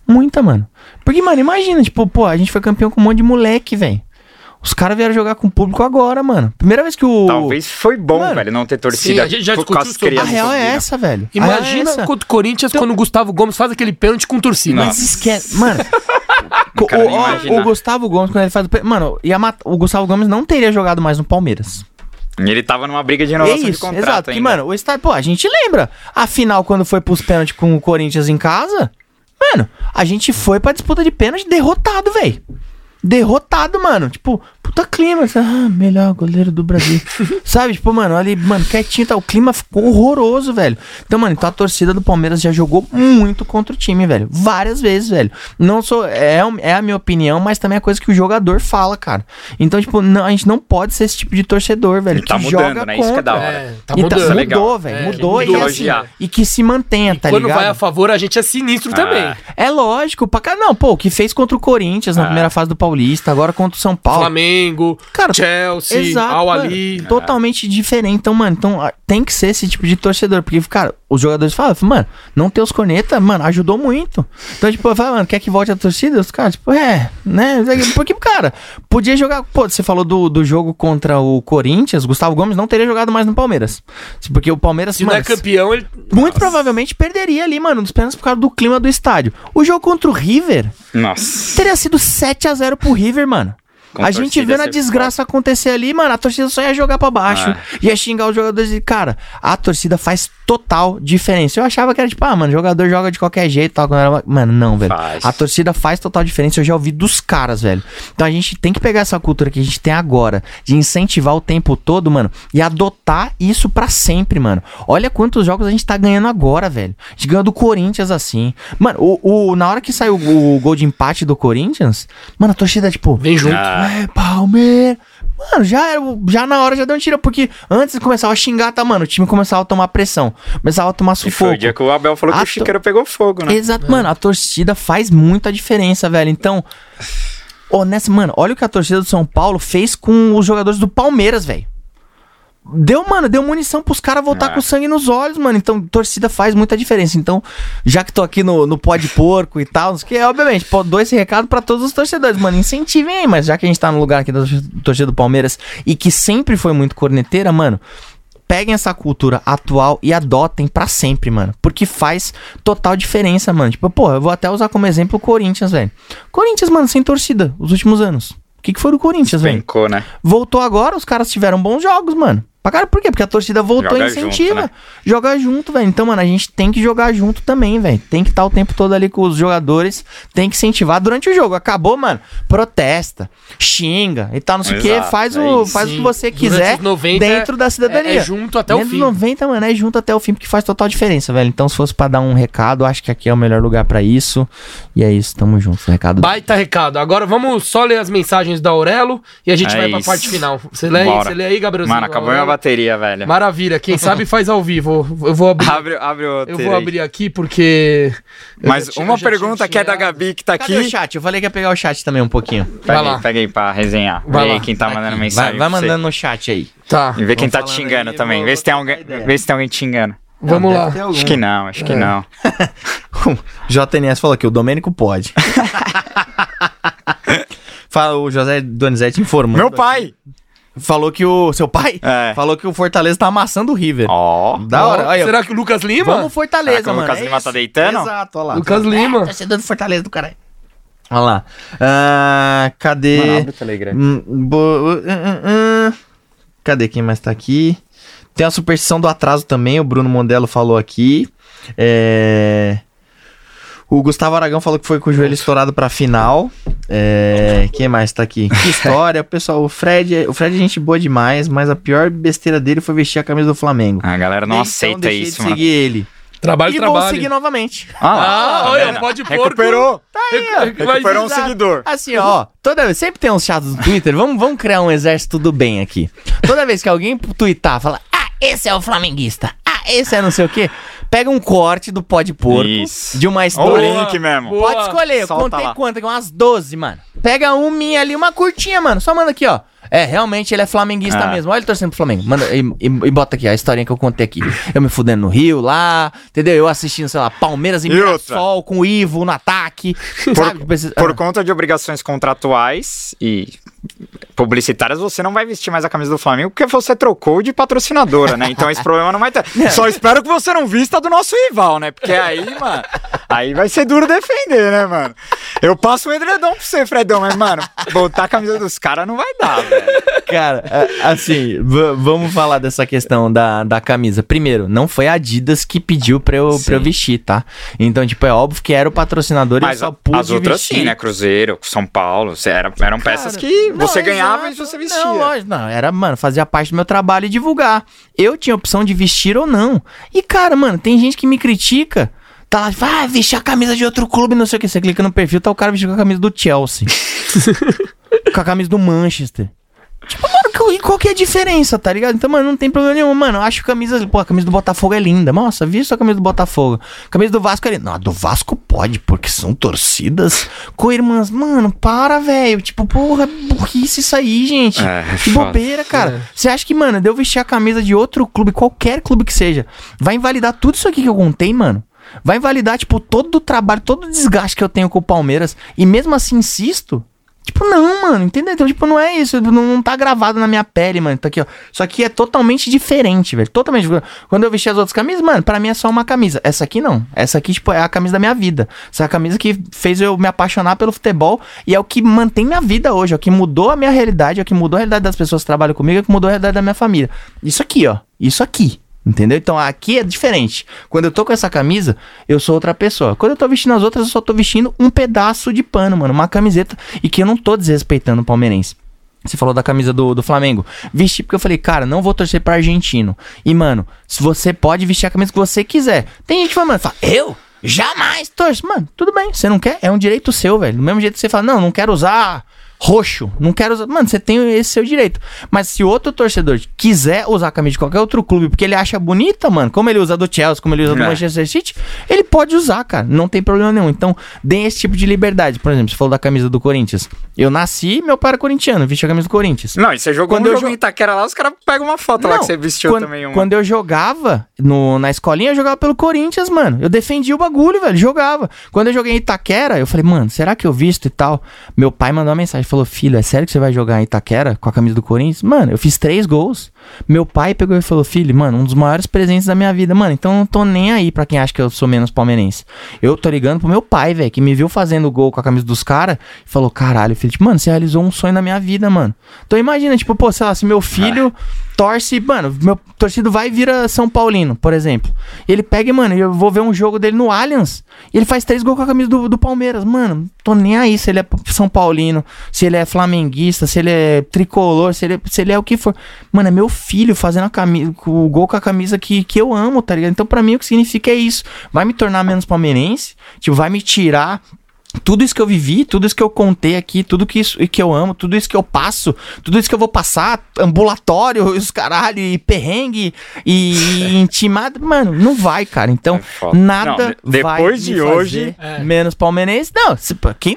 Muita, mano. Porque, mano, imagina, tipo, pô, a gente foi campeão com um monte de moleque, velho. Os caras vieram jogar com o público agora, mano. Primeira vez que o. Talvez foi bom, Mano, velho, não ter sim, torcida a gente já discutiu as sobre- A crianças. real é essa, velho. É Imagina essa. contra o Corinthians quando o Gustavo Gomes faz aquele pênalti com torcida. Mas esquece. Mano. O, o- o Gustavo Gomes, quando ele faz Mano, ia o Gustavo Gomes não teria jogado mais no Palmeiras. E ele tava numa briga de É renovação de isso, contrato exato. Que, ainda. mano, o estádio. Pô, a gente lembra. A final, quando foi pros pênaltis com o Corinthians em casa. Mano, a gente foi pra disputa de pênalti derrotado, velho. Derrotado, mano. Tipo, puta clima. assim, Ah, melhor goleiro do Brasil. Sabe? Tipo, mano, ali, mano, quietinho, tá? O clima ficou horroroso, velho. Então, mano, então a torcida do Palmeiras já jogou muito contra o time, velho. Várias vezes, velho. Não sou. É, é a minha opinião, mas também é coisa que o jogador fala, cara. Então, tipo, não, a gente não pode ser esse tipo de torcedor, velho. E tá que mudando, joga né? Isso que é da contra. hora. É, tá E mudando. Isso é legal. mudou, velho. É, mudou, mudou, e, assim, e que se mantenha, tá Quando ligado? vai a favor, a gente é sinistro também. É lógico, pra cá. Não, pô, o que fez contra o Corinthians na primeira fase do Paulista, agora contra o São Paulo. Flamengo, Cara, Chelsea, Exato, Al Ali. totalmente diferente. Então, mano, então, ah, tem que ser esse tipo de torcedor. Porque, cara, os jogadores falam, mano, não ter os cornetas, mano, ajudou muito. Então, tipo, eu falo, mano, quer que volte a torcida? Os caras, tipo, é, né? Porque, cara, podia jogar. Pô, você falou do, do jogo contra o Corinthians, Gustavo Gomes não teria jogado mais no Palmeiras. Porque o Palmeiras, Se não mano, é campeão, ele. muito provavelmente perderia ali, mano, nos pênaltis por causa do clima do estádio. O jogo contra o River Nossa. teria sido 7 a 0 pro River, mano. A gente vendo a desgraça acontecer ali, mano, a torcida só ia jogar pra baixo. Ah. Ia xingar os jogadores e, cara, a torcida faz total diferença. Eu achava que era tipo, ah, mano, jogador joga de qualquer jeito tal. quando era- Mano, não, velho. Faz. A torcida faz total diferença. Eu já ouvi dos caras, velho. Então a gente tem que pegar essa cultura que a gente tem agora, de incentivar o tempo todo, mano, e adotar isso pra sempre, mano. Olha quantos jogos a gente tá ganhando agora, velho. A gente ganhou do Corinthians assim. Mano, o, o- na hora que saiu o, o gol de empate do Corinthians, mano, a torcida, tipo, Vem junto. É, Palmeiras. Mano, já era, já na hora já deu um tiro, porque antes começava a xingar, tá, mano, o time começava a tomar pressão, começava a tomar E foi sufoco. o dia que o Abel falou que A o to- chiqueiro pegou fogo, né? Exato, mano, a torcida faz muita diferença, velho. Então, honesta, mano, olha o que a torcida do São Paulo fez com os jogadores do Palmeiras, velho. Deu, mano, deu munição pros caras voltar É. com sangue nos olhos, mano. Então, torcida faz muita diferença. Então, já que tô aqui no, no pó de porco e tal, não sei o que, obviamente, pô, dou esse recado pra todos os torcedores, mano. Incentivem aí, mas já que a gente tá no lugar aqui da torcida do Palmeiras e que sempre foi muito corneteira, mano. Peguem essa cultura atual e adotem pra sempre, mano. Porque faz total diferença, mano. Tipo, pô, eu vou até usar como exemplo o Corinthians, velho. Corinthians, mano, sem torcida, os últimos anos. O que, que foi do Corinthians, velho? Né? Voltou agora, os caras tiveram bons jogos, mano. Pra cara, por quê? Porque a torcida voltou e incentiva. junto, né? Joga junto, velho. Então, mano, a gente tem que jogar junto também, velho. Tem que estar o tempo todo ali com os jogadores. Tem que incentivar durante o jogo. Acabou, mano. Protesta, xinga e tal, não sei o quê. Faz, é o, isso. faz o Sim. que você quiser os 90 dentro da cidadania. É, é junto até o Dentro fim. dos 90, mano, é junto até o fim, porque faz total diferença, velho. Então, se fosse pra dar um recado, acho que aqui é o melhor lugar pra isso. E é isso, tamo junto. Recado Baita recado. Agora vamos só ler as mensagens da Aurelo e a gente É vai pra isso. parte final. Você lê aí, Bora. você lê aí, Gabrielzinho? Mano, acabou minha? Bateria, velho. Maravilha. Quem sabe faz ao vivo. Eu vou abrir, Abre, abre o eu vou aí. abrir aqui porque... Mas tinha- uma pergunta que é da. Gabi que tá Cadê o aqui. chat? Eu falei que ia pegar o chat também um pouquinho. Vai Pega lá. aí, pega aí pra resenhar. Vai Vê aí lá. quem tá mandando Vai, mensagem. vai você. mandando no chat aí. Tá, E vê quem tá te xingando aí, também. vou- Vê se, tem alguém, vê se tem alguém te xingando. vamos lá. Acho que não, acho que não. JNS falou aqui, o Domênico pode. Fala o José Donizete informando. Meu pai! Falou que o. Seu pai? É. Falou que o Fortaleza tá amassando o River. Ó. Da hora. Olha, Será que o Lucas Lima? Vamos Fortaleza, Será que o mano. Lucas é Lima isso. tá deitando? Exato, olha lá. Lucas Lima. Torcedor do Fortaleza do caralho. Olha lá. Ah, cadê? Mano, abre o Telegram. Hum, bo- uh, uh, uh. Cadê quem mais tá aqui? Tem a superstição do atraso também, o Bruno Mondelo falou aqui. É... O Gustavo Aragão falou que foi com o joelho estourado pra final. É... Quem mais tá aqui? Que história, pessoal. O Fred, o Fred é gente boa demais, mas a pior besteira dele foi vestir a camisa do Flamengo. A galera não Então, aceita isso, de mano. seguir ele. Trabalho, e vou trabalho. seguir novamente. Ah, lá, Ah, tá olha, pode porco. Recuperou. Recu- Recuperou um seguidor. Assim, ó, toda vez, sempre tem uns chatos no Twitter, vamos, vamos criar um exército do bem aqui. Toda vez que alguém twittar, fala, ah, esse é o flamenguista, ah, esse é não sei o quê, pega um corte do pó de porco, Isso. de uma Olha o história. Link mesmo. Boa. Pode escolher, eu Solta contei lá. quanto? Umas 12, mano. Pega um minha ali, uma curtinha, mano. Só manda aqui, ó. É, realmente ele é flamenguista Ah. mesmo. Olha ele torcendo pro Flamengo. Manda e, e- e bota aqui a historinha que eu contei aqui. Eu me fudendo no Rio lá, entendeu? Eu assistindo, sei lá, Palmeiras em E outra? Com o Ivo no ataque. sabe? Precisa- Por Ah. conta de obrigações contratuais e publicitárias, você não vai vestir mais a camisa do Flamengo porque você trocou de patrocinadora, né? Então esse problema não vai ter. Só espero que você não vista do nosso rival, né? Porque aí, mano, aí vai ser duro defender, né, mano? Eu passo um edredom pra você, Fredão, mas, mano, botar a camisa dos caras não vai dar, velho. Cara, a- assim, vamos falar dessa questão da, da camisa. Primeiro, não foi a Adidas que pediu pra eu, pra eu vestir, tá? Então, tipo, é óbvio que era o patrocinador e eu Mas só a- pude as outras vestir. sim, né? Cruzeiro, São Paulo, era, eram peças Cara, que não, você ganhava exato. e você vestia. Não, lógico, não, era, mano, fazia parte do meu trabalho e divulgar. Eu tinha opção de vestir ou não. E, cara, mano, tem gente que me critica. Tá lá, vai ah, vestir a camisa de outro clube, não sei o que. Você clica no perfil, tá o cara vestindo com a camisa do Chelsea. com a camisa do Manchester. Tipo, e qual que é a diferença, tá ligado? Então, mano, não tem problema nenhum, mano. Eu acho camisa, pô, a camisa do Botafogo é linda. Nossa, visto a camisa do Botafogo. A camisa do Vasco é linda. Não, a do Vasco pode, porque são torcidas com irmãs. Mano, para, velho. Tipo, porra, burrice isso aí, gente. É, é que foda. bobeira, cara. Você acha que, mano, de eu vestir a camisa de outro clube, qualquer clube que seja, vai invalidar tudo isso aqui que eu contei, mano? Vai invalidar, tipo, todo o trabalho, todo o desgaste que eu tenho com o Palmeiras. E mesmo assim insisto. Tipo, não, mano, entendeu? Então, tipo, não é isso. Não, não tá gravado na minha pele, mano. Tá aqui, ó. Isso aqui é totalmente diferente, velho. Totalmente. Quando eu vesti as outras camisas, mano, pra mim é só uma camisa. Essa aqui não. Essa aqui, tipo, é a camisa da minha vida. Essa é a camisa que fez eu me apaixonar pelo futebol e é o que mantém minha vida hoje. É o que mudou a minha realidade, é o que mudou a realidade das pessoas que trabalham comigo, é o que mudou a realidade da minha família. Isso aqui, ó. Isso aqui. Entendeu? Então aqui é diferente. Quando eu tô com essa camisa, eu sou outra pessoa. Quando eu tô vestindo as outras, eu só tô vestindo um pedaço de pano, mano. Uma camiseta. E que eu não tô desrespeitando o palmeirense. Você falou da camisa do, do Flamengo. Vesti porque eu falei, cara, não vou torcer pra argentino. E, mano, se você pode vestir a camisa que você quiser. Tem gente que fala, mano, fala, eu? Jamais torço. Mano, tudo bem. Você não quer? É um direito seu, velho. Do mesmo jeito que você fala, não, não quero usar roxo. Não quero usar. Mano, você tem esse seu direito. Mas se outro torcedor quiser usar a camisa de qualquer outro clube porque ele acha bonita, mano, como ele usa do Chelsea, como ele usa do É. Manchester City, ele pode usar, cara. Não tem problema nenhum. Então, deem esse tipo de liberdade. Por exemplo, você falou da camisa do Corinthians. Eu nasci, meu pai era corintiano, vesti a camisa do Corinthians. Não, e você jogou Quando um eu jogo jo- em Itaquera lá, os caras pegam uma foto lá Não, que você vestiu quando, também uma. Quando eu jogava no, na escolinha, eu jogava pelo Corinthians, mano. Eu defendia o bagulho, velho. Jogava. Quando eu joguei em Itaquera, eu falei, mano, será que eu visto e tal? Meu pai mandou uma mensagem, falou, filho, é sério que você vai jogar em Itaquera com a camisa do Corinthians? Mano, eu fiz três gols. Meu pai pegou e falou, filho, mano, um dos maiores presentes da minha vida. Mano, então eu não tô nem aí pra quem acha que eu sou menos palmeirense. Eu tô ligando pro meu pai, velho, que me viu fazendo gol com a camisa dos caras e falou, caralho, filho, tipo, mano, você realizou um sonho na minha vida, mano. Então imagina, tipo, pô, sei lá, se meu filho torce, mano, meu torcido vai e vira São Paulino, por exemplo. Ele pega mano, eu vou ver um jogo dele no Allianz ele faz três gols com a camisa do, do Palmeiras. Mano, tô nem aí se ele é São Paulino, se ele é flamenguista, se ele é tricolor, se ele é, se ele é o que for. Mano, é meu filho fazendo a camisa, o gol com a camisa que, que eu amo, tá ligado? Então, pra mim, o que significa é isso. Vai me tornar menos palmeirense, tipo, vai me tirar tudo isso que eu vivi, tudo isso que eu contei aqui, tudo que isso que eu amo, tudo isso que eu passo, tudo isso que eu vou passar, ambulatório, os caralho, e perrengue, e intimado, mano, não vai, cara. Então, É nada Não, de- vai depois me de fazer hoje- É. menos palmeirense. Não, se- quem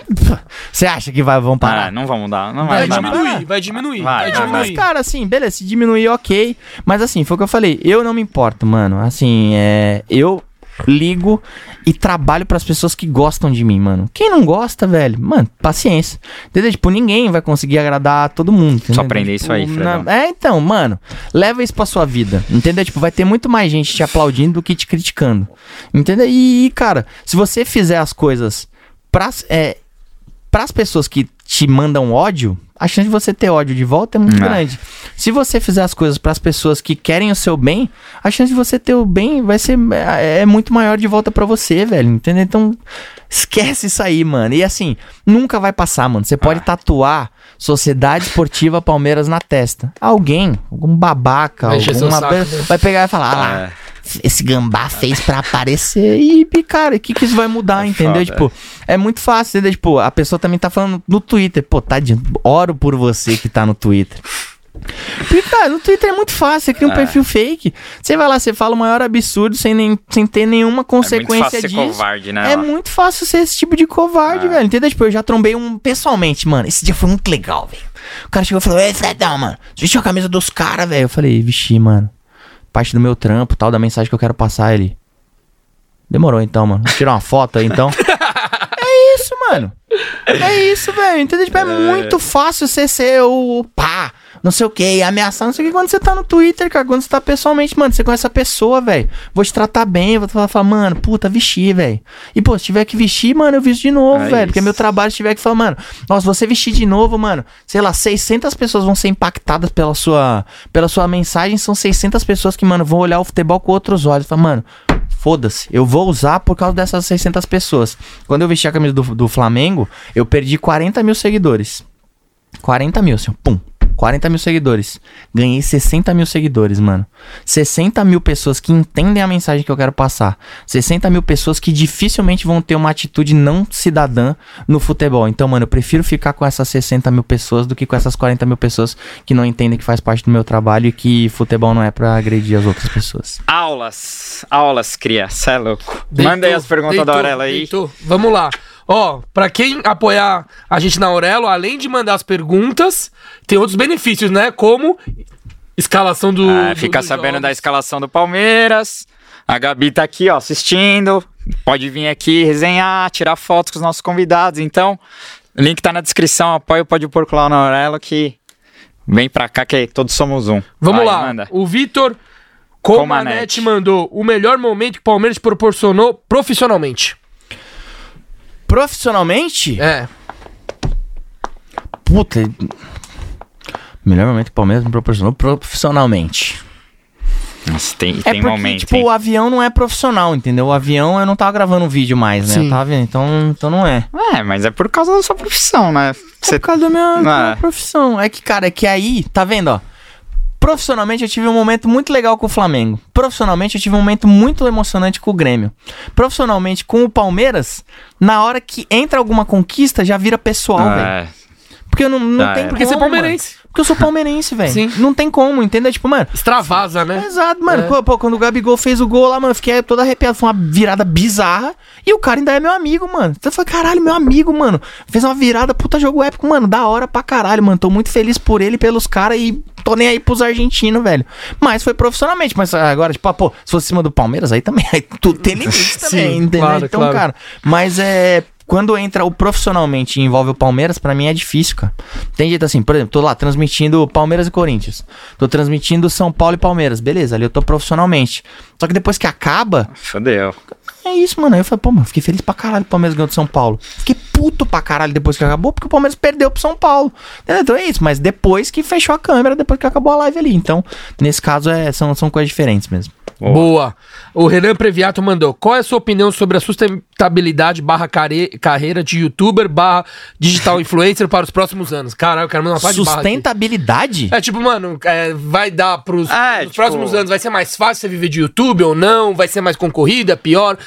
você acha que vai vão parar? Ah, não vamos dar, não Vai vai, dar. diminuir, nada. vai diminuir, Vai, vai vai, Mas, diminuir. cara, assim, beleza, se diminuir, ok. Mas assim, foi o que eu falei. Eu não me importo, mano. Assim, é. Eu ligo e trabalho pras pessoas que gostam de mim, mano. Quem não gosta, velho, mano, paciência. Entendeu? Tipo, ninguém vai conseguir agradar todo mundo. Entendeu? aprender Tipo, isso aí, Fredão. É, então, mano, leva isso pra sua vida. Entendeu? Tipo, vai ter muito mais gente te aplaudindo do que te criticando. Entendeu? E, cara, se você fizer as coisas pras, é, pras pessoas que te mandam ódio, a chance de você ter ódio de volta é muito Ah. grande. Se você fizer as coisas pras pessoas que querem o seu bem, a chance de você ter o bem vai ser é, é muito maior de volta pra você, velho. Entendeu? Então, esquece isso aí, mano. E assim, nunca vai passar, mano. Você pode Ah. tatuar Sociedade Esportiva Palmeiras na testa. Alguém, algum babaca, Vai alguma né? vai pegar e falar, ah lá, É. esse gambá fez pra aparecer. E, cara, o que que isso vai mudar, É entendeu? foda. Tipo, é muito fácil, entendeu? Tipo, a pessoa também tá falando no Twitter. Pô, tadinho, oro por você que tá no Twitter. Porque, cara, no Twitter é muito fácil, você cria um É. perfil fake. Você vai lá, você fala o maior absurdo sem, nem, sem ter nenhuma É muito consequência fácil ser disso. covarde, né? É muito fácil ser esse tipo de covarde, É. velho. Entendeu? Tipo, eu já trombei um pessoalmente, mano. Esse dia foi muito legal, velho. O cara chegou e falou: Ei, Fredão, mano, vestiu a camisa dos caras, velho. Eu falei: Vixe, mano. Parte do meu trampo, tal, da mensagem que eu quero passar ele. Demorou então, mano. Tirar uma foto aí então. é mano. É isso, velho. Entendeu? Tipo, é, muito fácil você ser o pá, não sei o que, ameaçar, não sei o que, quando você tá no Twitter, cara. Quando você tá pessoalmente, mano, você conhece a pessoa, velho. Vou te tratar bem, vou falar, falar, mano, puta, vestir, velho. E, pô, se tiver que vestir, mano, eu visto de novo, É velho. Porque meu trabalho se tiver que falar, mano, nossa, você vestir de novo, mano, sei lá, 600 pessoas vão ser impactadas pela sua, pela sua mensagem. São 600 pessoas que, mano, vão olhar o futebol com outros olhos. Fala, mano, foda-se, eu vou usar por causa dessas 600 pessoas. Quando eu vesti a camisa do, do Flamengo, eu perdi 40 mil seguidores. 40 mil, assim, pum. 40 mil seguidores. Ganhei 60 mil seguidores, mano. 60 mil pessoas que entendem a mensagem que eu quero passar. 60 mil pessoas que dificilmente vão ter uma atitude não cidadã no futebol. Então, mano, eu prefiro ficar com essas 60 mil pessoas do que com essas 40 mil pessoas que não entendem que faz parte do meu trabalho e que futebol não é pra agredir as outras pessoas. Aulas, aulas, cria, cê é louco. Deitou, Manda aí as perguntas da deitou, Aurela aí. deitou. Vamos lá. Ó, pra quem apoiar a gente na Aurelo, além de mandar as perguntas, tem outros benefícios, né? Como escalação do. Ah, do- fica sabendo jogos. da escalação do Palmeiras. A Gabi tá aqui, ó, assistindo. Pode vir aqui resenhar, tirar fotos com os nossos convidados. Então, o link tá na descrição. Apoia o Pode Porco lá na Aurela que vem pra cá que todos somos um. Vamos Vai, lá. Manda. O Vitor. Comanete mandou o melhor momento que o Palmeiras proporcionou profissionalmente. Profissionalmente, É. puta. Melhor momento que o Palmeiras me proporcionou profissionalmente. Nossa, tem, É tem porque, momento, tipo, hein? o avião não é profissional, entendeu? O avião eu não tava gravando um vídeo mais, né? Sim. Eu tava vendo, então, então não é. É, mas é por causa da sua profissão, né? É por causa da minha, da minha Ah. profissão. É que, cara, é que aí, tá vendo, ó? Profissionalmente eu tive um momento muito legal com o Flamengo. Profissionalmente eu tive um momento muito emocionante com o Grêmio. Profissionalmente com o Palmeiras, na hora que entra alguma conquista já vira pessoal, velho. É, Porque eu não, não Ah, tem é. Porque você é como, palmeirense. Porque eu sou palmeirense, velho. Sim. Não tem como, entendeu? Tipo, mano, Extravasa, né? Exato, mano. É. Pô, pô, quando o Gabigol fez o gol lá, mano, eu fiquei todo arrepiado. Foi uma virada bizarra. E o cara ainda é meu amigo, mano. Então eu falei, caralho, meu amigo, mano. Fez uma virada, puta jogo épico, mano. Da hora pra caralho, mano. Tô muito feliz por ele pelos caras e tô nem aí pros argentinos, velho. Mas foi profissionalmente. Mas agora, tipo, ah, pô, se fosse em cima do Palmeiras, aí também. Aí tudo tem limite também, Sim, entendeu? claro, então, claro. cara. Mas é. Quando entra o profissionalmente e envolve o Palmeiras, pra mim é difícil, cara. Tem jeito assim, por exemplo, tô lá transmitindo Palmeiras e Corinthians. Tô transmitindo São Paulo e Palmeiras. Beleza, ali eu tô profissionalmente. Só que depois que acaba, Fodeu. é isso, mano. Aí eu falei, pô, mano, fiquei feliz pra caralho o Palmeiras ganhou do São Paulo. Fiquei puto pra caralho depois que acabou, porque o Palmeiras perdeu pro São Paulo. Entendeu? Então é isso, mas depois que fechou a câmera, depois que acabou a live ali. Então, nesse caso, é, são, são coisas diferentes mesmo. Boa. O Renan Previato mandou. Qual é a sua opinião sobre a sustentabilidade barra carreira de youtuber barra digital influencer para os próximos anos? Caralho, eu quero mandar uma parte. Sustentabilidade? É tipo, mano, é, vai dar pros, É, pros tipo- próximos anos, vai ser mais fácil você viver de YouTube ou não? Vai ser mais concorrida, pior?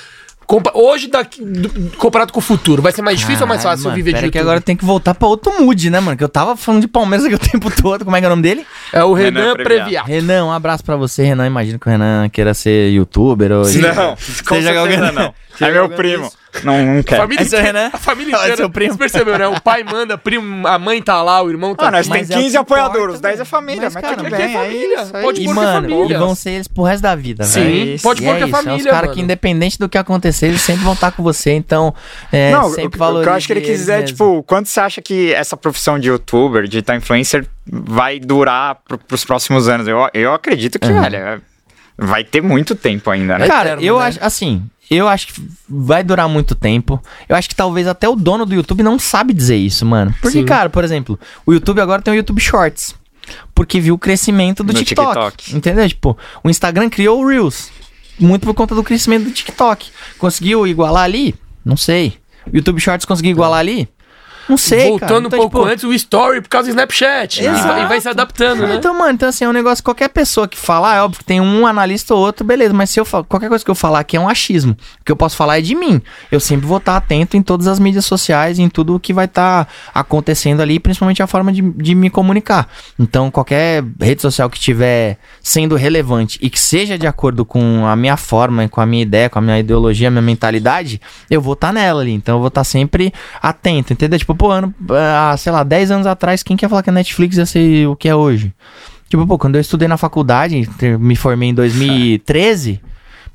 Compa- hoje, daqui, do- comparado com o futuro, vai ser mais difícil ou mais fácil mano, viver de pera YouTube? que agora tem que voltar pra outro mood, né, mano? Que eu tava falando de Palmeiras aqui o tempo todo. Como é que é o nome dele? É o Renan, Renan Previato. Previato. Renan, um abraço pra você, Renan. Imagino que o Renan queira ser youtuber ou. Não, com Seja certeza alguém- não. Seja É meu primo. disso. Não, não A família É seu inteira, Renan? a família É inteira, seu primo? Você percebeu, né? O pai manda, primo, a mãe tá lá, o irmão tá Ah, nós aqui. tem Mas é o 15 que apoiadores, importa, os 10 é velho. família, Mas, mas, cara, tudo aqui bem, é família, aí. pode E, pôr que é mano, família. e vão ser eles pro resto da vida, Sim, velho. pode E pôr é que é isso, família, os caras que, independente do que acontecer, eles sempre vão estar com você. Então, é, Não, sempre o que valorize eu acho que ele quis eles dizer é, mesmo. tipo, quanto você acha que essa profissão de youtuber, digital influencer, vai durar pro, pros próximos anos? Eu, eu acredito que, Uhum. velho, é- vai ter muito tempo ainda, né? Cara, eu né? acho, assim, eu acho que vai durar muito tempo. Eu acho que talvez até o dono do YouTube não sabe dizer isso, mano. Porque, Sim. cara, por exemplo, o YouTube agora tem o YouTube Shorts. Porque viu o crescimento do TikTok, TikTok. Entendeu? Tipo, o Instagram criou o Reels. Muito por conta do crescimento do TikTok. Conseguiu igualar ali? Não sei. O YouTube Shorts conseguiu igualar ali? Não sei, cara. Voltando Então, um pouco tipo, antes, o Story por causa do Snapchat. E Exato. vai, e vai se adaptando, né? Então, mano, então assim, é um negócio, qualquer pessoa que falar, é óbvio que tem um analista ou outro, beleza, mas se eu falar, qualquer coisa que eu falar aqui é um achismo. O que eu posso falar é de mim. Eu sempre vou estar atento em todas as mídias sociais, em tudo o que vai estar acontecendo ali, principalmente a forma de, de me comunicar. Então, qualquer rede social que estiver sendo relevante e que seja de acordo com a minha forma, com a minha ideia, com a minha ideologia, a minha mentalidade, eu vou estar nela ali. Então, eu vou estar sempre atento, entendeu? Tipo, pô, ano, ah, sei lá, 10 anos atrás, quem quer falar que a Netflix ia ser o que é hoje? Tipo, pô, quando eu estudei na faculdade, me formei em 2013,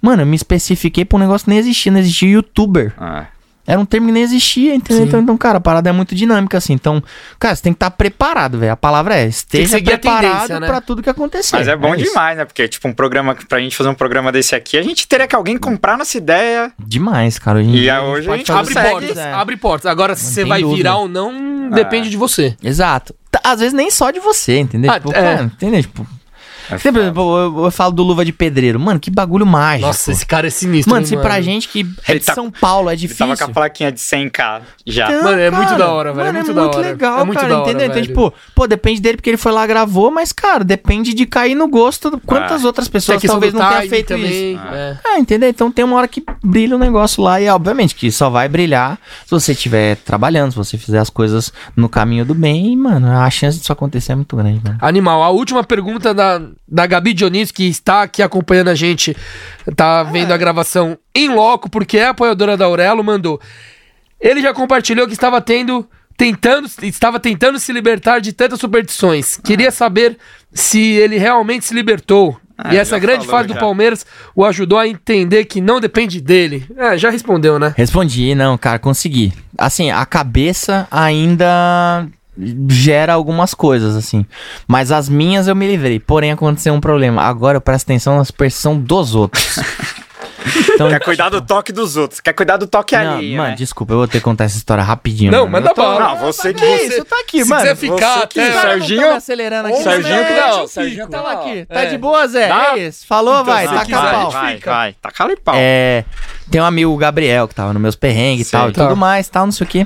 mano, eu me especifiquei pra um negócio que nem existia, não existia youtuber. Ah, Era um termo que nem existia, entendeu? Então, então, cara, a parada é muito dinâmica, assim. Então, cara, você tem que estar preparado, velho. A palavra é, esteja a preparado né? pra tudo que acontecer. Mas é bom isso. demais, né? Porque, tipo, um programa, pra gente fazer um programa desse aqui, a gente teria que alguém comprar nossa ideia. Demais, cara. Hoje E dia hoje a gente fazer Abre consegue, portas, quiser. abre portas. Agora, se você vai dúvida. virar ou não, depende de você. Exato. Tá, Às vezes nem só de você, entendeu? Ah, tipo, é. cara, entendeu? Tipo, É por exemplo, eu, eu falo do Luva de Pedreiro. Mano, que bagulho mágico. Nossa, esse cara é sinistro. Mano, se pra gente que é Ele de tá- São Paulo é Ele difícil. tava com a plaquinha de 100k já. Então, Mano, é muito cara, da hora, velho, é mano, muito da hora. legal, É muito cara, da hora, entendeu? Então, velho. tipo, pô, depende dele porque ele foi lá gravou, mas, cara, depende de cair no gosto. Quantas Ah. outras pessoas questão talvez não tenham feito também. isso? é. Ah, entendeu? Então tem uma hora que brilha o negócio lá e, obviamente, que só vai brilhar se você estiver trabalhando, se você fizer as coisas no caminho do bem e, mano, a chance disso acontecer é muito grande, mano. Animal. A última pergunta da, da Gabi Dionísio, que está aqui acompanhando a gente, tá vendo a gravação em loco, porque é apoiadora da Aurelo, mandou. Ele já compartilhou que estava tendo. Tentando, estava tentando se libertar de tantas superstições. Queria saber se ele realmente se libertou. Ah, e essa grande falou, fase do já. Palmeiras o ajudou a entender que não depende dele. É, já respondeu, né? Respondi, não, cara, consegui. Assim, a cabeça ainda gera algumas coisas, assim. Mas as minhas eu me livrei. Porém, aconteceu um problema. Agora eu presto atenção na superstição dos outros. Então, Quer cuidar do toque dos outros. Quer cuidar do toque não, ali, mano, né? desculpa, eu vou ter que contar essa história rapidinho. Não, mano. manda tô- bala. Não, você que... Que isso, tá aqui, Se mano. quiser ficar você que- até. Não Serginho- me acelerando aqui. Serginho que não. não, Serginho Serginho tá que lá aqui. Tá É. de boa, Zé? Dá? É isso. Falou, vai. se Taca quiser, pau. vai, fica. vai. Taca pau. É, tem um amigo, o Gabriel, que tava nos meus perrengues e tal, e Tá. tudo mais, tal, não sei o quê.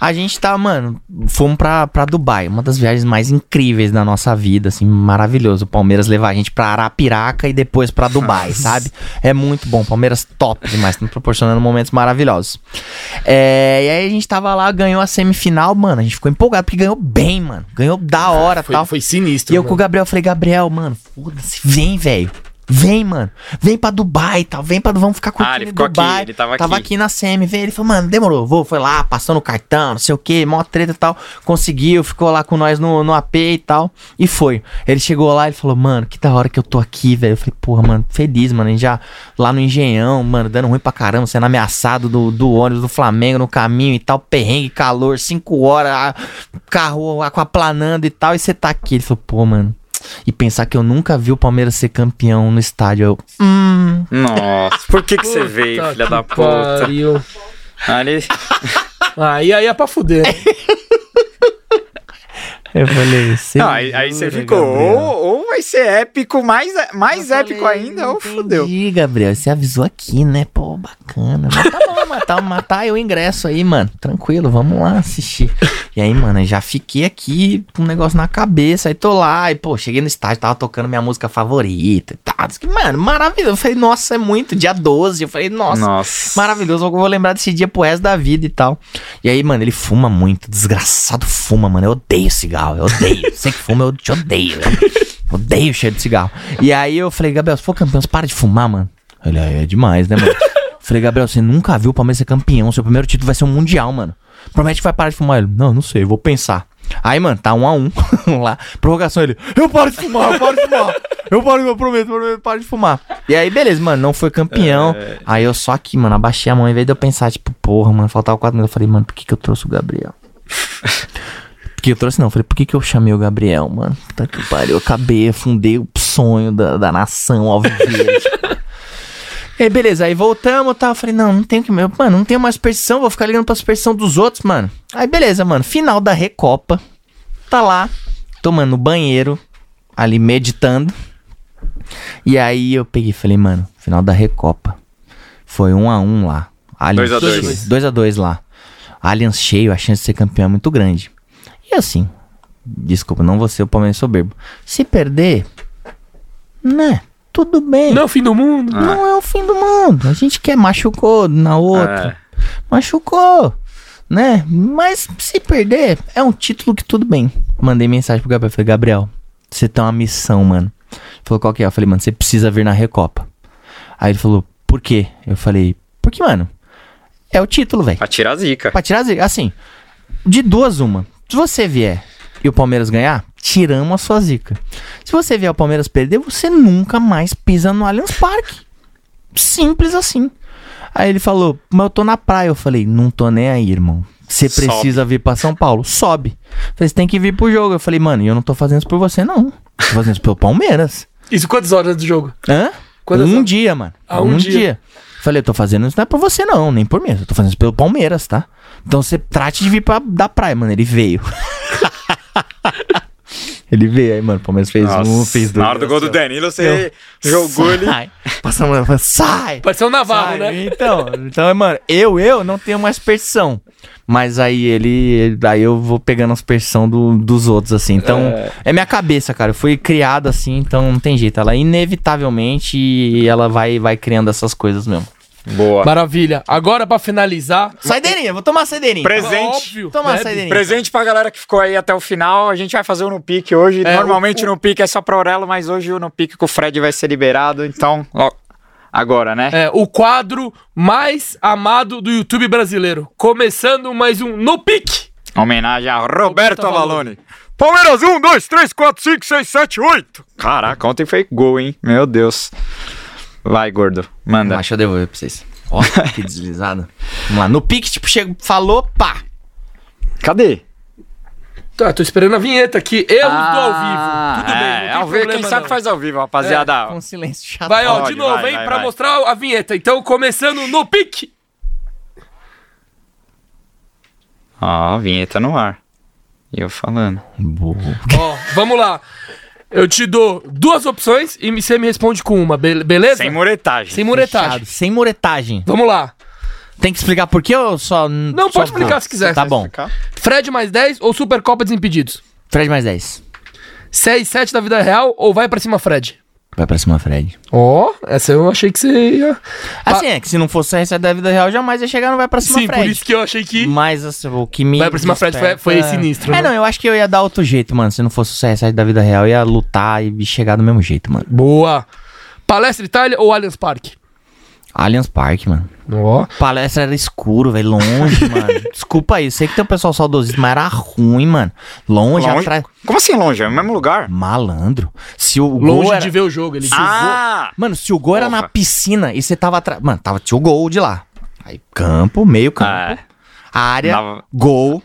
A gente tá, mano, fomos pra, pra Dubai, uma das viagens mais incríveis da nossa vida, assim, maravilhoso. O Palmeiras levar a gente pra Arapiraca e depois pra Dubai, sabe? É muito bom, Palmeiras top demais, tá proporcionando momentos maravilhosos. É, e aí a gente tava lá, ganhou a semifinal, mano, a gente ficou empolgado porque ganhou bem, mano. Ganhou da hora Foi, tal. foi sinistro. E eu com o mano. Gabriel falei, Gabriel, mano, foda-se, vem, velho. Vem, mano. Vem pra Dubai e tal. Vem pra. Vamos ficar curtindo Ah, ele ficou aqui, Dubai. ele tava Tava aqui. aqui na CM. Vem. Ele falou, mano, demorou. Vou. Foi lá, passando o cartão, não sei o que, mó treta e tal. Conseguiu, ficou lá com nós no, no AP e tal. E foi. Ele chegou lá e falou, mano, que da hora que eu tô aqui, velho. Eu falei, porra, mano, feliz, mano. A gente já lá no Engenhão, mano, dando ruim pra caramba, sendo ameaçado do, do ônibus do Flamengo no caminho e tal. Perrengue, calor, cinco horas, a- carro aquaplanando e tal. E você tá aqui. Ele falou, pô, mano. E pensar que eu nunca vi o Palmeiras ser campeão no estádio. Eu, hum. Nossa, por que, que você veio, filha da puta? pariu. Ali, Aí, aí é pra fuder. né? Eu falei, "Cê Não, aí, aí você ficou. Gabriel?" Ou, ou vai ser épico, mais, mais épico ainda, ou fudeu. Entendi, Gabriel. Você avisou aqui, né? Pô, bacana. Mas tá bom, matar, matar eu ingresso aí, mano. Tranquilo, vamos lá assistir. E aí, mano, eu já fiquei aqui com um negócio na cabeça. Aí tô lá, e pô, cheguei no estádio, tava tocando minha música favorita e tal. Mano, maravilhoso. Eu falei, nossa, é muito. Dia 12. Eu falei, nossa, Nossa. Maravilhoso, eu vou lembrar desse dia pro resto da vida e tal. E aí, mano, ele fuma muito, desgraçado fuma, mano. Eu odeio cigarro, eu odeio. Você que fuma, eu te odeio, velho. Odeio cheiro de cigarro. E aí eu falei, Gabriel, se for campeão, você para de fumar, mano. Ele "Ah, é demais, né, mano? falei, Gabriel, você nunca viu o Palmeiras ser campeão. Seu primeiro título vai ser um mundial, mano. Promete que vai parar de fumar. Ele, não, não sei, vou pensar. Aí, mano, tá um a um lá. Prorrogação, ele, eu paro de fumar, eu paro de fumar. Eu paro, eu prometo, prometo, eu paro de fumar. E aí, beleza, mano, não foi campeão. Aí eu só aqui, mano, abaixei a mão. Em vez de eu pensar, tipo, porra, mano, faltava quatro minutos. Eu falei, mano, por que, que eu trouxe o Gabriel? Que eu trouxe, não? Falei, por que, que eu chamei o Gabriel, mano? Puta que pariu. Eu acabei, afundei o sonho da, da nação alviverde. E aí, beleza, aí voltamos e tal. Eu falei, não, não tenho que. Mano, não tenho mais superstição, vou ficar ligando pra superstição dos outros, mano. Aí, beleza, mano. Final da Recopa. Tá lá, tomando banheiro, ali meditando. E aí eu peguei e falei, mano, final da Recopa. Foi um a um lá. Allianz 2 a 2. cheio. 2 a 2 lá. Allianz cheio, a chance de ser campeão é muito grande. E assim, desculpa, não vou ser o Palmeiras soberbo. Se perder, né? Tudo bem. Não é o fim do mundo. Não é o fim do mundo. A gente quer machucou na outra. Machucou, né? Mas se perder, é um título que tudo bem. Mandei mensagem pro Gabriel. Falei, Gabriel, você tem uma missão, mano. Ele falou, qual que é? Eu falei, mano, você precisa vir na Recopa. Aí ele falou, por quê? Eu falei, porque, mano, é o título, velho. Pra tirar a zica. Pra tirar, zica. assim, de duas uma. Se você vier e o Palmeiras ganhar, tiramos a sua zica. Se você vier o Palmeiras perder, você nunca mais pisa no Allianz Parque. Simples assim. Aí ele falou, mas eu tô na praia. Eu falei, não tô nem aí, irmão. Você Sobe. precisa vir pra São Paulo. Sobe. Eu falei, você tem que vir pro jogo. Eu falei, mano, eu não tô fazendo isso por você, não. Tô fazendo isso pelo Palmeiras. Isso quantas horas do jogo? Hã? Quantas um horas? dia, mano. Ah, um dia. Falei, eu tô fazendo isso não é pra você não, nem por mim. Eu tô fazendo isso pelo Palmeiras, tá? Então você trate de vir pra, da praia, mano. Ele veio. ele veio aí, mano. O Palmeiras fez um, fez dois. Na hora do gol do Danilo, você jogou ele. Sai. Passamos lá, falou, sai! Pareceu um Navarro, sai. né? Então, então, mano, eu, eu não tenho mais perdição. Mas aí ele. Daí eu vou pegando as perdição do, dos outros, assim. Então, é. minha cabeça, cara. Eu fui criado assim, então não tem jeito. Ela inevitavelmente ela vai, vai criando essas coisas mesmo. Boa. Maravilha. Agora, pra finalizar. Saideirinha, vou tomar saideirinha. Presente. Óbvio. Toma né? saideirinha. Presente pra galera que ficou aí até o final. A gente vai fazer o no pique hoje. É, Normalmente o- o no pique é só pra Aurelo, mas hoje o no pique com o Fred vai ser liberado. Então, ó, agora, né? É, o quadro mais amado do YouTube brasileiro. Começando mais um No Pique. Homenagem a Roberto Roberto Avalone. Palmeiras 1, 2, 3, 4, 5, 6, 7, 8. Caraca, ontem foi gol, hein? Meu Deus. Vai, gordo. Manda. Deixa eu devolver pra vocês. Ó, que deslizada. Vamos lá. No pique, tipo, chegou, falou, pá. Cadê? Tá, tô esperando a vinheta aqui. Erros Ah, do ao vivo. Tudo bem, não é, tem ao vivo, problema, quem sabe não. faz ao vivo, rapaziada. Com silêncio chato. Vai, ó, de novo, vai, hein? vai, pra vai. mostrar a vinheta. Então, começando no pique. Ó, vinheta no ar. E eu falando. Boa. Ó, vamos lá. Eu te dou duas opções e você me responde com uma, be- beleza? Sem muretagem. Sem muretagem. Sem muretagem. Vamos lá. Tem que explicar por quê ou só. Não, só pode explicar se quiser. Tá bom. Fred mais 10 ou Supercopa Desimpedidos? Fred mais 10. 6, 7 da vida real ou vai pra cima, Fred? Vai pra cima, Fred. Ó, essa eu achei que você ia. Assim, é que se não fosse a receita da vida real, jamais ia chegar no Vai pra cima, Sim, Fred. por isso que eu achei que. Mas assim, o que me. Vai pra cima, Fred, foi- foi desperta- sinistro, É, né? não, eu acho que eu ia dar outro jeito, mano. Se não fosse o CR7 da vida real, eu ia lutar e chegar do mesmo jeito, mano. Boa. Palestra Itália ou Allianz Parque? Allianz Parque, mano. Ó. Palestra era escuro, velho, longe, mano. Desculpa aí, sei que tem um pessoal saudosista, mas era ruim, mano. Longe, Longe? atrás. Como assim longe? É o mesmo lugar? Malandro. Se o gol Longe era... de ver o jogo. Ele Ah! Mano, se o gol era na piscina e você tava atrás. Mano, tava, tinha o gol de lá. Aí, campo, meio campo, É. área, Dava- gol,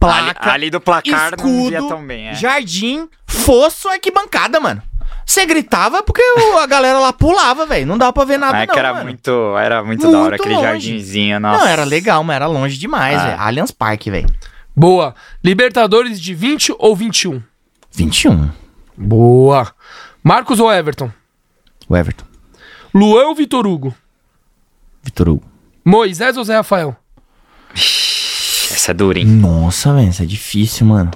Ali, placa, ali do placar não via escudo, tão bem, é. jardim, fosso, arquibancada, mano. Você gritava porque o- a galera lá pulava, velho. Não dava pra ver nada, É não, que era mano. muito, era muito, Muito da hora, aquele longe. jardinzinho, nossa. Não, era legal, mas era longe demais, Ah. velho. Allianz Parque, velho. Boa. Libertadores de 20 ou 21? 21. Boa. Marcos ou Everton? O Everton. Luan ou Vitor Hugo? Vitor Hugo. Moisés ou Zé Rafael? Essa é hein? Nossa, velho, isso é difícil, mano.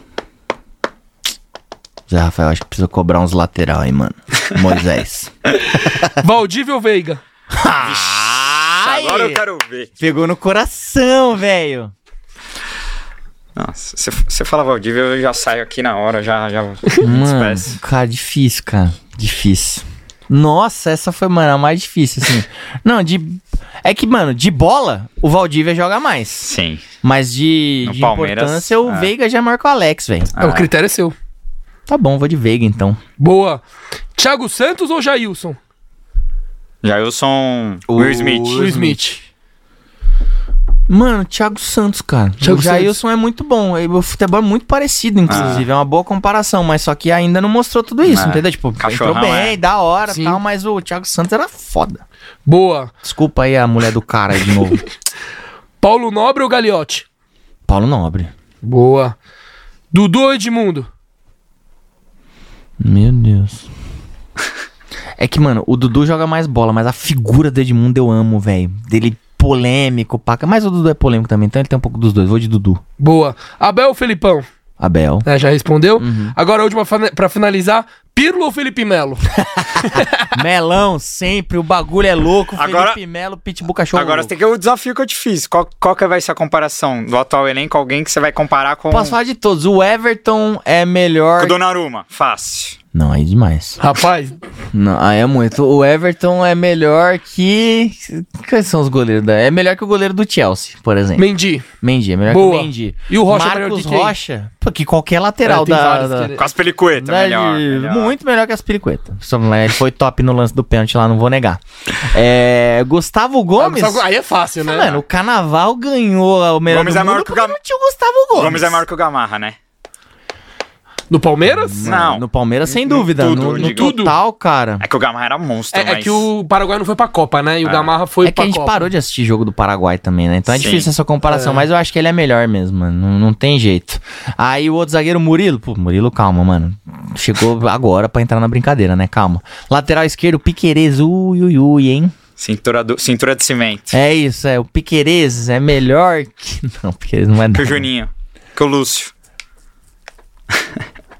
Zé Rafael, acho que precisa cobrar uns lateral aí, mano. Moisés. Valdívia ou Veiga? Ai, Agora eu quero ver. Pegou no coração, velho. Nossa, se você fala Valdívia, eu já saio aqui na hora, já, já Mano, despeço. cara, difícil, cara. Difícil. Nossa, essa foi, mano, a mais difícil, assim. Não, de. É que, mano, de bola, o Valdívia joga mais. Sim. Mas de, No de Palmeiras, importância, o é. Veiga já marca o Alex, velho. É, o critério é seu. Tá bom, vou de Veiga então. Boa. Thiago Santos ou Jailson? Jailson Will Smith. Will Smith. Mano, Thiago Santos, cara. Thiago o Jailson é muito bom. e O futebol é muito parecido, inclusive. É uma boa comparação, mas só que ainda não mostrou tudo isso, É. entendeu? Tipo, Cachorrão, entrou bem, é. da hora Sim. tal, mas o Thiago Santos era foda. Boa. Desculpa aí a mulher do cara aí de novo. Paulo Nobre ou Gagliotti? Paulo Nobre. Boa. Dudu ou Edmundo? Meu Deus. É que, mano, o Dudu joga mais bola, mas a figura do Edmundo eu amo, velho. Dele polêmico, paca. Mas o Dudu é polêmico também, então ele tem um pouco dos dois. Vou de Dudu. Boa. Abel ou Felipão? Abel. É, já respondeu. Agora a última pra finalizar. Pirlo ou Felipe Melo? Melão, sempre. O bagulho é louco. Agora- Felipe Melo, Pitbull, cachorro. Agora louco. tem que o desafio que eu te fiz. Qual, qual que vai ser a comparação do atual elenco? Alguém que você vai comparar com, Posso falar de todos. O Everton é com melhor. o Donnarumma? Fácil. Não, aí é demais. Rapaz, Não, aí é muito. O Everton é melhor que. Quais são os goleiros da. É melhor que o goleiro do Chelsea, por exemplo. Mendy. Mendy, é melhor Boa. que o Mendy. E o Rocha é melhor Marcos que quem? Rocha, pô, que qualquer lateral É, da, vários da- que- Com as pelicuetas, da- melhor, melhor. Muito melhor que as Ele foi top no lance do pênalti lá, não vou negar. É, Gustavo Gomes. Aí é fácil, né? Mano, o Carnaval ganhou o melhor Gomes do é maior mundo que o Gam- não tinha o Gustavo Gomes. Gomes é maior que o Gamarra, né? No Palmeiras? Não. No Palmeiras, sem No dúvida. tudo, no eu no digo. total, cara. É que o Gamarra era monstro, É, é mas... que o Paraguai não foi pra Copa, né? E o Gamarra foi é que pra a gente Copa. parou de assistir jogo do Paraguai também, né? Então é Sim. difícil essa comparação, É. mas eu acho que ele é melhor mesmo, mano. Não, não tem jeito. Aí o outro zagueiro, Murilo. Pô, Murilo, calma, mano. Chegou agora pra entrar na brincadeira, né? Calma. Lateral esquerdo, Piquerez. Ui, ui, ui, hein? Cintura, do- cintura de cimento. É isso, é. O Piquerez é melhor que. Não, o Piquerez não dar. Que o Juninho. Que o Lúcio.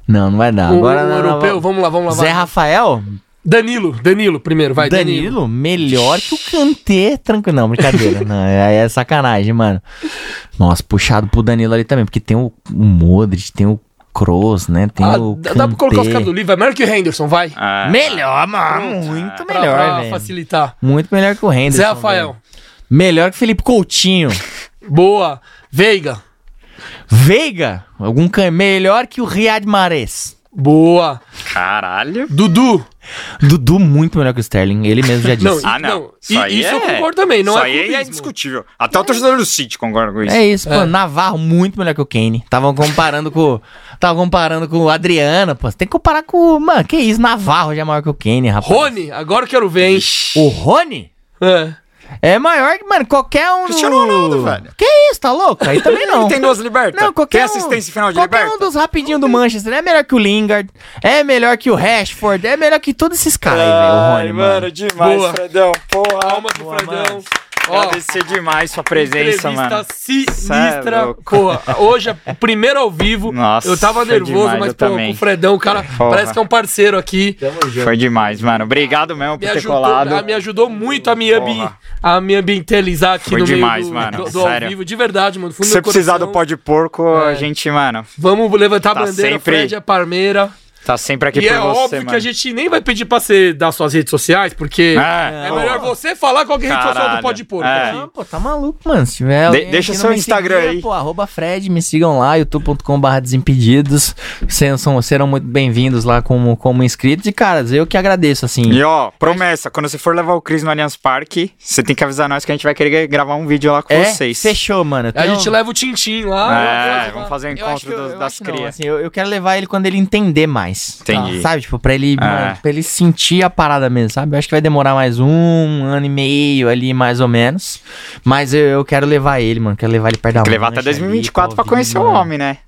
Não, não vai dar. O, Agora o não, não, europeu, vamos lá, vamos lá. Zé vai. Rafael, Danilo, Danilo primeiro, vai, Danilo. Danilo, melhor que o Kanté, tranquilo. Não, brincadeira. não, é, é sacanagem, mano. Nossa, puxado pro Danilo ali também, porque tem o, o Modric, tem o Kroos, né? Tem Ah, o dá dá pra colocar os Kanté. caras do livro, vai melhor que o Henderson, vai. Ah, Melhor, mano. Muito Pra- melhor, pra velho. facilitar. Muito melhor que o Henderson. Zé Rafael. velho. Melhor que o Felipe Coutinho. Boa. Veiga. Veiga, algum can... melhor que o Riyad Mahrez. Boa. Caralho. Dudu. Dudu muito melhor que o Sterling, ele mesmo já disse. Não, Ah, Não, não. e- aí isso eu é- concordo também, não isso é aí é indiscutível. Até o torcedor do City concorda com isso. É isso, É. pô. Navarro, muito melhor que o Kane. Estavam comparando com. Estavam comparando com o Adriano, pô. Você tem que comparar com. Mano, que isso? Navarro já é maior que o Kane, rapaz. Rony, agora eu quero ver, hein? O Rony É. é maior que, mano, qualquer um. Cristiano no- Ronaldo, velho. Que isso, tá louco? Aí também não. Ele tem duas libertas. Não, qualquer Tem um- assistência final de Qualquer liberta. um dos rapidinhos do Manchester é melhor que o Lingard, é melhor que o Rashford, é melhor que todos esses caras aí, velho. O Rony, mano. demais, Boa. Fredão. Porra. Palmas do Boa, Fredão. mano. Ó, Agradecer demais sua presença, Entrevista mano. sinistra. É. Pô, hoje é o primeiro ao vivo. Nossa, eu tava foi nervoso, demais, mas pô, também. com o Fredão, o cara Porra. parece que é um parceiro aqui. Foi demais, mano. Obrigado mesmo Me por ter ajudou, colado. a- me ajudou muito a me, ambi, Porra. a me ambientalizar aqui Foi no demais, meio do, mano, do- do ao sério. vivo. De verdade, mano. Se você precisar do pó de porco, É. a gente, mano, Vamos levantar Tá a bandeira, sempre- Fred é Parmeira. Tá sempre aqui E por é você, óbvio mano. que a gente nem vai pedir pra você dar suas redes sociais, porque É, é melhor você falar qual que é a rede social do Caralho. Pó de Porco. É. Não, pô, tá maluco, mano. Se tiver alguém deixa seu Instagram seguir, aí. Pô, arroba Fred, me sigam lá, youtube.com.br desimpedidos. Serão, são- serão muito bem-vindos lá como, como inscritos. E, caras, eu que agradeço, assim. E ó, promessa, quando você for levar o Cris no Allianz Parque, você tem que avisar nós que a gente vai querer gravar um vídeo lá com é, vocês. fechou, mano. A gente leva o Tintim lá. É, vamos fazer o acho encontro eu- dos- eu das não, crias. assim, eu, eu quero levar ele quando ele entender mais. Entendi. Sabe? Tipo, pra ele, mano, pra ele sentir a parada mesmo, sabe? Eu acho que vai demorar mais um ano e meio ali, mais ou menos. Mas eu, eu quero levar ele, mano. Quero levar ele perto da Tem que levar até mancha ali, 2024 pra ouvir, conhecer o mano. homem, né?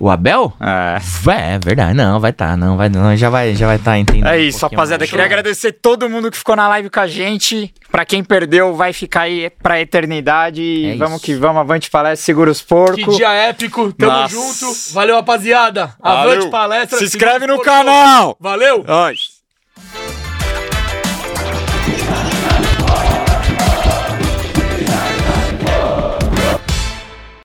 O Abel? É. É, é verdade. Não, vai tá, não, vai não. Já vai, já vai tá entendendo. É um isso, pouquinho rapaziada. Queria agradecer todo mundo que ficou na live com a gente. Pra quem perdeu, vai ficar aí pra eternidade. E É vamos isso. que vamos, avante palestra, segura os Que porcos. dia épico. Tamo Nossa. junto. Valeu, rapaziada. Avante Valeu. palestra. Se inscreve no porcos. canal. Valeu. Nós.